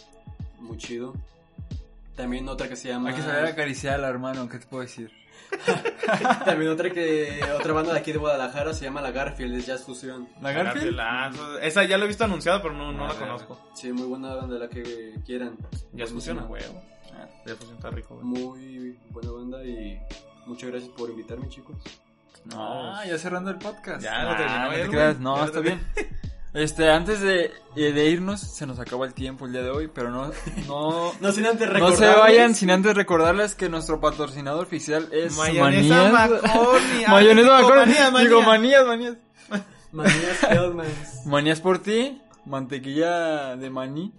Muy chido. También otra que se llama. Hay que saber acariciar al hermano, ¿qué te puedo decir? También otra que otra banda de aquí de Guadalajara se llama La Garfield, es jazz fusión. ¿La Garfield? Ah, esa ya la he visto anunciada, pero no, no la ver, conozco. Sí, muy buena banda la que quieran. Funciona, Buenísima. huevo. Ya funciona, está rico, güey. Muy buena banda y muchas gracias por invitarme, chicos. No, ya cerrando el podcast. Ya, Ah, no te creas, güey. No, Ya lo está bien. Este, antes de, eh, de irnos, se nos acabó el tiempo el día de hoy, pero no, no, No sin antes no se vayan sin antes recordarles que nuestro patrocinador oficial es Mayonesa. Ah, Mayonesa digo, McCorney. Manías, Manías. Digo, manías, manías. Manías Hellmans. Manías por ti, mantequilla de maní,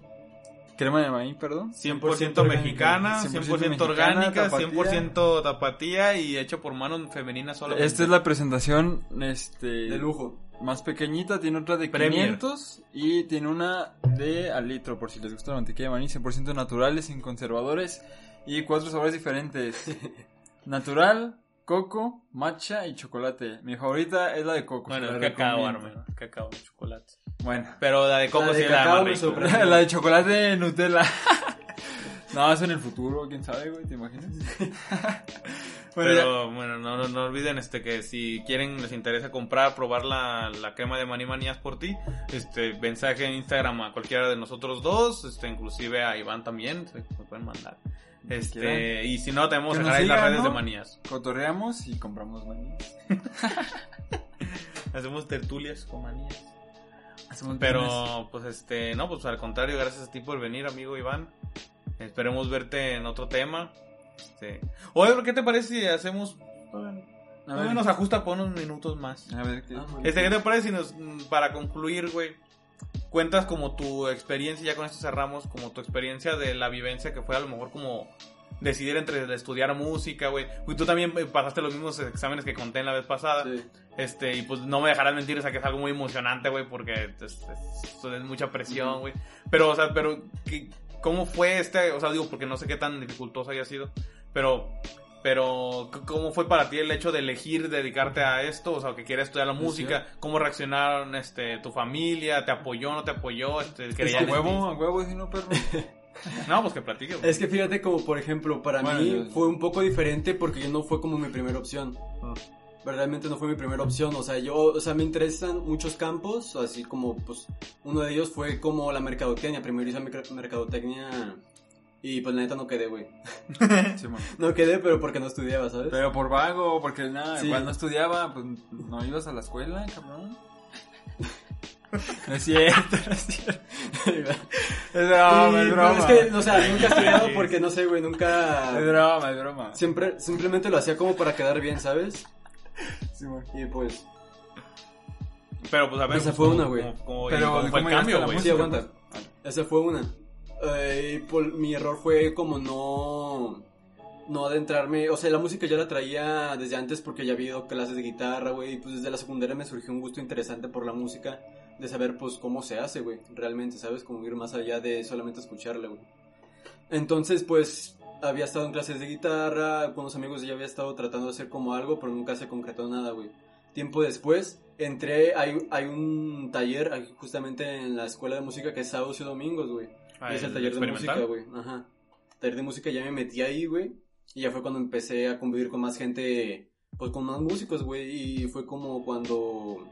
crema de maní, perdón. 100% mexicana, 100% 100% mexicana, orgánica, tapatía. 100% tapatía y hecho por manos femeninas solo. Esta es la presentación, este... De lujo. Más pequeñita, tiene otra de Premier. 500 y tiene una de al litro, por si les gusta la mantequilla de maní, 100% naturales, sin conservadores y cuatro sabores diferentes. Natural, coco, matcha y chocolate. Mi favorita es la de coco. Bueno, la el cacao, hermano. Cacao, chocolate. Bueno. Pero la de coco La de sí es la cacao más güey. la de chocolate Nutella. no, eso en el futuro, quién sabe, güey, ¿te imaginas? Bueno, ya- Pero bueno, no, no, no olviden este que si quieren, les interesa comprar, probar la, la crema de Maní Manías por ti, este mensaje en Instagram a cualquiera de nosotros dos, este inclusive a Iván también, se me pueden mandar. Este, quieran. y si no, tenemos Que dejar ahí las redes ¿no? de manías. cotorreamos y compramos maní. Hacemos tertulias con manías. Hacemos business. Pero, pues este, no, pues al contrario, gracias a ti por venir, amigo Iván. Esperemos verte en otro tema. Este, oye, ¿qué te parece si hacemos, a ver, nos ajusta por unos minutos más? a ver qué. Ah. Este, ¿qué te parece si nos, mm, para concluir, güey, cuentas como tu experiencia, ya con esto cerramos, como tu experiencia de la vivencia que fue a lo mejor como decidir entre estudiar música, güey. Y tú también eh, pasaste los mismos exámenes que conté en la vez pasada. Sí. Este, y pues no me dejarás mentir, o sea, que es algo muy emocionante, güey, porque es, es- es- es mucha presión, güey. Pero, o sea, pero, ¿qué- ¿cómo fue este? O sea, digo, porque no sé qué tan dificultoso haya sido, pero, pero, ¿cómo fue para ti el hecho de elegir dedicarte a esto? O sea, que quieres estudiar la música, ¿cómo reaccionaron, este, tu familia? ¿Te apoyó, no te apoyó? Este, Es ¿creían a en huevo, a huevo, si no, perro. No, pues que platiques, güey. Es que fíjate como por ejemplo, para Bueno, mí yo- fue un poco diferente porque yo no fue como mi primera opción. Realmente no fue mi primera opción, o sea, yo, o sea, me interesan muchos campos, así como, pues, uno de ellos fue como la mercadotecnia, primero hice merc- mercadotecnia y pues la neta no quedé, güey. Sí. No quedé, pero porque no estudiaba, ¿sabes? Pero por vago, porque nada, Sí. cuando estudiaba, pues no ibas a la escuela, cabrón. No es cierto, no es cierto. Es broma, Y, es broma. es que, o sea, nunca he estudiado porque, no sé, güey, nunca... Es broma, es broma. Siempre, simplemente lo hacía como para quedar bien, ¿sabes? Sí. Y pues, Pero, pues, a ver, Esa pues, fue ¿cómo- una, güey. Pero, cómo fue el ¿cómo llegaste cambio, güey? Sí, música, aguanta. pues? esa fue una. Eh, por- mi error fue como no no adentrarme, o sea, la música ya la traía desde antes porque ya había ido clases de guitarra, güey, y pues desde la secundaria me surgió un gusto interesante por la música, de saber pues cómo se hace, güey, realmente, ¿sabes? Como ir más allá de solamente escucharla, güey. Entonces, pues había estado en clases de guitarra, con los amigos ya había estado tratando de hacer como algo, pero nunca se concretó nada, güey. Tiempo después, entré, hay, hay un taller aquí justamente en la escuela de música que es sábados y domingos, güey. Ah, Y es el ¿el taller de música, güey. Ajá. Taller de música ya me metí ahí, güey. Y ya fue cuando empecé a convivir con más gente, pues con más músicos, güey. Y fue como cuando,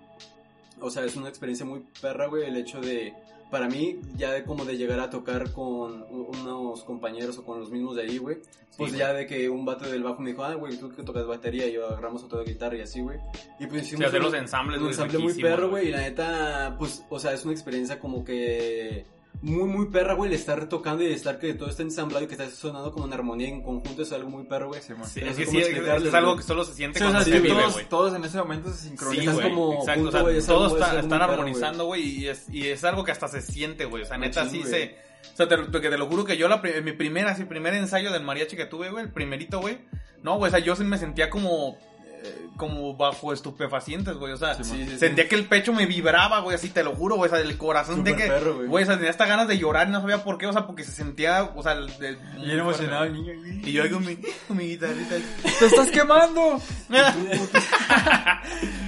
o sea, es una experiencia muy perra, güey, el hecho de, para mí, ya de como de llegar a tocar con unos compañeros o con los mismos de ahí, güey. Pues Sí, ya de que un vato del bajo me dijo, ah, güey, tú que tocas batería y yo agarramos otro de guitarra y así, güey. Y pues Sí, hicimos hacer un- los ensambles, un ensamble muy perro, güey, y la neta, pues, o sea, es una experiencia como que muy, muy perra, güey, el estar tocando y estar que todo está ensamblado y que está sonando como en armonía en conjunto es algo muy perro, güey. Sí. Sí, es que sí, es, algo que solo se siente Sí, o cuando sea, se sí, vive, todos, todos en ese momento se Sí, sincronizan. Güey. como Exacto, junto, o sea, todos está- están perro, armonizando, güey, y es, y es algo que hasta se siente, güey. O sea, neta, sí se... O sea, te, te- que te lo juro que yo, la, mi primera, así, primer ensayo del mariachi que tuve, güey, el primerito, güey. No, güey, o sea, yo sí me sentía como... eh, como bajo estupefacientes, güey. O sea, Sí, Sí, sí, sí. sentía que el pecho me vibraba, güey, así te lo juro, güey. O sea, el corazón de que. perro, güey. Güey, o sea, tenía hasta ganas de llorar y no sabía por qué, o sea, porque se sentía, o sea, el- de- muy Bien emocionado el niño. güey. Y yo con mi, con mi guitarrita. ¡Te estás quemando!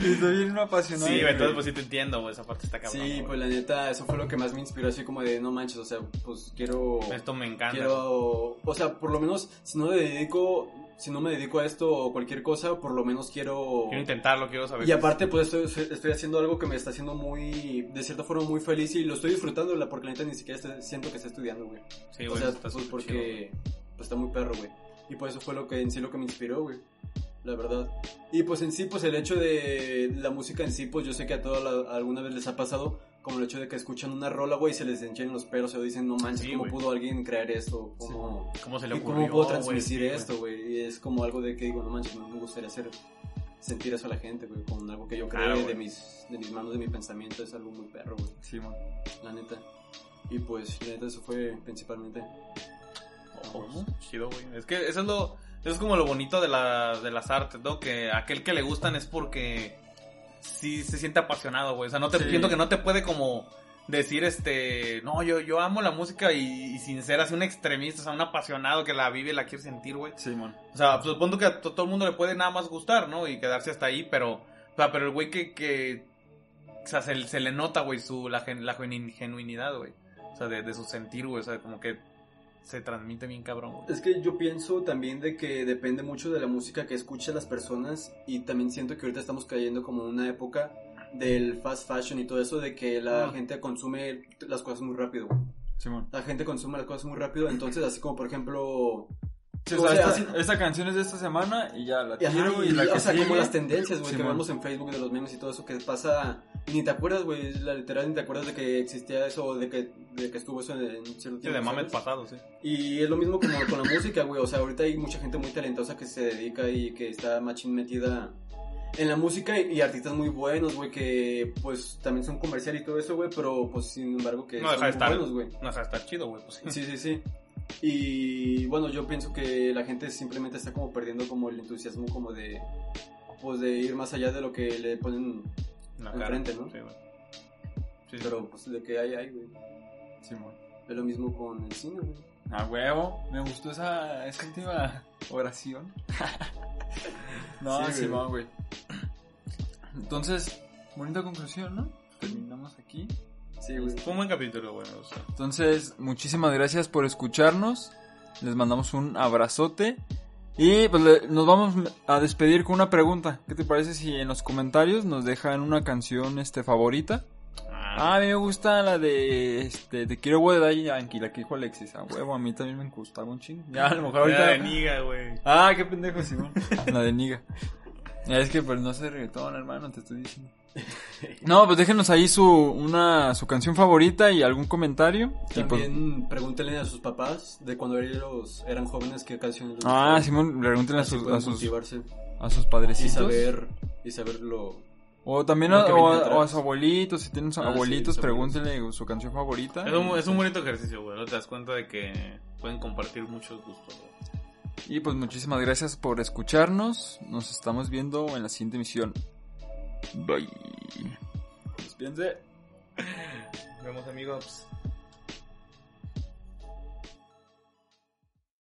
Y Estoy bien apasionado. sí, güey, entonces pues sí te entiendo, güey, esa parte está cabrón. Sí, güey. pues la neta, eso fue lo que más me inspiró, así como de, no manches, o sea, pues quiero... Esto me encanta. Quiero, o sea, por lo menos, si no me dedico, si no me dedico a esto o cualquier cosa, por lo menos quiero... Quiero intentarlo, quiero saber. Y aparte, pues estoy, estoy haciendo algo que me está haciendo muy, de cierta forma, muy feliz y lo estoy disfrutando, la- porque la neta ni siquiera estoy- siento que estoy estudiando, güey. Sí, o güey, sea, está pues porque pues, está muy perro, güey. Y pues eso fue lo que en sí lo que me inspiró, güey. La verdad. Y pues en sí, pues el hecho de la música en sí, pues yo sé que a todos alguna vez les ha pasado, como el hecho de que escuchan una rola, güey, y se les enchen los pelos o dicen, no manches, Sí, ¿cómo güey. pudo alguien crear esto? ¿Cómo, chido. ¿Cómo se le ¿Y ocurrió? cómo puedo transmitir Sí, güey. esto, güey? Y es como algo de que digo, no manches, me gustaría hacer, sentir eso a la gente, güey, con algo que yo creo Claro, de mis, de mis manos, de mi pensamiento, es algo muy perro, güey, Sí, man. la neta. Y pues, la neta, eso fue principalmente. Oh, chido, güey. Es que eso es lo. Eso es como lo bonito de, la, de las artes, ¿no? Que aquel que le gustan es porque sí se siente apasionado, güey. O sea, no te Sí. siento que no te puede como decir este, no, yo, yo amo la música y, y sin ser así un extremista, o sea, un apasionado que la vive y la quiere sentir, güey. Simón. O sea, pues supongo que a to- todo el mundo le puede nada más gustar, ¿no? Y quedarse hasta ahí, pero, o sea, pero el güey que, que, o sea, se, se le nota, güey, su, la, gen- la genuin- genuinidad, güey. O sea, de, de su sentir, güey, o sea, como que se transmite bien cabrón, güey. Es que yo pienso también de que depende mucho de la música que escuchan las personas y también siento que ahorita estamos cayendo como en una época del fast fashion y todo eso de que la Ah. gente consume las cosas muy rápido. Simón. La gente consume las cosas muy rápido, entonces así como por ejemplo... Sí, o O sea, sea, esta, esta canción es de esta semana y ya la tiro y, y, la que o sea, como las tendencias, güey, que vemos en Facebook de los memes y todo eso que pasa, ni te acuerdas, güey, la literal ni te acuerdas de que existía eso o de que, de que estuvo eso en, en cierto Sí, tiempo. de mames ¿sabes? pasados, sí. Y es lo mismo como con la música, güey. O sea, ahorita hay mucha gente muy talentosa que se dedica y que está machín metida en la música y, y artistas muy buenos, güey, que pues también son comercial y todo eso, güey, pero pues sin embargo que No son deja de estar, buenos, güey. no deja de estar chido, güey, pues sí. Sí, sí, sí. Y bueno, yo pienso que la gente simplemente está como perdiendo como el entusiasmo como de pues de ir más allá de lo que le ponen, En la Enfrente, ¿no? Sí, güey. Sí, sí. pero pues de que hay, hay, güey. Simón. Es lo mismo con el cine, güey. A huevo, me gustó esa, esa última oración. no, Sí, güey. Simón, güey. Entonces, bonita conclusión, ¿no? Terminamos aquí. Sí, güey. Fue un buen capítulo, güey, o sea. Entonces, muchísimas gracias por escucharnos. Les mandamos un abrazote. Y pues le- nos vamos a despedir con una pregunta. ¿Qué te parece si en los comentarios nos dejan una canción este favorita? Ah, a mí me gusta la de este Te quiero güey de Yankee, la que dijo Alexis. A huevo, a mí también me gustaba un chingo. Ya, a lo mejor Era de ahorita. Niga, güey. Ah, qué pendejo, Simón. La de Niga. Es que pues no sé reggaetón, hermano, te estoy diciendo. No, pues déjenos ahí su una su canción favorita y algún comentario. Y pues, También pregúntenle a sus papás de cuando ellos eran jóvenes qué canciones les ah. Simón, pregúntenle a sus, a sus, a sus y padrecitos. saber y saberlo. O también lo a, o, a, o a su abuelito, si tienen Ah, sí, abuelitos, pregúntenle su canción favorita. Es un, es un bonito ejercicio, güey. ¿no? Te das cuenta de que pueden compartir muchos gustos, güey. Y pues muchísimas gracias por escucharnos. Nos estamos viendo en la siguiente emisión. Bye. Despídense. Nos vemos, amigos.